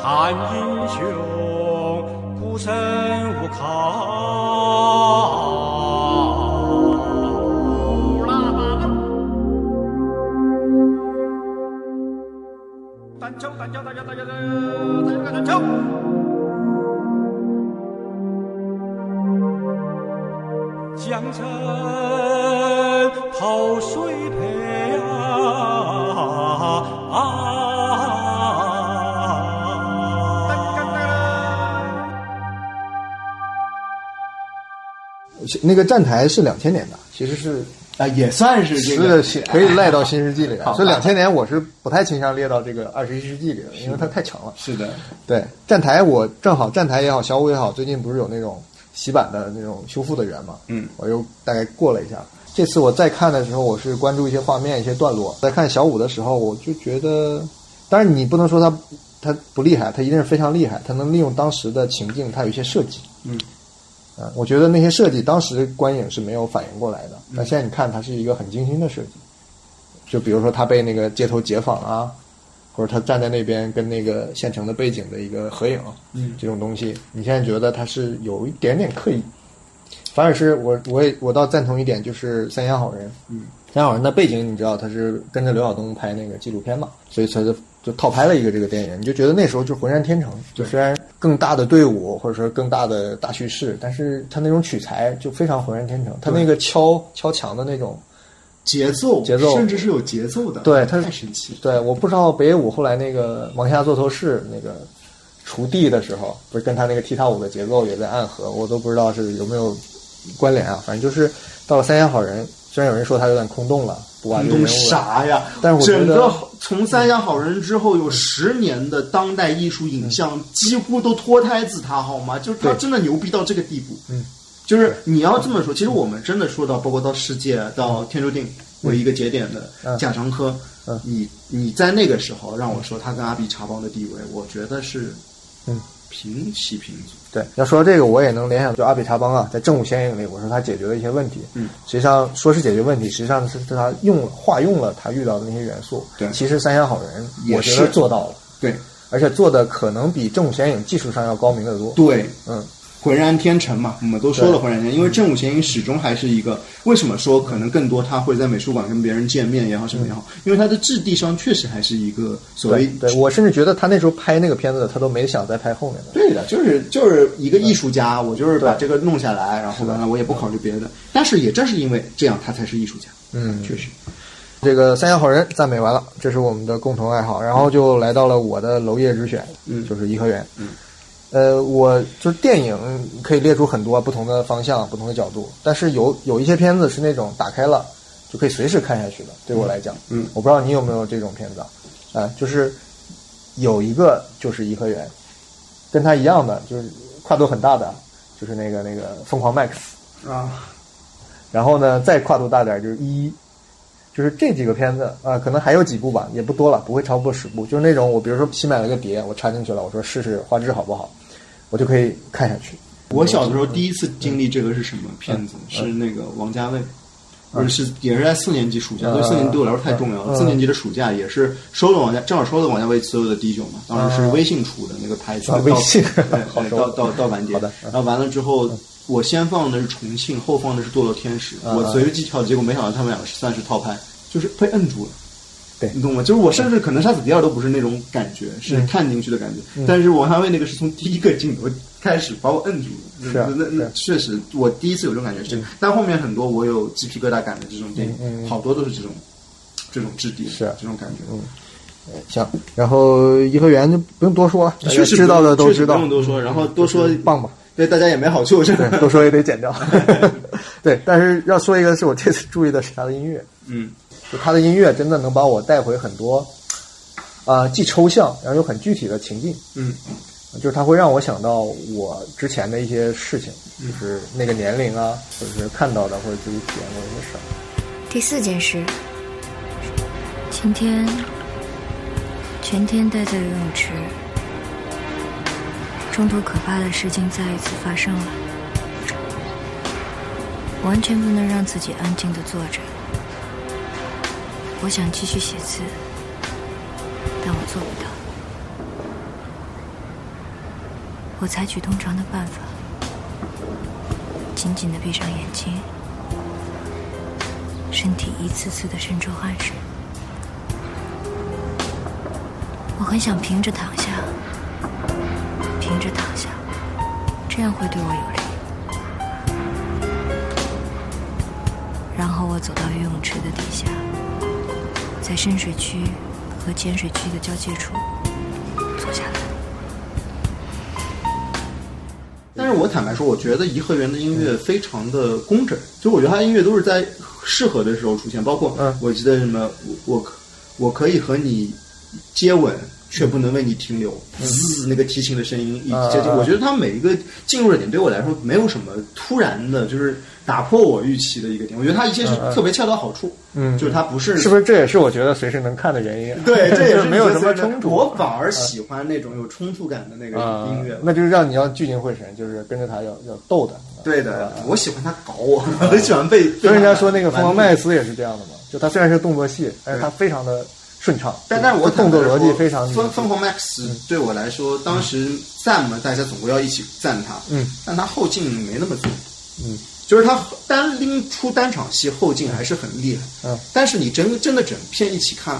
S6: 叹英雄，孤身无靠。
S1: 那个站台是两千年的，其实是
S2: 啊，也算是这个
S1: 是 可以赖到新世纪里。所以两千年我是不太倾向列到这个二十一世纪里的，因为它太强了。
S2: 是的，
S1: 对站台，我正好站台也好，小五也好，最近不是有那种洗版的那种修复的源嘛？
S2: 嗯，
S1: 我又大概过了一下。这次我再看的时候，我是关注一些画面、一些段落。在看小五的时候，我就觉得，当然你不能说他他不厉害，他一定是非常厉害，他能利用当时的情境，他有一些设计。
S2: 嗯，
S1: 啊，我觉得那些设计当时观影是没有反应过来的，但现在你看，它是一个很精心的设计。就比如说他被那个街头解访啊，或者他站在那边跟那个县城的背景的一个合影，
S2: 嗯
S1: 这种东西，你现在觉得他是有一点点刻意，反而是我我也我倒赞同一点，就是《三峡好人》，
S2: 嗯，《
S1: 三峡好人》的背景你知道他是跟着刘晓东拍那个纪录片嘛，所以他就就套拍了一个这个电影，你就觉得那时候就浑然天成，就虽然更大的队伍或者说更大的大叙事，但是他那种取材就非常浑然天成，他那个敲敲墙的那种。
S2: 节奏，
S1: 节奏
S2: 甚至是有节奏的，
S1: 对，它
S2: 太神奇。
S1: 对，我不知道北野武后来那个王下座头市那个锄地的时候，不是跟他那个踢踏舞的节奏也在暗合，我都不知道是有没有关联啊。反正就是到了《三峡好人》，虽然有人说他有点空洞了，不挖
S2: 空洞
S1: 这个人物，
S2: 啥呀？
S1: 但是我觉得
S2: 从《三峡好人》之后有十年的当代艺术影像，几乎都脱胎自他，好吗？就是他真的牛逼到这个地步。
S1: 嗯，
S2: 就是你要这么说，其实我们真的说到，包括到世界到天注定为一个节点的
S1: 嗯。
S2: 贾樟柯，
S1: 嗯。
S2: 你你在那个时候让我说他跟阿比查邦的地位，我觉得是
S1: 嗯
S2: 平起平坐。
S1: 对，要说到这个，我也能联想，就阿比查邦啊，在《正午显影》里，我说他解决了一些问题。
S2: 嗯，
S1: 实际上说是解决问题，实际上是是他用了化用了他遇到的那些元素。
S2: 对
S1: 其实《三峡好人》
S2: 也
S1: 我觉得
S2: 是
S1: 做到了，
S2: 对
S1: 而且做的可能比《正午显影》技术上要高明得多。
S2: 对，
S1: 嗯，
S2: 浑然天成嘛，我们都说了浑然天成，因为正午显影始终还是一个，为什么说可能更多他会在美术馆跟别人见面也好什么也好，因为他的质地上确实还是一个所谓
S1: 对，对我甚至觉得他那时候拍那个片子，他都没想再拍后面的。
S2: 对的，就是就是一个艺术家，我就是把这个弄下来，然后完了我也不考虑别的，但是也正是因为这样，他才是艺术家。
S1: 嗯
S2: 确实，
S1: 这个三峡好人赞美完了，这是我们的共同爱好，然后就来到了我的娄烨之选，
S2: 嗯
S1: 就是颐和园。
S2: 嗯，
S1: 呃，我就是电影可以列出很多不同的方向、不同的角度，但是有有一些片子是那种打开了就可以随时看下去的，对我来讲，
S2: 嗯
S1: 我不知道你有没有这种片子啊？啊、就是有一个就是颐和园，跟它一样的就是跨度很大的，就是那个那个疯狂 Max。
S2: 啊，
S1: 然后呢，再跨度大点就是一，就是这几个片子啊、可能还有几部吧，也不多了，不会超过十部。就是那种我比如说新买了个碟，我插进去了，我说试试画质好不好，我就可以看下去。
S2: 我小的时候第一次经历这个是什么片子？
S1: 嗯
S2: 是那个王家卫。不是，是也是在四年级暑假，
S1: 嗯
S2: 对四年级对我来说太重要了。
S1: 嗯
S2: 四年级的暑假也是收了王家，正好收了王家卫所有的第九嘛，当时是微信出的那个牌子，
S1: 微信
S2: 对对，
S1: 好收
S2: 盗盗盗版碟。
S1: 好的嗯
S2: 然后完了之后，我先放的是重庆，后放的是堕落天使。
S1: 嗯
S2: 我随机挑，结果没想到他们两个是算是套拍，就是被摁住了。
S1: 对
S2: 你懂吗？就是我甚至可能杀死第二都不是那种感觉，是
S1: 嗯
S2: 看进去的感觉。但是王家卫那个是从第一个镜头开始把我摁住了。
S1: 是啊
S2: 那那确实，我第一次有这种感觉是这个。但后面很多我有鸡皮疙瘩感的这种电影，好多都是这种这种质地，
S1: 是啊
S2: 这种感觉。
S1: 嗯行，然后颐和园就不用多说了，
S2: 确实
S1: 知道的都知道，
S2: 不用多说，然后多说
S1: 棒吧。
S2: 对大家也没好处，是吧？
S1: 对，多说也得剪掉。对，但是要说一个是我这次注意的是他的音乐，
S2: 嗯
S1: 就他的音乐真的能把我带回很多，啊、既抽象，然后又很具体的情境。
S2: 嗯
S1: 就是它会让我想到我之前的一些事情，就是那个年龄啊，或者是看到的，或者自己体验过的一些事儿。
S7: 第四件事，今天全天待在游泳池，中途可怕的事情再一次发生了，完全不能让自己安静的坐着。我想继续写字，但我做不到。我采取通常的办法，紧紧的闭上眼睛。身体一次次的渗出汗水。我很想平着躺下，平着躺下，这样会对我有利。然后我走到游泳池的底下，在深水区和浅水区的交界处坐下来。
S2: 但是我坦白说，我觉得颐和园的音乐非常的工整，就我觉得他的音乐都是在适合的时候出现，包括
S1: 嗯
S2: 我记得什么，我我我可以和你接吻，却不能为你停留，嘶、那个提琴的声音一接近，
S1: 嗯
S2: 我觉得他每一个进入的点对我来说没有什么突然的，就是打破我预期的一个点，我觉得他一切是特别恰到好处，
S1: 嗯
S2: 就是他不是
S1: 是不是这也是我觉得随时能看的原因？
S2: 对，这也
S1: 是 没有什么冲突。
S2: 我反而喜欢那种有冲突感的那个
S1: 啊
S2: 音乐。
S1: 那就是让你要聚精会神，就是跟着他要要逗的。
S2: 对的，我喜欢他搞我，我很喜欢被。
S1: 所以人家说那个疯狂麦
S2: 斯，
S1: 斯也是这样的嘛，就他虽然是动作戏，但是他非常的顺畅，
S2: 但但是我
S1: 动作逻辑非常嗯
S2: 疯疯狂 Max 对我来说，当时赞嘛，大家总归要一起赞他，
S1: 嗯，
S2: 但他后劲没那么足，
S1: 嗯，
S2: 就是他单拎出单场戏后劲还是很厉害，
S1: 嗯，
S2: 但是你真真的整片一起看，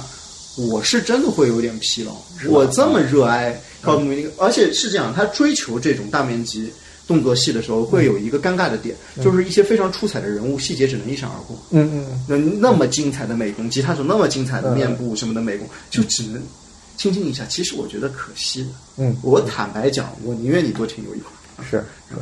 S2: 我是真的会有点疲劳。我这么热爱高度那个，而且是这样，他追求这种大面积动作戏的时候，会有一个尴尬的点，就是一些非常出彩的人物细节只能一闪而过。
S1: 嗯嗯嗯，
S2: 那那么精彩的美工，吉他手那么精彩的面部什么的美工，就只能轻轻一下。其实我觉得可惜的。
S1: 嗯
S2: 我坦白讲，我宁愿你多停留一会儿。
S1: 是是，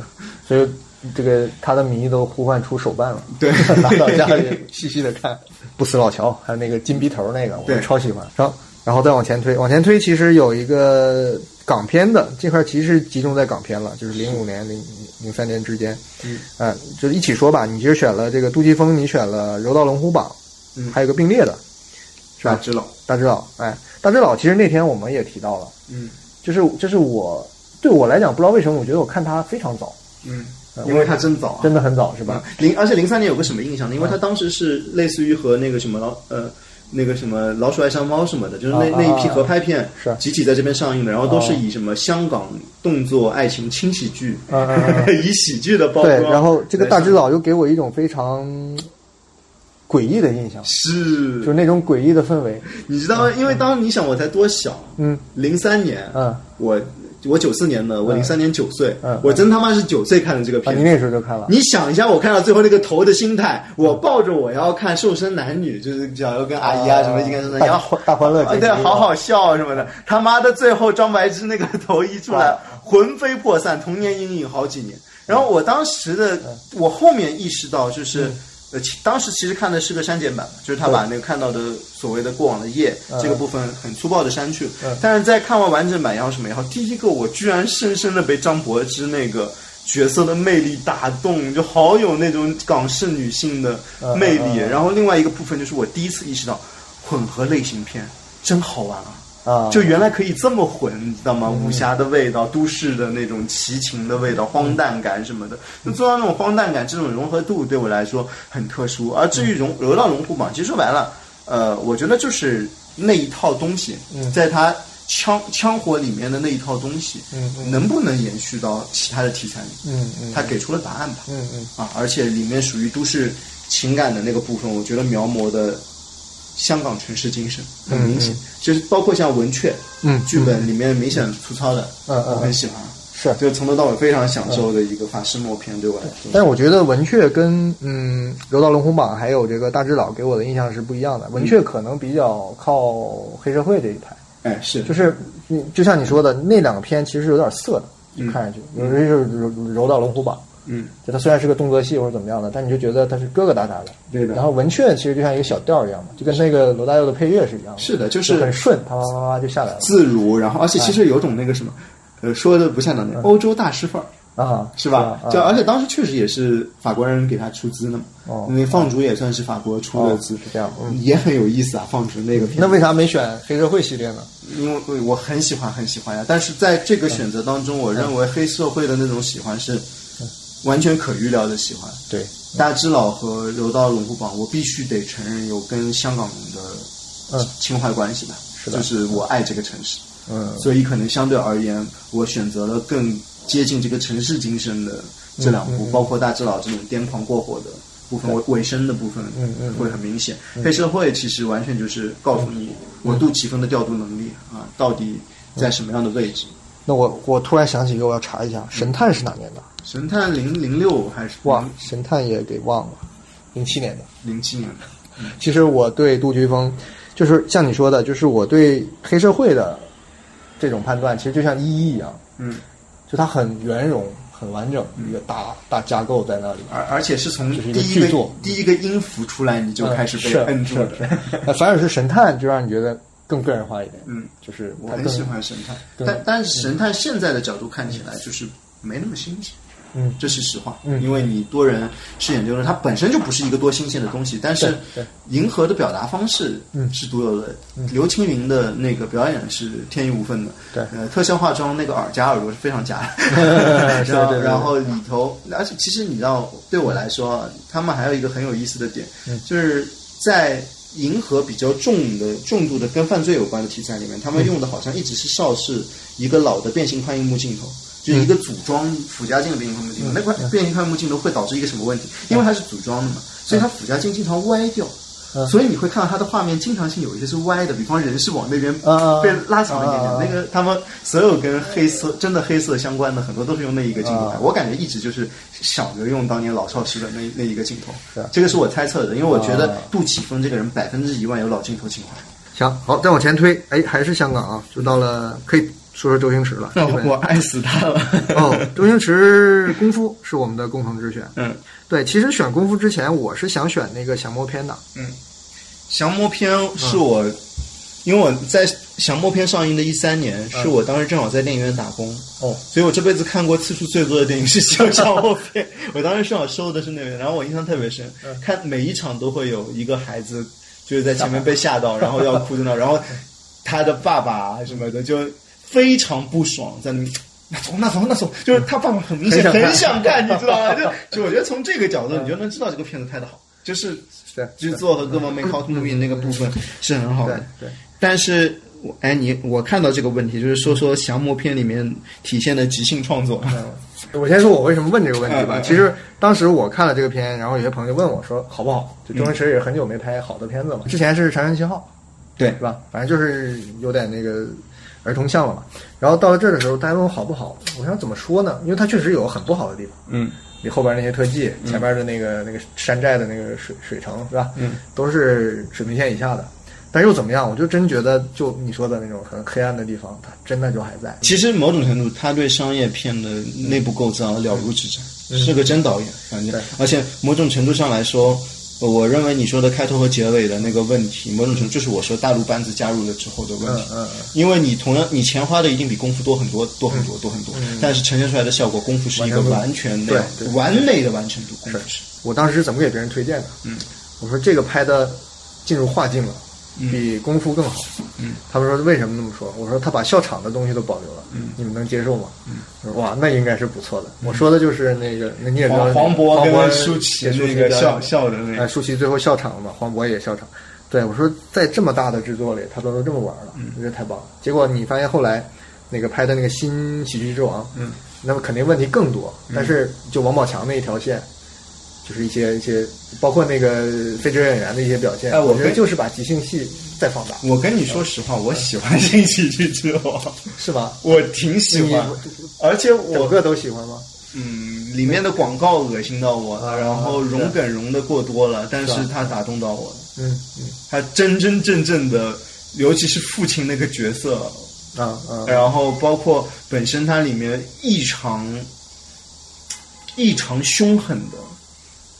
S1: 所以这个他的迷都呼唤出手办了，
S2: 对
S1: 拿到家里细细的看。不死老乔，还有那个金鼻头那个，我
S2: 对
S1: 超喜欢。然后然后再往前推，往前推，其实有一个港片的这块，其实集中在港片了，就是零五年、零零三年之间。
S2: 嗯，
S1: 呃，就是一起说吧。你其实选了这个杜琪峰，你选了《柔道龙虎榜》，
S2: 嗯
S1: 还有个并列的，是吧？
S2: 大知老，
S1: 大智老，哎，大智老，其实那天我们也提到了，
S2: 嗯
S1: 就是就是我对我来讲，不知道为什么，我觉得我看他非常早，
S2: 嗯，因为他真早啊，
S1: 真的很早，是吧？
S2: 零，而且零三年有个什么印象呢？因为他当时是类似于和那个什么老呃。那个什么老鼠爱上猫什么的，就是那、
S1: 啊啊
S2: 那一批合拍片
S1: 是。
S2: 集体在这边上映的，然后都是
S1: 哦
S2: 以什么香港动作爱情轻喜剧，
S1: 嗯嗯嗯
S2: 以喜剧的包装
S1: 对，然后这个大智
S2: 来上
S1: 老又给我一种非常诡异的印象，
S2: 是。
S1: 就是那种诡异的氛围。
S2: 你知道吗？因为当时你想我才多小，
S1: 嗯。
S2: 零三年，
S1: 嗯，
S2: 我我九四年的，我零三年九岁，
S1: 嗯
S2: 我真他妈是九岁看的这个
S1: 啊，
S2: 片
S1: 你那时候就看了，
S2: 你想一下，我看到最后那个头的心态，我抱着我要看瘦身男女，就是想要跟阿姨啊什么一干什么，
S1: 大
S2: 要
S1: 欢大欢乐
S2: 啊对，好好笑什么的。他妈的，最后张柏芝那个头一出来
S1: 啊，
S2: 魂飞魄散，童年阴影好几年。然后我当时的，
S1: 嗯。
S2: 我后面意识到就是。呃，其当时其实看的是个删减版，就是他把那个看到的所谓的过往的页、
S1: 嗯
S2: 这个部分很粗暴的删去但是在看完完整版以后什么也好，第一个我居然深深的被张柏芝那个角色的魅力打动，就好有那种港式女性的魅力。然后另外一个部分就是我第一次意识到，混合类型片真好玩啊！
S1: 啊，
S2: 就原来可以这么混，你知道吗？武侠的味道、都市的那种奇情的味道、荒诞感什么的，那做到那种荒诞感，这种融合度对我来说很特殊。而至于融柔道龙虎榜，其实说白了，呃，我觉得就是那一套东西，在它枪枪火里面的那一套东西，
S1: 嗯嗯
S2: 能不能延续到其他的题材里？
S1: 嗯嗯
S2: 他给出了答案吧。
S1: 嗯嗯
S2: 啊，而且里面属于都市情感的那个部分，我觉得描摹的香港城市精神很明显，就是包括像文雀，
S1: 嗯
S2: 剧本里面明显粗糙的，
S1: 嗯嗯
S2: 我很喜欢，
S1: 是。
S2: 就从头到尾非常享受的一个法式默片，对我来说。
S1: 但是我觉得文雀跟嗯《柔道龙虎榜》还有这个大智老给我的印象是不一样的。文雀可能比较靠黑社会这一派，
S2: 哎，是，
S1: 就是你就像你说的那两个片其实有点色的，就看上去，有的就是柔柔道龙虎榜，
S2: 嗯，
S1: 就它虽然是个动作戏或者怎么样的，但你就觉得它是疙疙瘩瘩的。
S2: 对的
S1: 然后文雀其实就像一个小调一样嘛，就跟那个罗大佑的配乐是一样的。
S2: 是的，就
S1: 就是很顺，啪啪啪啪就下来了。
S2: 自如，然后而且其实有种那个什么，呃，说的不像的那欧洲大师范儿。
S1: 啊，
S2: 是吧？
S1: 啊
S2: 就而且当时确实也是法国人给他出资的嘛，
S1: 哦
S2: 因为放逐也算是法国出的资，
S1: 是这样，嗯，
S2: 也很有意思啊。放逐那个片，
S1: 那为啥没选黑社会系列呢？
S2: 因为我很喜欢很喜欢呀，但是在这个选择当中，我认为黑社会的那种喜欢是完全可预料的喜欢。
S1: 对，
S2: 大只佬和柔道龙虎榜，我必须得承认有跟香港人的
S1: 嗯。
S2: 情怀关系吧，
S1: 是的。
S2: 就是我爱这个城市，
S1: 嗯，
S2: 所以可能相对而言，我选择了更接近这个城市精神的这两部，
S1: 嗯嗯。
S2: 包括大只佬这种癫狂过火的部分，尾尾声的部分，
S1: 嗯嗯
S2: 会很明显。黑社会其实完全就是告诉你我杜琪峰的调度能力啊，到底在什么样的位置。
S1: 那我我突然想起一个，我要查一下，神探是哪年的？
S2: 神探零零六还是
S1: 哇，神探也给忘了，零七年的。
S2: 零七年的？
S1: 其实我对杜琪峰，就是像你说的，就是我对黑社会的这种判断，其实就像一一一样，
S2: 嗯，
S1: 就它很圆融、很完整，一个大大架构在那里。
S2: 而而且是从第一个第一个音符出来，你就开始被摁住了。
S1: 是是呃反而是神探，就让你觉得更个人化一点。
S2: 嗯，
S1: 就是
S2: 我很喜欢神探，但但是神探现在的角度看起来就是没那么新鲜。
S1: 嗯，
S2: 这是实话，
S1: 嗯
S2: 因为你多人饰演就是它本身就不是一个多新鲜的东西，但是银河的表达方式
S1: 嗯
S2: 是独有的。刘青云的那个表演是天衣无缝的，
S1: 对
S2: 呃，特效化妆那个耳夹耳朵是非常假 的，
S1: 是
S2: 然后
S1: 对对对
S2: 然后里头，而且其实你知道，对我来说啊，他们还有一个很有意思的点，
S1: 嗯
S2: 就是在银河比较重的重度的跟犯罪有关的题材里面，他们用的好像一直是邵氏一个老的变形宽银幕镜头。就是一个组装附加镜的变形宽幕镜头，那块变形宽幕镜头会导致一个什么问题？因为它是组装的嘛，所以它附加镜经常歪掉，所以你会看到它的画面经常性有一些是歪的，比方人是往那边
S1: 啊
S2: 被拉长了一点点
S1: 啊。
S2: 那个他们所有跟黑色真的黑色相关的很多都是用那一个镜头拍，我感觉一直就是想着用当年老少时的那那一个镜头。这个是我猜测的，因为我觉得杜琪峰这个人百分之一万有老镜头情怀。
S1: 行，好，再往前推，哎，还是香港啊，就到了可以说说周星驰了。
S2: 我爱死他了。
S1: 哦，周星驰功夫是我们的共同之选。
S2: 嗯，
S1: 对，其实选功夫之前，我是想选那个降魔篇的。
S2: 嗯降魔篇是我，因为我在降魔篇上映的一三年，是我当时正好在电影院打工，
S1: 哦，
S2: 所以我这辈子看过次数最多的电影是《降魔篇》。我当时正好收的是那个，然后我印象特别深，看每一场都会有一个孩子就是在前面被吓到，然后要哭在那，然后他的爸爸什么的就非常不爽，在那。那走那走那走，就是他爸爸很明显
S1: 很想看
S2: 很想看，你知道吗？就就我觉得从这个角度，你就能知道这个片子拍的好，就是
S1: 是
S2: 制作和各方面 c o s movie 那个部分是很好的。
S1: 对，
S2: 但是我哎，你我看到这个问题，就是说说降魔篇里面体现的即兴创作。
S1: 我先说我为什么问这个问题吧。其实当时我看了这个片，然后有些朋友就问我说好不好？就周星驰也是很久没拍好的片子了，之前是《长江七号》，
S2: 对
S1: 是吧？反正就是有点那个儿童像了嘛。然后到了这儿的时候，大家问我好不好，我想怎么说呢？因为它确实有很不好的地方。
S2: 嗯，
S1: 你后边那些特技，前边的那个那个山寨的那个水水城是吧？
S2: 嗯，
S1: 都是水平线以下的。但又怎么样？我就真觉得，就你说的那种很黑暗的地方，它真的就还在。
S2: 其实某种程度，他对商业片的内部构造了如指掌，是个真导演，反正
S1: 对。
S2: 而且某种程度上来说，我认为你说的开头和结尾的那个问题，某种程度就是我说大陆班子加入了之后的问题。
S1: 嗯嗯
S2: 因为你同样你钱花的一定比功夫多很多，多很多，多很多，但是呈现出来的效果，功夫是一个完
S1: 完
S2: 全
S1: 对
S2: 的完美的完成度。
S1: 我当时是怎么给别人推荐的？
S2: 嗯，
S1: 我说这个拍的进入画境了，比功夫更好。
S2: 嗯，
S1: 他们说为什么那么说？我说他把笑场的东西都保留了，
S2: 嗯
S1: 你们能接受吗？嗯，说哇，那应该是不错的。我说的就是那个，那你也知道
S2: 黄黄渤
S1: 黄渤
S2: 跟舒淇那个笑笑的那
S1: 哎，
S2: 个，
S1: 舒淇最后笑场了嘛，黄渤也笑场。对我说，在这么大的制作里，他都能这么玩了，
S2: 嗯
S1: 我觉得太棒了。结果你发现后来那个拍的那个新喜剧之王，
S2: 嗯，
S1: 那么肯定问题更多。但是就王宝强那一条线，就是一些一些，包括那个非职业演员的一些表现，
S2: 哎我跟
S1: 我觉得就是把即兴戏再放大，
S2: 我跟你说实话，我喜欢《新喜剧之王》，
S1: 是吧？
S2: 我挺喜欢，而且我
S1: 整个都喜欢吗？
S2: 嗯，里面的广告恶心到我然后
S1: 是
S2: 融梗融的过多了，但是他打动到我了，
S1: 嗯嗯，
S2: 他真真正正的，尤其是父亲那个角色，
S1: 啊啊，
S2: 然后包括本身它里面异常异常凶狠的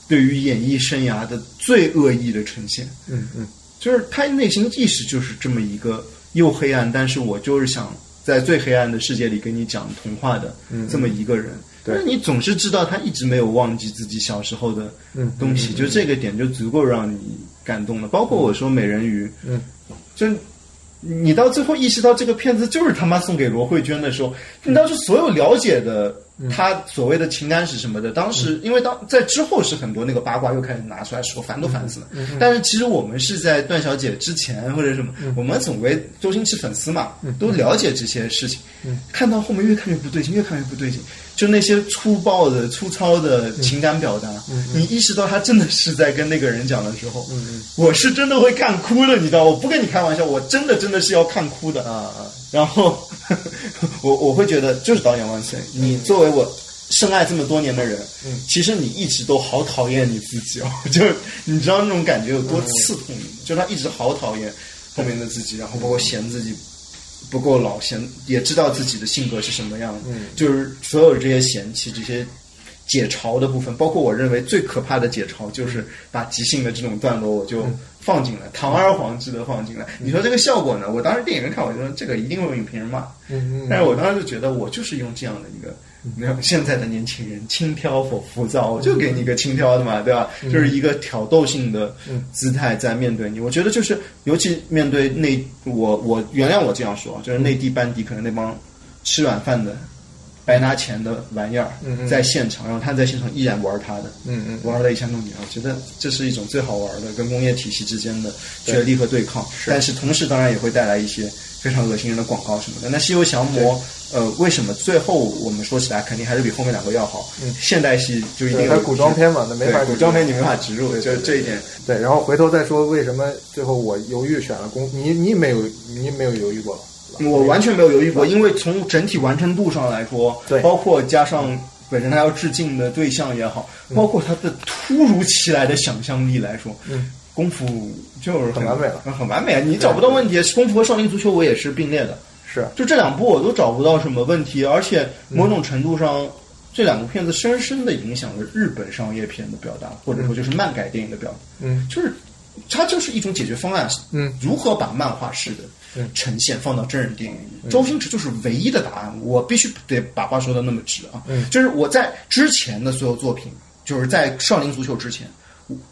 S2: 对于演艺生涯的最恶意的呈现，
S1: 嗯嗯。
S2: 就是他内心意识就是这么一个又黑暗，但是我就是想在最黑暗的世界里跟你讲童话的
S1: 嗯
S2: 这么一个人。
S1: 对。
S2: 但是你总是知道他一直没有忘记自己小时候的
S1: 嗯
S2: 东西，就这个点就足够让你感动了。包括我说美人鱼，
S1: 嗯，
S2: 就你到最后意识到这个片子就是他妈送给罗慧娟的时候，你当时所有了解的
S1: 嗯
S2: 他所谓的情感史什么的，当时因为当在之后是很多那个八卦又开始拿出来说，烦都烦死了。
S1: 嗯
S2: 但是其实我们是在段小姐之前或者什么，我们总为周星驰粉丝嘛，都了解这些事情。看到后面越看越不对劲，越看越不对劲。就那些粗暴的、粗糙的情感表达，你意识到他真的是在跟那个人讲的时候，我是真的会看哭的，你知道？我不跟你开玩笑，我真的真的是要看哭的。
S1: 啊啊，
S2: 然后我我会觉得，就是导演万岁！你作为我深爱这么多年的人，
S1: 嗯
S2: 其实你一直都好讨厌你自己哦，就你知道那种感觉有多刺痛？就他一直好讨厌后面的自己，然后包括嫌自己不够老，嫌也知道自己的性格是什么样的，
S1: 嗯
S2: 就是所有这些嫌弃这些。解嘲的部分，包括我认为最可怕的解嘲，就是把即兴的这种段落我就放进来，堂而皇之的放进来。你说这个效果呢？我当时电影院看，我就说这个一定会有影评人骂。
S1: 嗯嗯
S2: 但是我当时就觉得，我就是用这样的一个，没有现在的年轻人轻佻或浮躁，我就给你一个轻佻的嘛，对吧？就是一个挑逗性的姿态在面对你。我觉得就是，尤其面对内，我我原谅我这样说，就是内地班底可能那帮吃软饭的。白拿钱的玩意儿，在现场，然后他在现场依然玩他的，
S1: 嗯嗯
S2: 玩了一下弄点。我觉得这是一种最好玩的跟工业体系之间的角力和对抗，但是同时当然也会带来一些非常恶心人的广告什么的。那《西游降魔》呃，为什么最后我们说起来肯定还是比后面两个要好？嗯，现代戏就一定有
S1: 对它古装片嘛，那没法
S2: 古装片你没法植入，就这一点。
S1: 对，然后回头再说为什么最后我犹豫选了公，你你没有你没有犹豫过吧？
S2: 我完全没有犹豫过，因为从整体完成度上来说，
S1: 对
S2: 包括加上本身他要致敬的对象也好，包括他的突如其来的想象力来说，
S1: 嗯，
S2: 功夫就是
S1: 很完美了，
S2: 很完美啊！你找不到问题，功夫和少林足球我也是并列的，
S1: 是
S2: 就这两部我都找不到什么问题，而且某种程度上。这两部片子深深的影响了日本商业片的表达，或者说就是漫改电影的表达。
S1: 嗯，
S2: 就是它就是一种解决方案。
S1: 嗯，
S2: 如何把漫画式的呈现放到真人电影里？周星驰就是唯一的答案。我必须得把话说的那么直啊。
S1: 嗯，
S2: 就是我在之前的所有作品，就是在《少林足球》之前。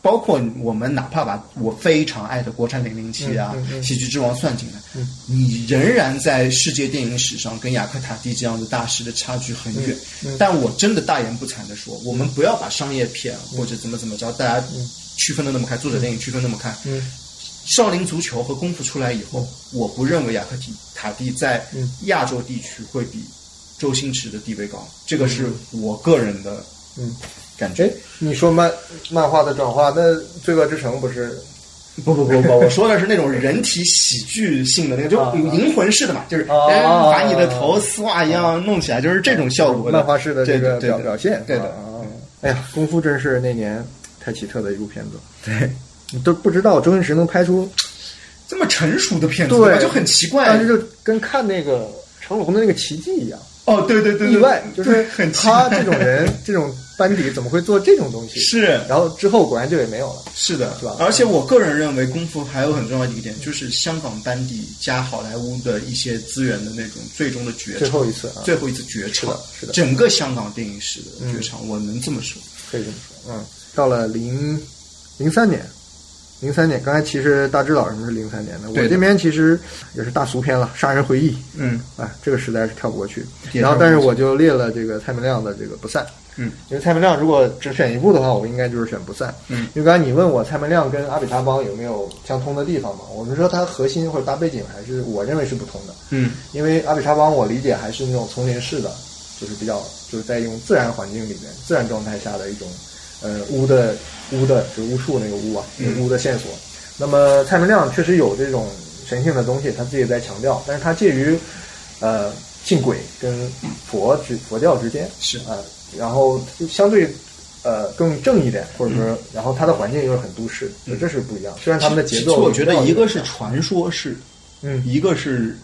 S2: 包括我们哪怕把我非常爱的国产零零七啊、喜剧之王算进来，你仍然在世界电影史上跟雅克塔蒂这样的大师的差距很远。但我真的大言不惭的说，我们不要把商业片或者怎么怎么着，大家区分的那么开，作者电影区分那么开。少林足球和功夫出来以后，我不认为雅克塔蒂在亚洲地区会比周星驰的地位高，这个是我个人的
S1: 嗯
S2: 感觉。
S1: 哎，你说漫漫画的转化，那《罪恶之城》不是？
S2: 不不不不，我说的是那种人体喜剧性的那个，就有银魂式的嘛，就是把你的头丝袜一样弄起来，就是这种效果。
S1: 漫画式的这个表表现，
S2: 对的。
S1: 啊，哎呀，功夫真是那年太奇特的一部片子。
S2: 对，
S1: 你都不知道周星驰能拍出
S2: 这么成熟的片子，
S1: 对，
S2: 就很奇怪。
S1: 但是就跟看那个成龙的那个奇迹一样。
S2: 哦，对对对，
S1: 意外就是
S2: 很
S1: 他这种人，这种班底怎么会做这种东西？
S2: 是，
S1: 然后之后果然就也没有了。
S2: 是的，
S1: 是吧？
S2: 而且我个人认为，功夫还有很重要的一点，就是香港班底加好莱坞的一些资源的那种最终的绝唱，
S1: 最后一次，啊、
S2: 最后一次绝唱，
S1: 是的，是的，
S2: 整个香港电影史的绝唱，嗯、我能这么说，
S1: 可以这么说。嗯，到了零零三年。零三年，刚才其实大知道什么是零三年的，我这边其实也是大俗片了，《杀人回忆》。
S2: 嗯，
S1: 哎，这个实在是跳不过去。然后，但是我就列了这个蔡明亮的这个《不散》。
S2: 嗯，
S1: 因为蔡明亮如果只选一部的话，我应该就是选《不散》。
S2: 嗯，
S1: 因为刚才你问我蔡明亮跟阿比查邦有没有相通的地方嘛？我们说它核心或者大背景还是我认为是不同的。
S2: 嗯，
S1: 因为阿比查邦我理解还是那种丛林式的，就是比较就是在用自然环境里面、自然状态下的一种呃屋的巫的，就是巫术那个巫啊，
S2: 嗯、
S1: 巫的线索。那么蔡明亮确实有这种神性的东西，他自己也在强调，但是他介于呃信鬼跟佛之佛教之间
S2: 是。
S1: 啊、呃，然后相对呃更正一点，或者说，嗯、然后他的环境又是很都市，
S2: 嗯、
S1: 这是不一样。虽然他们的节奏，
S2: 我觉得一个是传说式，
S1: 嗯，
S2: 一个是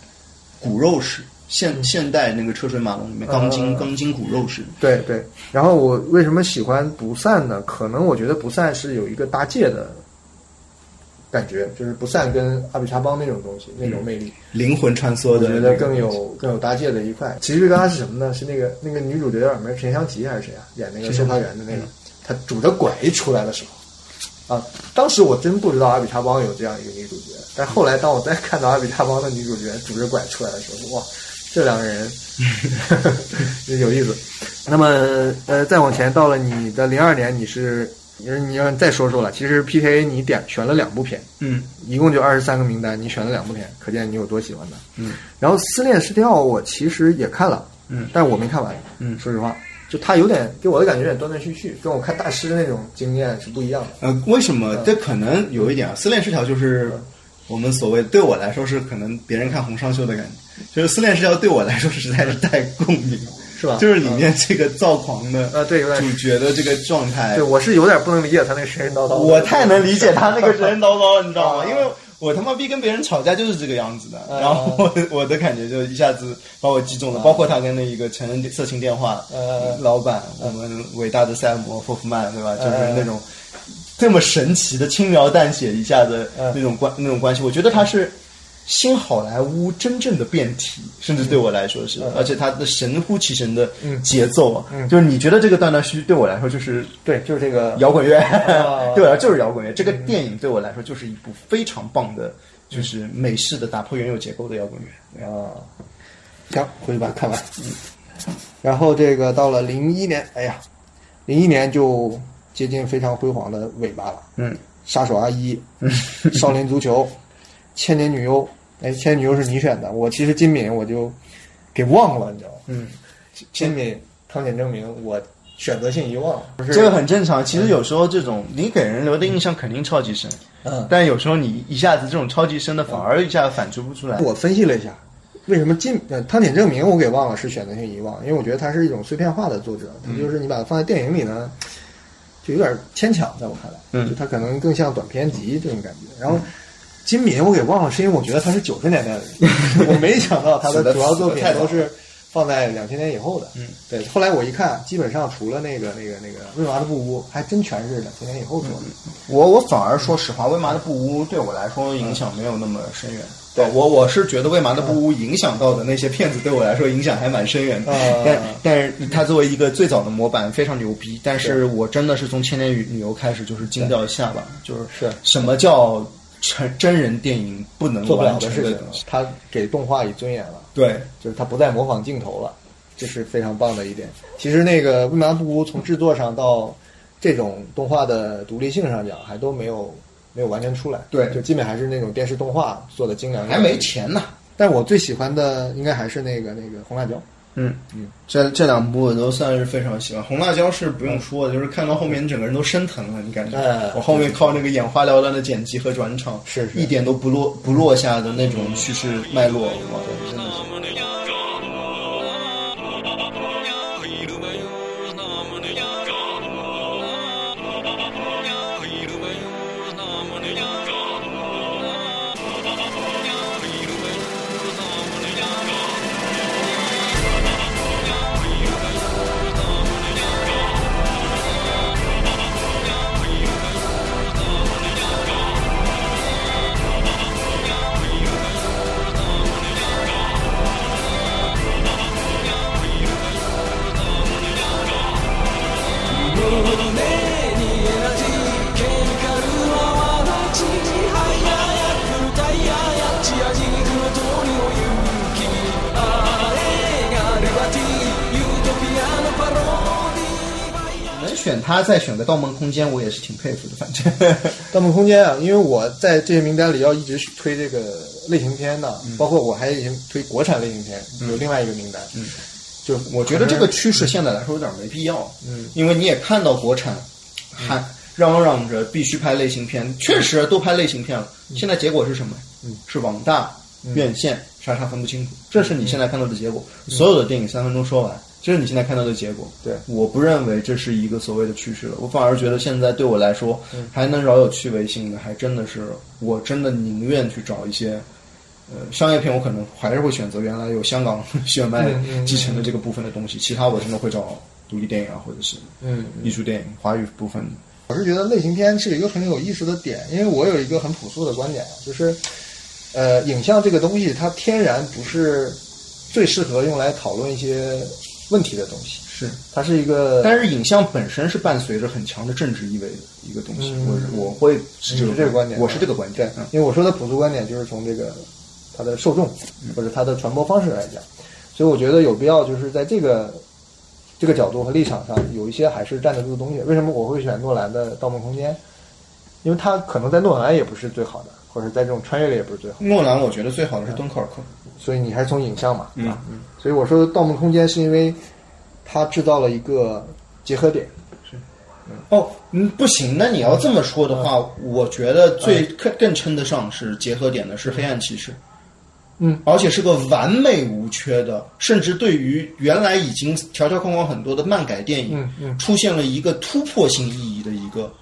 S2: 骨肉式，现现代那个车水马龙里面钢筋
S1: 嗯
S2: 钢筋骨肉似的。
S1: 对对，然后我为什么喜欢不散呢？可能我觉得不散是有一个搭界的感觉，就是不散跟阿比查邦那种东西那种魅力，
S2: 灵魂穿梭
S1: 我
S2: 的，
S1: 觉得更有更有搭界的一块。其实刚才是什么呢？是那个那个女主角叫什么？陈香琪还是谁啊？演那个售票员的那个，她拄着拐一出来的时候，啊，当时我真不知道阿比查邦有这样一个女主角，但后来当我再看到阿比查邦的女主角拄着拐出来的时候，哇，这两个人 有意思。那么呃，再往前到了你的零二年，你是你是你要再说说了，其实 PK 你点选了两部片，
S2: 嗯
S1: 一共就二十三个名单，你选了两部片，可见你有多喜欢它。
S2: 嗯，
S1: 然后《失恋失调》我其实也看了，
S2: 嗯
S1: 但是我没看完。
S2: 嗯
S1: 说实话，就它有点给我的感觉有点断断续续，跟我看大师那种经验是不一样的。
S2: 呃，为什么？这可能有一点啊，失恋失调就是我们所谓对我来说是可能别人看红尚秀的感觉，就是失恋失调对我来说实在是太共鸣，
S1: 是吧
S2: 就是里面这个躁狂的
S1: 呃，对，有点
S2: 主角的这个状态
S1: 对，，我是有点不能理解他那个神神叨叨。
S2: 我太能理解他那个神神叨叨了，你知道吗？
S1: 啊
S2: 因为我他妈逼跟别人吵架就是这个样子的，
S1: 啊
S2: 然后我我的感觉就一下子把我击中了，包括他跟那一个成人色情电话
S1: 呃
S2: 老板，我们伟大的塞尔摩霍夫曼，对吧？就是
S1: 呃
S2: 那种这么神奇的轻描淡写一下的
S1: 呃
S2: 那种关那种关系，我觉得他是。新好莱坞真正的变体，甚至对我来说是，而且它的神乎其神的节奏啊，
S1: 嗯
S2: 就是你觉得这个断断续续对我来说就是
S1: 对，就是这个
S2: 摇滚乐，
S1: 啊
S2: 对啊，就是摇滚乐。这个电影对我来说就是一部非常棒的，就是美式的打破原有结构的摇滚乐。
S1: 啊，行，回去把它看完。嗯然后这个到了零一年，哎呀，零一年就接近非常辉煌的尾巴了。
S2: 嗯，
S1: 杀手阿一，少年足球，千年女优。哎，千年女优是你选的，我其实金敏我就给忘了，你知道吗？
S2: 嗯，
S1: 金敏、汤浅证明，我选择性遗忘了。不是
S2: 这个很正常。其实有时候这种你给人留的印象肯定超级深，
S1: 嗯，
S2: 但有时候你一下子这种超级深的反而一下子反刍不出来。
S1: 我分析了一下，为什么金呃汤浅证明我给忘了是选择性遗忘，因为我觉得他是一种碎片化的作者，他就是你把它放在电影里呢，就有点牵强，在我看来，
S2: 嗯
S1: 就他可能更像短篇集这种感觉。然后金敏我给忘了，是因为我觉得他是九十年代的人，我没想到他的主要作品都是放在两千年以后的。
S2: 嗯，
S1: 对。后来我一看，基本上除了那个那个那个《为麻的布屋》，还真全是两千年以后做的。
S2: 我我反而说实话，《为麻的布屋》对我来说影响没有那么深远。对我我是觉得《为麻的布屋》影响到的那些片子对我来说影响还蛮深远的。
S1: 啊
S2: 但但是它作为一个最早的模板非常牛逼，但是我真的是从《千年女优》开始就是惊掉下巴，就是
S1: 是
S2: 什么叫真真人电影不能
S1: 做不了的事情他给动画以尊严了。
S2: 对，
S1: 就是他不再模仿镜头了，这是非常棒的一点。其实那个《未麻布屋》从制作上到这种动画的独立性上讲，还都没有没有完全出来。
S2: 对
S1: 就基本还是那种电视动画做的精良。
S2: 还没。钱呢。
S1: 但我最喜欢的应该还是那个那个红辣椒。
S2: 嗯嗯，这这两部我都算是非常喜欢。红辣椒是不用说的，就是看到后面你整个人都生疼了，你感觉？
S1: 哎
S2: 我后面靠那个眼花缭乱的剪辑和转场，
S1: 是是
S2: 一点都不落不落下的那种叙事脉络，哇，真的是。他再选个《盗梦空间》，我也是挺佩服的。反正《
S1: 盗梦空间》啊，因为我在这些名单里要一直推这个类型片的，包括我还已经推国产类型片，有另外一个名单。
S2: 嗯，
S1: 就
S2: 我觉得这个趋势现在来说有点没必要。
S1: 嗯，
S2: 因为你也看到国产还嚷嚷着必须拍类型片，确实都拍类型片了。现在结果是什么？
S1: 嗯，
S2: 是网大、院线傻傻分不清楚，这是你现在看到的结果。所有的电影三分钟说完，这是你现在看到的结果。
S1: 对，
S2: 我不认为这是一个所谓的趋势了，我反而觉得现在对我来说，还能饶有趣味性的，还真的是我真的宁愿去找一些。呃，商业片我可能还是会选择原来有香港 血脉继承的这个部分的东西，其他我真的会找独立电影啊，或者是
S1: 嗯
S2: 艺术电影、华语部分。
S1: 我是觉得类型片是一个很有意思的点，因为我有一个很朴素的观点，就是，呃，影像这个东西它天然不是最适合用来讨论一些问题的东西，
S2: 是，
S1: 它是一个，
S2: 但是影像本身是伴随着很强的政治意味的一个东西，
S1: 嗯。
S2: 我我会是
S1: 你是这个观点，
S2: 我是这个观点，
S1: 对，因为我说的朴素观点就是从这个它的受众或者它的传播方式来讲，所以我觉得有必要就是在这个这个角度和立场上有一些还是站得住的东西。为什么我会选诺兰的《盗梦空间》？因为它可能在诺兰也不是最好的，或者在这种穿越里也不是最好，
S2: 诺兰我觉得最好的是敦刻尔克，
S1: 所以你还是从影像嘛，对
S2: 嗯。
S1: 吧？所以我说《盗梦空间》是因为它制造了一个结合点，是。
S2: 哦，嗯，不行，那你要这么说的话，
S1: 嗯。
S2: 我觉得最更更称得上是结合点的是《黑暗骑士》。
S1: 嗯，
S2: 而且是个完美无缺的，甚至对于原来已经条条框框很多的漫改电影，
S1: 嗯嗯。
S2: 出现了一个突破性意义的一个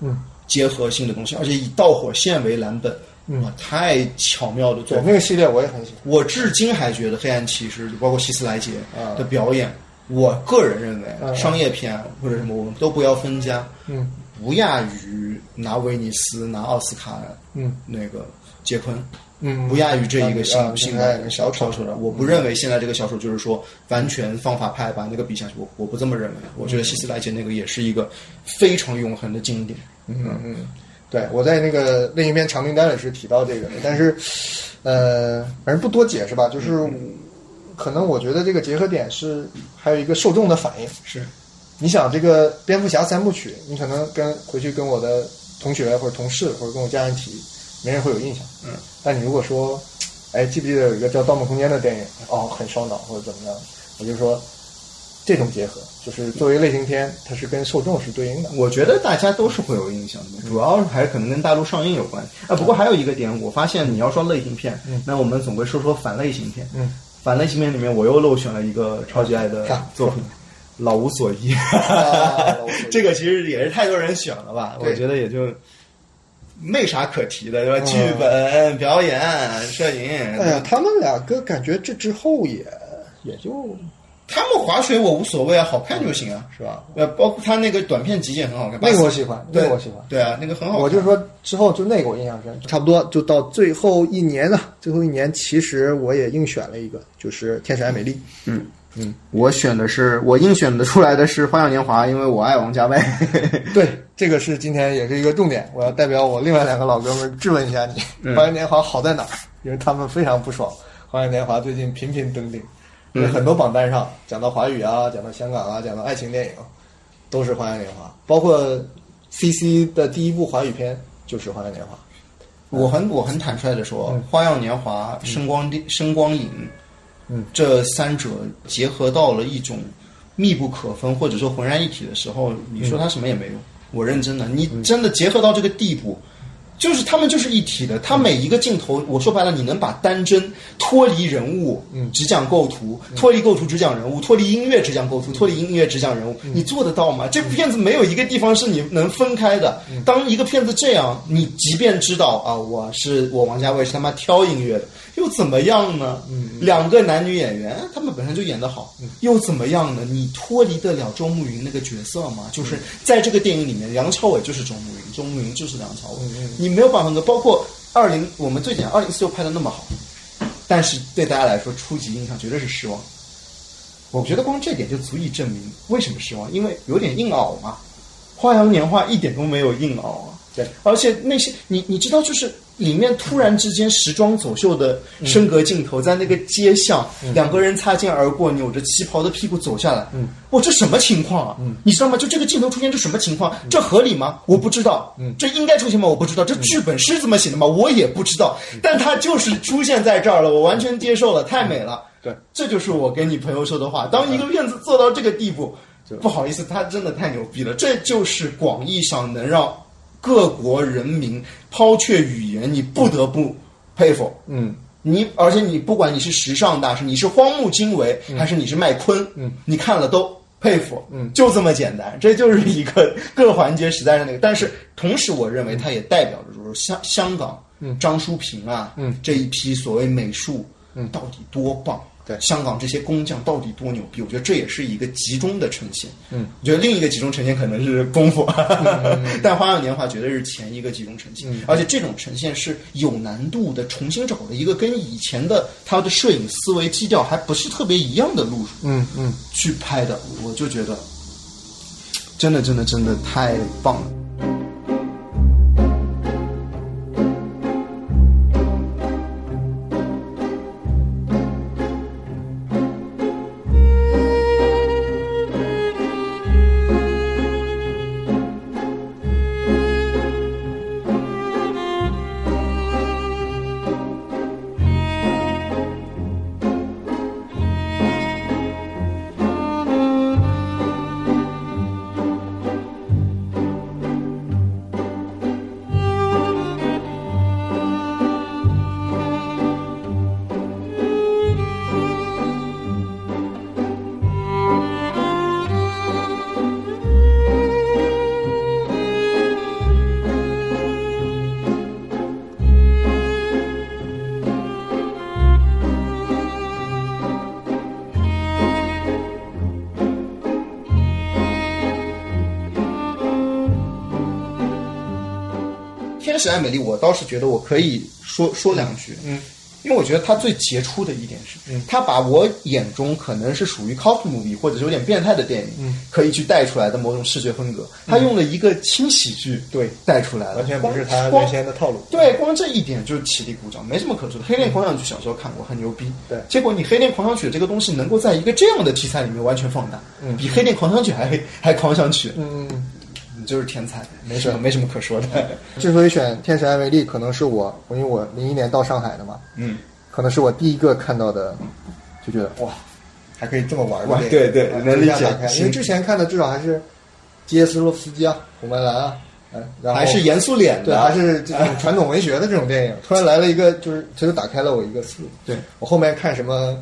S1: 嗯
S2: 结合性的东西，而且以导火线为蓝本，
S1: 嗯
S2: 哇，太巧妙的做。
S1: 那个系列我也很喜欢。
S2: 我至今还觉得《黑暗骑士》包括希斯莱杰
S1: 啊
S2: 的表演，我个人认为
S1: 嗯
S2: 商业片或者什么我们都不要分家，
S1: 嗯
S2: 不亚于拿威尼斯、拿奥斯卡
S1: 嗯
S2: 那个杰昆。
S1: 嗯，
S2: 不亚于这一个性
S1: 啊
S2: 性
S1: 爱
S2: 的小小丑的。我不认为现在这个小丑就是说完全方法派把那个比下去，我我不这么认为。我觉得希斯莱杰那个也是一个非常永恒的经典。
S1: 嗯嗯，对，我在那个另一篇长名单里是提到这个的，但是，呃，反正不多解释吧，就是可能我觉得这个结合点是还有一个受众的反应。
S2: 是，
S1: 你想这个蝙蝠侠三部曲，你可能跟回去跟我的同学或者同事或者跟我家人提，没人会有印象。
S2: 嗯，
S1: 但你如果说，哎，记不记得有一个叫《盗梦空间》的电影？哦，很烧脑或者怎么样？我就说，这种结合就是作为类型片，它是跟受众是对应的。
S2: 我觉得大家都是会有印象的，主要还是可能跟大陆上映有关。啊，不过还有一个点，我发现你要说类型片，那我们总归说说反类型片。
S1: 嗯，
S2: 反类型片里面我又漏选了一个超级爱的作品。老无所依，
S1: 啊老无所依
S2: 这个其实也是太多人选了吧？我觉得也就没啥可提的，对吧？
S1: 嗯
S2: 剧本、表演、摄影，
S1: 哎呀，他们两个感觉这之后也也就
S2: 他们划水我无所谓啊，好看就行啊，
S1: 是吧？
S2: 呃，包括他那个短片集也很好看，
S1: 那个我喜欢，那
S2: 对
S1: 个我喜欢。
S2: 对啊，那个很好看。
S1: 我就说之后就那个我印象深，差不多就到最后一年了。最后一年其实我也硬选了一个，就是《天使爱美丽》。
S2: 嗯嗯我选的是我硬选的出来的是《花样年华》，因为我爱王家卫。
S1: 对，这个是今天也是一个重点。我要代表我另外两个老哥们质问一下你，花样年华》好在哪儿？因为他们非常不爽，《花样年华》最近频频登顶，很多榜单上讲到华语啊，讲到香港啊，讲到爱情电影，都是《花样年华》，包括 CC 的第一部华语片就是《花样年华》。
S2: 我很我很坦率的说，
S1: 嗯。
S2: 花样年华》《声光电》声光影》，
S1: 嗯，
S2: 这三者结合到了一种密不可分或者说浑然一体的时候，你说它什么也没用。我认真的，你真的结合到这个地步。就是他们就是一体的，他每一个镜头，我说白了，你能把单帧脱离人物，
S1: 嗯。
S2: 只讲构图，脱离构图只讲人物，脱离音乐只讲构图，脱离音乐只讲人物，你做得到吗？这部片子没有一个地方是你能分开的。当一个片子这样，你即便知道啊，我是我王家卫是他妈挑音乐的，又怎么样呢？两个男女演员，他们本身就演得好，又怎么样呢？你脱离得了周慕云那个角色吗？就是在这个电影里面，梁朝伟就是周慕云，周慕云就是梁朝伟，你没有办法跟，包括二零我们最简二零四六拍的那么好，但是对大家来说初级印象绝对是失望。我觉得光这点就足以证明为什么失望，因为有点硬熬嘛。花样年华一点都没有硬熬啊，
S1: 对，
S2: 而且那些你你知道，就是里面突然之间时装走秀的升格镜头，在那个街巷，两个人擦肩而过，扭着旗袍的屁股走下来，
S1: 嗯，
S2: 哇，这什么情况啊？嗯，你知道吗？就这个镜头出现，这什么情况？这合理吗？我不知道，
S1: 嗯
S2: 这应该出现吗？我不知道，这剧本是这么写的吗？我也不知道，但它就是出现在这儿了，我完全接受了，太美了。
S1: 对，
S2: 这就是我跟你朋友说的话。当一个院子做到这个地步，不好意思，他真的太牛逼了。这就是广义上能让各国人民抛却语言，你不得不佩服。
S1: 嗯，
S2: 你而且你不管你是时尚大师，你是荒木经惟，还是你是麦昆，
S1: 嗯，
S2: 你看了都佩服。
S1: 嗯
S2: 就这么简单，这就是一个各环节实在是那个。但是同时，我认为它也代表着就是香香港
S1: 嗯
S2: 张淑平啊，
S1: 嗯
S2: 这一批所谓美术，
S1: 嗯
S2: 到底多棒？
S1: 对
S2: 香港这些工匠到底多牛逼？我觉得这也是一个集中的呈现。
S1: 嗯，
S2: 我觉得另一个集中呈现可能是功夫，但《花样年华》绝对是前一个集中呈现，
S1: 嗯
S2: 而且这种呈现是有难度的，重新找了一个跟以前的他的摄影思维基调还不是特别一样的路数
S1: 嗯嗯，
S2: 去拍的，我就觉得真的真的真的太棒了。天使爱美丽，我倒是觉得我可以说说两句，
S1: 嗯，
S2: 因为我觉得它最杰出的一点是，
S1: 嗯
S2: 它把我眼中可能是属于 cult movie 或者是有点变态的电影，
S1: 嗯，
S2: 可以去带出来的某种视觉风格，它用了一个轻喜剧
S1: 对
S2: 带出来了，
S1: 完全不是他
S2: 光
S1: 原先的套路。
S2: 对，光这一点就起立鼓掌，没什么可说的。《黑恋狂想曲》小时候看过，很牛逼。
S1: 对
S2: 结果你《黑恋狂想曲》这个东西能够在一个这样的题材里面完全放大，
S1: 嗯
S2: 比《黑恋狂想曲》还还狂想曲，
S1: 嗯嗯。
S2: 你就是天才，没什么没什么可说的。
S1: 之所以选《天使爱美丽》，可能是我，因为我零一年到上海的嘛，
S2: 嗯，
S1: 可能是我第一个看到的，就觉得哇，还可以这么玩儿
S2: 哇对对
S1: 啊
S2: 能理解
S1: 因为之前看的至少还是杰斯洛夫斯基啊、红白蓝啊，嗯，然后
S2: 还是严肃脸的，
S1: 对，还是这种传统文学的这种电影，突然来了一个，就是这就打开了我一个思路。
S2: 对
S1: 我后面看什么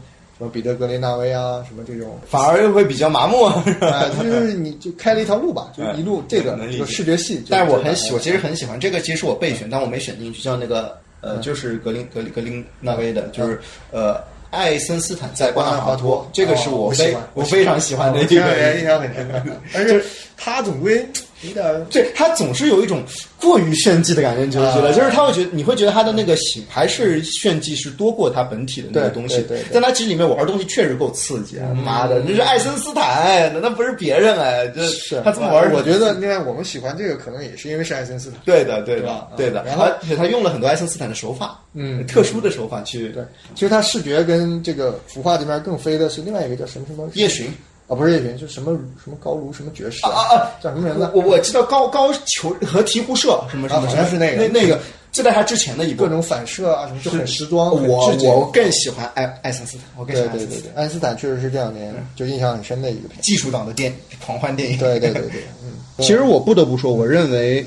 S1: 什么彼得格林纳威啊，什么这种，
S2: 反而又会比较麻木。
S1: 啊，就是你就开了一条路吧，就一路这个
S2: 能理解
S1: 这个视觉系。就
S2: 但是我很喜，我其实很喜欢这个，其实是我备选，但我没选进去，叫那个呃，就是格林格林格林纳威的，就是呃。爱森斯坦在瓜纳华托，这个是我非我非常喜欢的一
S1: 这
S2: 个
S1: 个印象很深刻，而且他总归
S2: 对他总是有一种过于炫技的感觉，你觉不觉得？
S1: 啊
S2: 就是他会觉得，你会觉得他的那个形还是炫技是多过他本体的那个东西
S1: 对对对。
S2: 但他其实里面玩的东西确实够刺激啊！妈的，那是爱森斯坦，那不是别人哎，就
S1: 是
S2: 他这么玩儿，
S1: 我觉得另外我们喜欢这个，可能也是因为是爱森斯坦。
S2: 对的，对的
S1: 对
S2: 的。
S1: 然后
S2: 而且他用了很多爱森斯坦的手法，
S1: 嗯
S2: 特殊的手法去
S1: 对，其实他视觉跟这个服化这边更飞的是另外一个叫什么什么
S2: 夜巡。
S1: 啊，不是夜巡，就什么什么高卢什么爵士
S2: 啊啊啊！
S1: 叫什么名字？
S2: 我我知道高高球和鹈鹕社什么什么，
S1: 啊好像是那个
S2: 那那个，就在他之前的一部
S1: 各种反射啊，什么就很时装。很
S2: 我我更喜欢爱爱森斯坦，我更喜
S1: 对
S2: 欢爱森斯坦。，
S1: 对对对爱因斯坦确实是这两年就印象很深的一个片。
S2: 技术党的电狂欢电影。
S1: 对对对对，嗯，
S2: 其实我不得不说，我认为，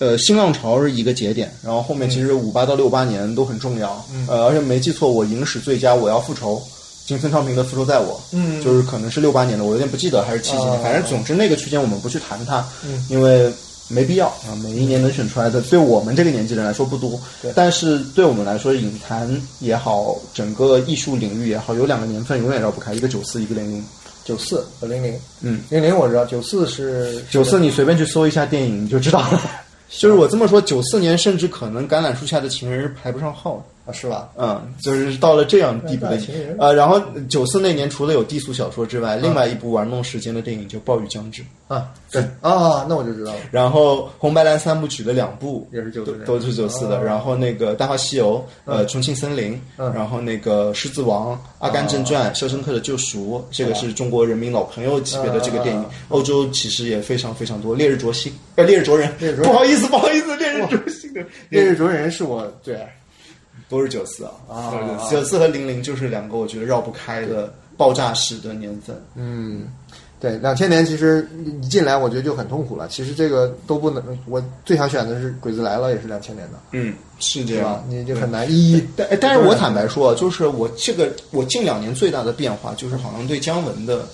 S2: 呃，新浪潮是一个节点，然后后面其实五八到六八年都很重要，
S1: 嗯
S2: 呃，而且没记错，我影史最佳，我要复仇，金村昌平的《复仇在我》，
S1: 嗯。
S2: 就是可能是六八年的，我有点不记得还是七几年，
S1: 啊
S2: 反正总之那个区间我们不去谈它，
S1: 嗯。
S2: 因为没必要啊，每一年能选出来的，对我们这个年纪人来说不多。
S1: 对，
S2: 但是对我们来说，影坛也好，整个艺术领域也好，有两个年份永远绕不开，一个九四，一个零零。
S1: 九四和零零，
S2: 嗯，
S1: 零零我知道，九四是
S2: 九四，你随便去搜一下电影你就知道了。就是我这么说，九四年甚至可能《橄榄树下的情人》排不上号
S1: 啊，是吧？
S2: 嗯，就是到了这样地步的
S1: 情人。
S2: 呃，然后九四那年除了有低俗小说之外，另外一部玩弄时间的电影就《暴雨将至》
S1: 啊，对。啊，那我就知道了。
S2: 然后红白蓝三部曲的两部
S1: 也是94
S2: 都是九四的。
S1: 哦
S2: 然后那个《大话西游》呃，《重庆森林》
S1: 嗯。
S2: 然后那个《狮子王》《阿甘正传》《肖申克的救赎》，这个是中国人民老朋友级别的这个电影。欧洲其实也非常非常多，《烈日灼心》呃，《烈日灼人
S1: 烈日》灼人
S2: 不好意思，不好意思，《烈日灼心》的《
S1: 烈日灼人是我最爱，
S2: 都是九四啊，
S1: 啊
S2: 九四和零零就是两个我觉得绕不开的爆炸式的年份。
S1: 嗯，对，两千年其实一进来我觉得就很痛苦了。其实这个都不能，我最想选的是《鬼子来了》，也是两千年的，
S2: 嗯，是这样？。
S1: 你就很难一一。
S2: 但但是我坦白说，啊，就是我这个我近两年最大的变化，就是好像对姜文的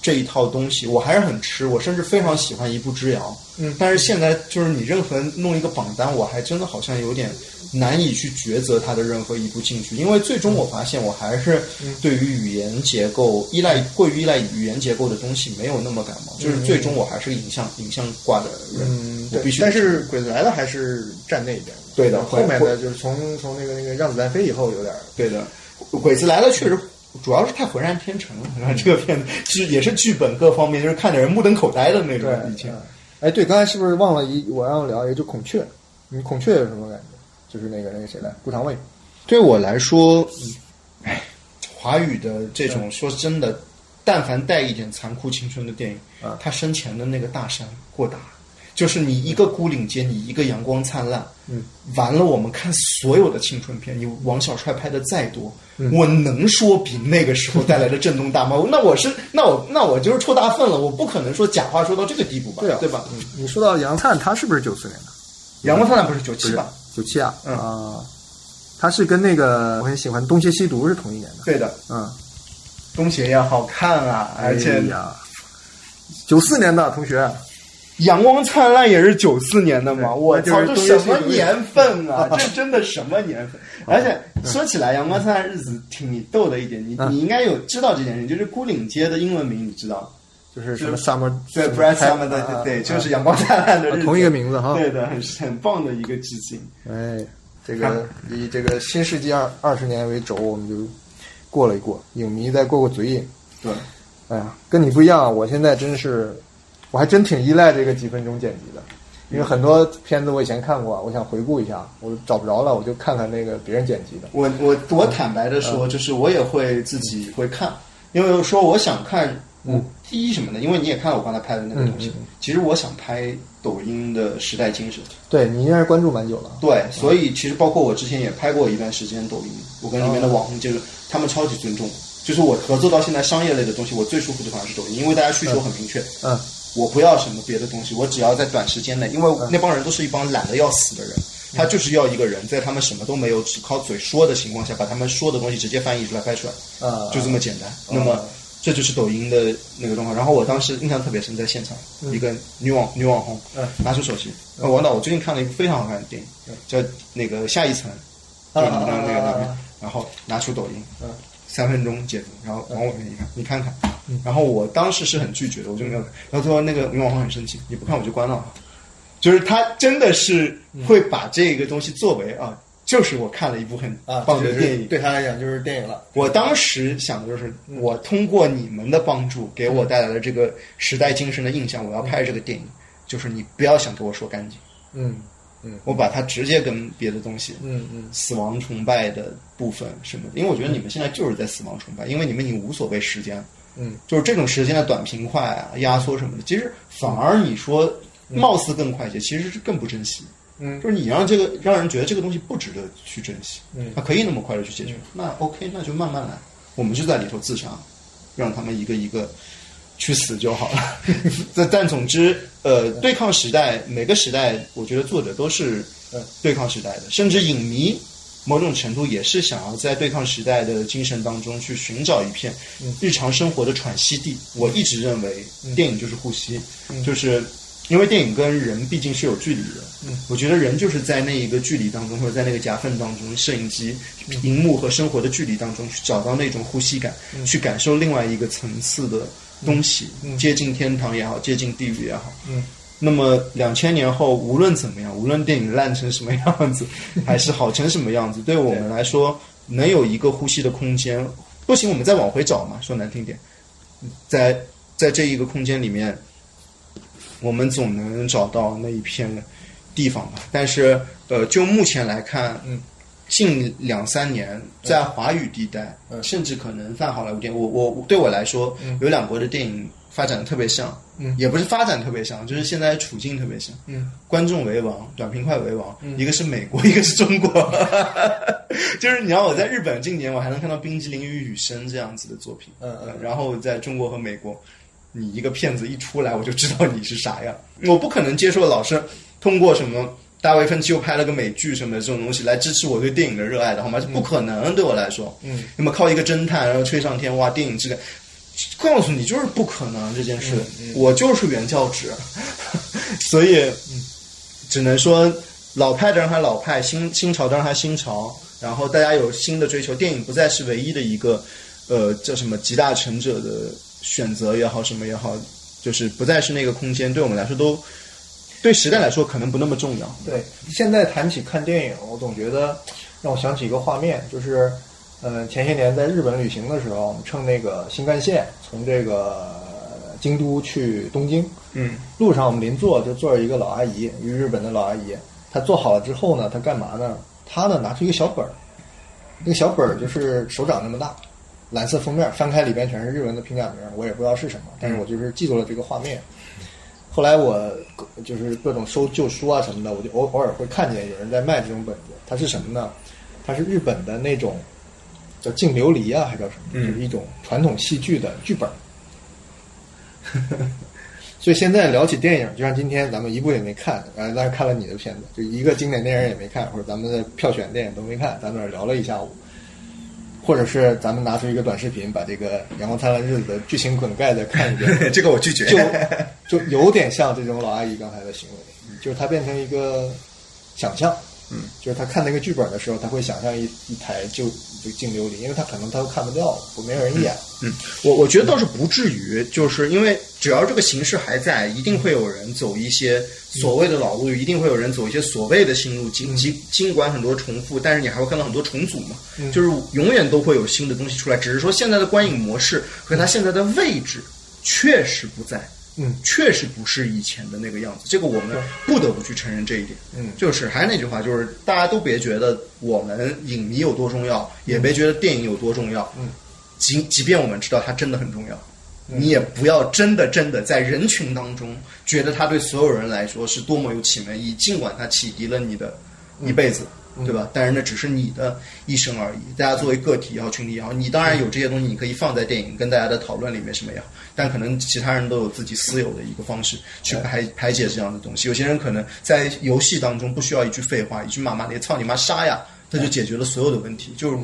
S2: 这一套东西，我还是很吃，我甚至非常喜欢一步之遥。
S1: 嗯
S2: 但是现在就是你任何弄一个榜单，我还真的好像有点难以去抉择它的任何一步进去，因为最终我发现我还是
S1: 嗯
S2: 对于语言结构依赖过于依赖语言结构的东西没有那么感冒，就是最终我还是影像影像挂的人，
S1: 嗯，对
S2: 我必须。
S1: 但是鬼子来了还是站那一边。
S2: 对的
S1: 后面的就是从从那个那个让子弹飞以后有点
S2: 对的，鬼子来了确实。主要是太浑然天成了，这个片子剧也是剧本各方面，就是看的人目瞪口呆的那种。以前，
S1: 嗯哎，对，刚才是不是忘了一我让聊一个，就孔雀，你孔雀有什么感觉？就是那个那个谁来，顾长卫。
S2: 对我来说，哎，华语的这种说真的，但凡带一点残酷青春的电影，
S1: 啊
S2: 他生前的那个大山过大，就是你一个孤岭街，你一个阳光灿烂，
S1: 嗯，
S2: 完了，我们看所有的青春片，你王小帅拍的再多，
S1: 嗯
S2: 我能说比那个时候带来的震动大吗？那我是那我那我就是臭大粪了，我不可能说假话说到这个地步吧，
S1: 对啊，
S2: 对吧？
S1: 嗯，你说到杨灿，他是不是九四年的？
S2: 阳光灿烂不是九七吧？
S1: 九七啊，
S2: 嗯。
S1: 啊，他是跟那个我很喜欢《东邪西毒》是同一年的。
S2: 对的，
S1: 嗯，
S2: 东邪也好看啊，而且
S1: 九四年的同学，
S2: 阳光灿烂也是九四年的嘛，我操，这什么年份啊？这真的什么年份？而且说起来，阳光灿烂日子挺逗的一点，你
S1: 嗯。
S2: 你应该有知道这件事，就是孤岭街的英文名，你知道？
S1: 就是什么 summer
S2: 对
S1: 什么
S2: ，Bright Summer 的
S1: 啊
S2: 对，
S1: 啊。
S2: 就是阳光灿烂的日子，
S1: 啊同一个名字哈。
S2: 对的，很很棒的一个致敬。
S1: 哎，这个以这个新世纪二二十年为轴，我们就过了一过，影迷再过过嘴瘾。
S2: 对，
S1: 哎呀，跟你不一样，我现在真是，我还真挺依赖这个几分钟剪辑的，因为很多片子我以前看过，我想回顾一下，我找不着了，我就看看那个别人剪辑的。
S2: 我我我坦白的说，就是我也会自己会看，因为说我想看，
S1: 嗯，
S2: 第一什么呢？因为你也看到我刚才拍的那个东西，
S1: 嗯嗯
S2: 其实我想拍抖音的时代精神。
S1: 对你应该是关注蛮久了。
S2: 对，所以其实包括我之前也拍过一段时间抖音，我跟里面的网红就是他们超级尊重，就是我合作到现在商业类的东西，我最舒服的反而是抖音，因为大家需求很明确。
S1: 嗯，
S2: 我不要什么别的东西，我只要在短时间内，因为那帮人都是一帮懒得要死的人，他就是要一个人在他们什么都没有，只靠嘴说的情况下，把他们说的东西直接翻译出来拍出来，
S1: 啊，
S2: 就这么简单。那么这就是抖音的那个动画。然后我当时印象特别深，在现场，一个女网女网红
S1: 嗯。
S2: 拿出手机，呃王导，我最近看了一部非常好看的电影，叫那个下一层，就是你刚刚那个那个，然后拿出抖音
S1: 嗯，
S2: 三分钟解读，然后往我面前一看，你看看，然后我当时是很拒绝的，我就没有看，然后最后那个女网红很生气，你不看我就关了。就是他真的是会把这个东西作为啊，就是我看了一部很
S1: 啊，
S2: 棒的电影，
S1: 对他来讲就是电影了。
S2: 我当时想的就是，我通过你们的帮助，给我带来了这个时代精神的印象。我要拍这个电影，就是你不要想给我说干净，
S1: 嗯嗯。
S2: 我把它直接跟别的东西，
S1: 嗯嗯。
S2: 死亡崇拜的部分什么的，因为我觉得你们现在就是在死亡崇拜，因为你们已经无所谓时间，
S1: 嗯，
S2: 就是这种时间的短平快啊、压缩什么的，其实反而你说貌似更快捷，其实是更不珍惜。
S1: 嗯
S2: 就是你让这个让人觉得这个东西不值得去珍惜，
S1: 嗯。
S2: 它可以那么快的去解决，那 OK，那就慢慢来，我们就在里头自杀，让他们一个一个去死就好了。但 但总之，呃，对抗时代，每个时代，我觉得作者都是
S1: 呃
S2: 对抗时代的，甚至影迷某种程度也是想要在对抗时代的精神当中去寻找一片日常生活的喘息地。我一直认为，电影就是呼吸，就是。因为电影跟人毕竟是有距离的，
S1: 嗯。
S2: 我觉得人就是在那一个距离当中，或者在那个夹缝当中，摄影机、荧幕和生活的距离当中，去找到那种呼吸感，去感受另外一个层次的东西，接近天堂也好，接近地狱也好。
S1: 嗯，
S2: 那么两千年后，无论怎么样，无论电影烂成什么样子，还是好成什么样子，对我们来说，能有一个呼吸的空间，不行，我们再往回找嘛。说难听点，在在这一个空间里面，我们总能找到那一片地方吧。但是，呃，就目前来看，
S1: 嗯，
S2: 近两三年在华语地带，
S1: 嗯
S2: 甚至可能泛好莱坞电影，我我对我来说，有两国的电影发展的特别像，
S1: 嗯
S2: 也不是发展特别像，就是现在处境特别像，
S1: 嗯，
S2: 观众为王，短平快为王，一个是美国，一个是中国，就是你要我在日本近年我还能看到《冰激凌与雨声》这样子的作品，
S1: 嗯嗯
S2: 然后在中国和美国，你一个骗子一出来，我就知道你是啥样。我不可能接受老师通过什么大卫芬奇又拍了个美剧什么的这种东西来支持我对电影的热爱的，好吗？这不可能，对我来说。
S1: 嗯，
S2: 那么靠一个侦探然后吹上天，哇，电影质感。告诉你就是不可能这件事，我就是原教旨，所以只能说老派的让他老派，新新潮的让他新潮，然后大家有新的追求，电影不再是唯一的一个呃叫什么集大成者的选择也好，什么也好，就是不再是那个空间，对我们来说都对时代来说可能不那么重要。
S1: 对，现在谈起看电影，我总觉得让我想起一个画面，就是，呃，前些年在日本旅行的时候，我们乘那个新干线从这个京都去东京，
S2: 嗯，
S1: 路上我们邻座就坐着一个老阿姨，一个日本的老阿姨，她坐好了之后呢，她干嘛呢？她呢拿出一个小本儿，那个小本儿就是手掌那么大，蓝色封面，翻开里边全是日文的平假名，我也不知道是什么，但是我就是记住了这个画面。后来我就是各种收旧书啊什么的，我就偶偶尔会看见有人在卖这种本子。它是什么呢？它是日本的那种叫净琉璃啊，还叫什么？
S2: 嗯
S1: 就是一种传统戏剧的剧本。所以现在聊起电影，就像今天咱们一部也没看，呃，但是看了你的片子，就一个经典电影也没看，或者咱们的票选电影都没看，咱们聊了一下午。或者是咱们拿出一个短视频，把这个《阳光灿烂日子》的剧情梗概再看一遍，
S2: 这个我拒绝。
S1: 就就有点像这种老阿姨刚才的行为，就是她变成一个想象，
S2: 嗯，
S1: 就是他看那个剧本的时候，他会想象一一台就就净琉璃，因为他可能他都看不掉了，不没有人演，
S2: 嗯，我我觉得倒是不至于，就是因为只要这个形式还在，一定会有人走一些所谓的老路，一定会有人走一些所谓的新路。尽尽尽管很多重复，但是你还会看到很多重组嘛，
S1: 嗯。
S2: 就是永远都会有新的东西出来。只是说现在的观影模式和它现在的位置确实不在，
S1: 嗯，
S2: 确实不是以前的那个样子。这个我们不得不去承认这一点。
S1: 嗯
S2: 就是还是那句话，就是大家都别觉得我们影迷有多重要，也别觉得电影有多重要。
S1: 嗯，
S2: 即即便我们知道它真的很重要，你也不要真的真的在人群当中觉得它对所有人来说是多么有启蒙意义，尽管它启迪了你的一辈子。对吧？但是那只是你的一生而已。大家作为个体也好，群体也好，你当然有这些东西，你可以放在电影跟大家的讨论里面什么也好，但可能其他人都有自己私有的一个方式去排排解这样的东西。有些人可能在游戏当中不需要一句废话，一句骂骂咧，操你妈杀呀，他就解决了所有的问题。就是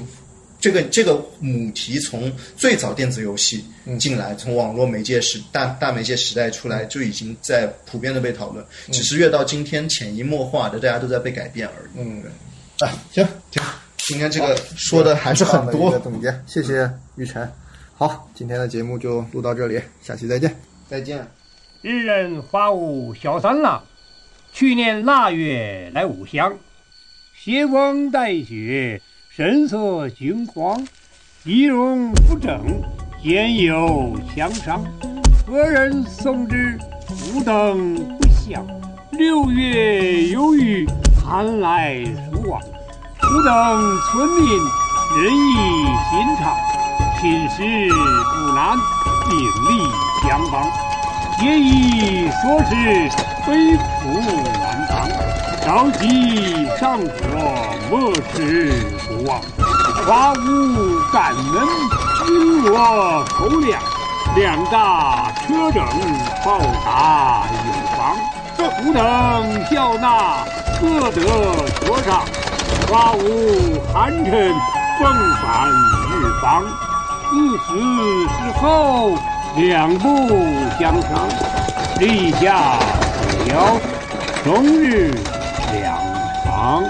S2: 这个这个母题从最早电子游戏进来，从网络媒介时大大媒介时代出来，就已经在普遍的被讨论，只是越到今天潜移默化的，大家都在被改变而已。
S1: 嗯
S2: 对。
S1: 啊，行
S2: 行，今天这个说的还是很多
S1: 总结，谢谢玉晨。好，今天的节目就录到这里，下期再见。
S2: 再见。
S8: 日人花舞小三郎，去年腊月来五乡，斜光带雪，神色惊慌，仪容不整，兼有枪伤。何人送之？吾等不详。六月有雨，寒来吾等村民仁义心肠，寝食不难，鼎力相帮。皆以所使悲苦难当，着急上火，莫齿不忘。花无感恩，君我口粮，两大车整，报答有方。这吾等笑纳，各得所赏。花无寒碜，奉返日方。自此之后，两不相伤，立下此条，终日两旁。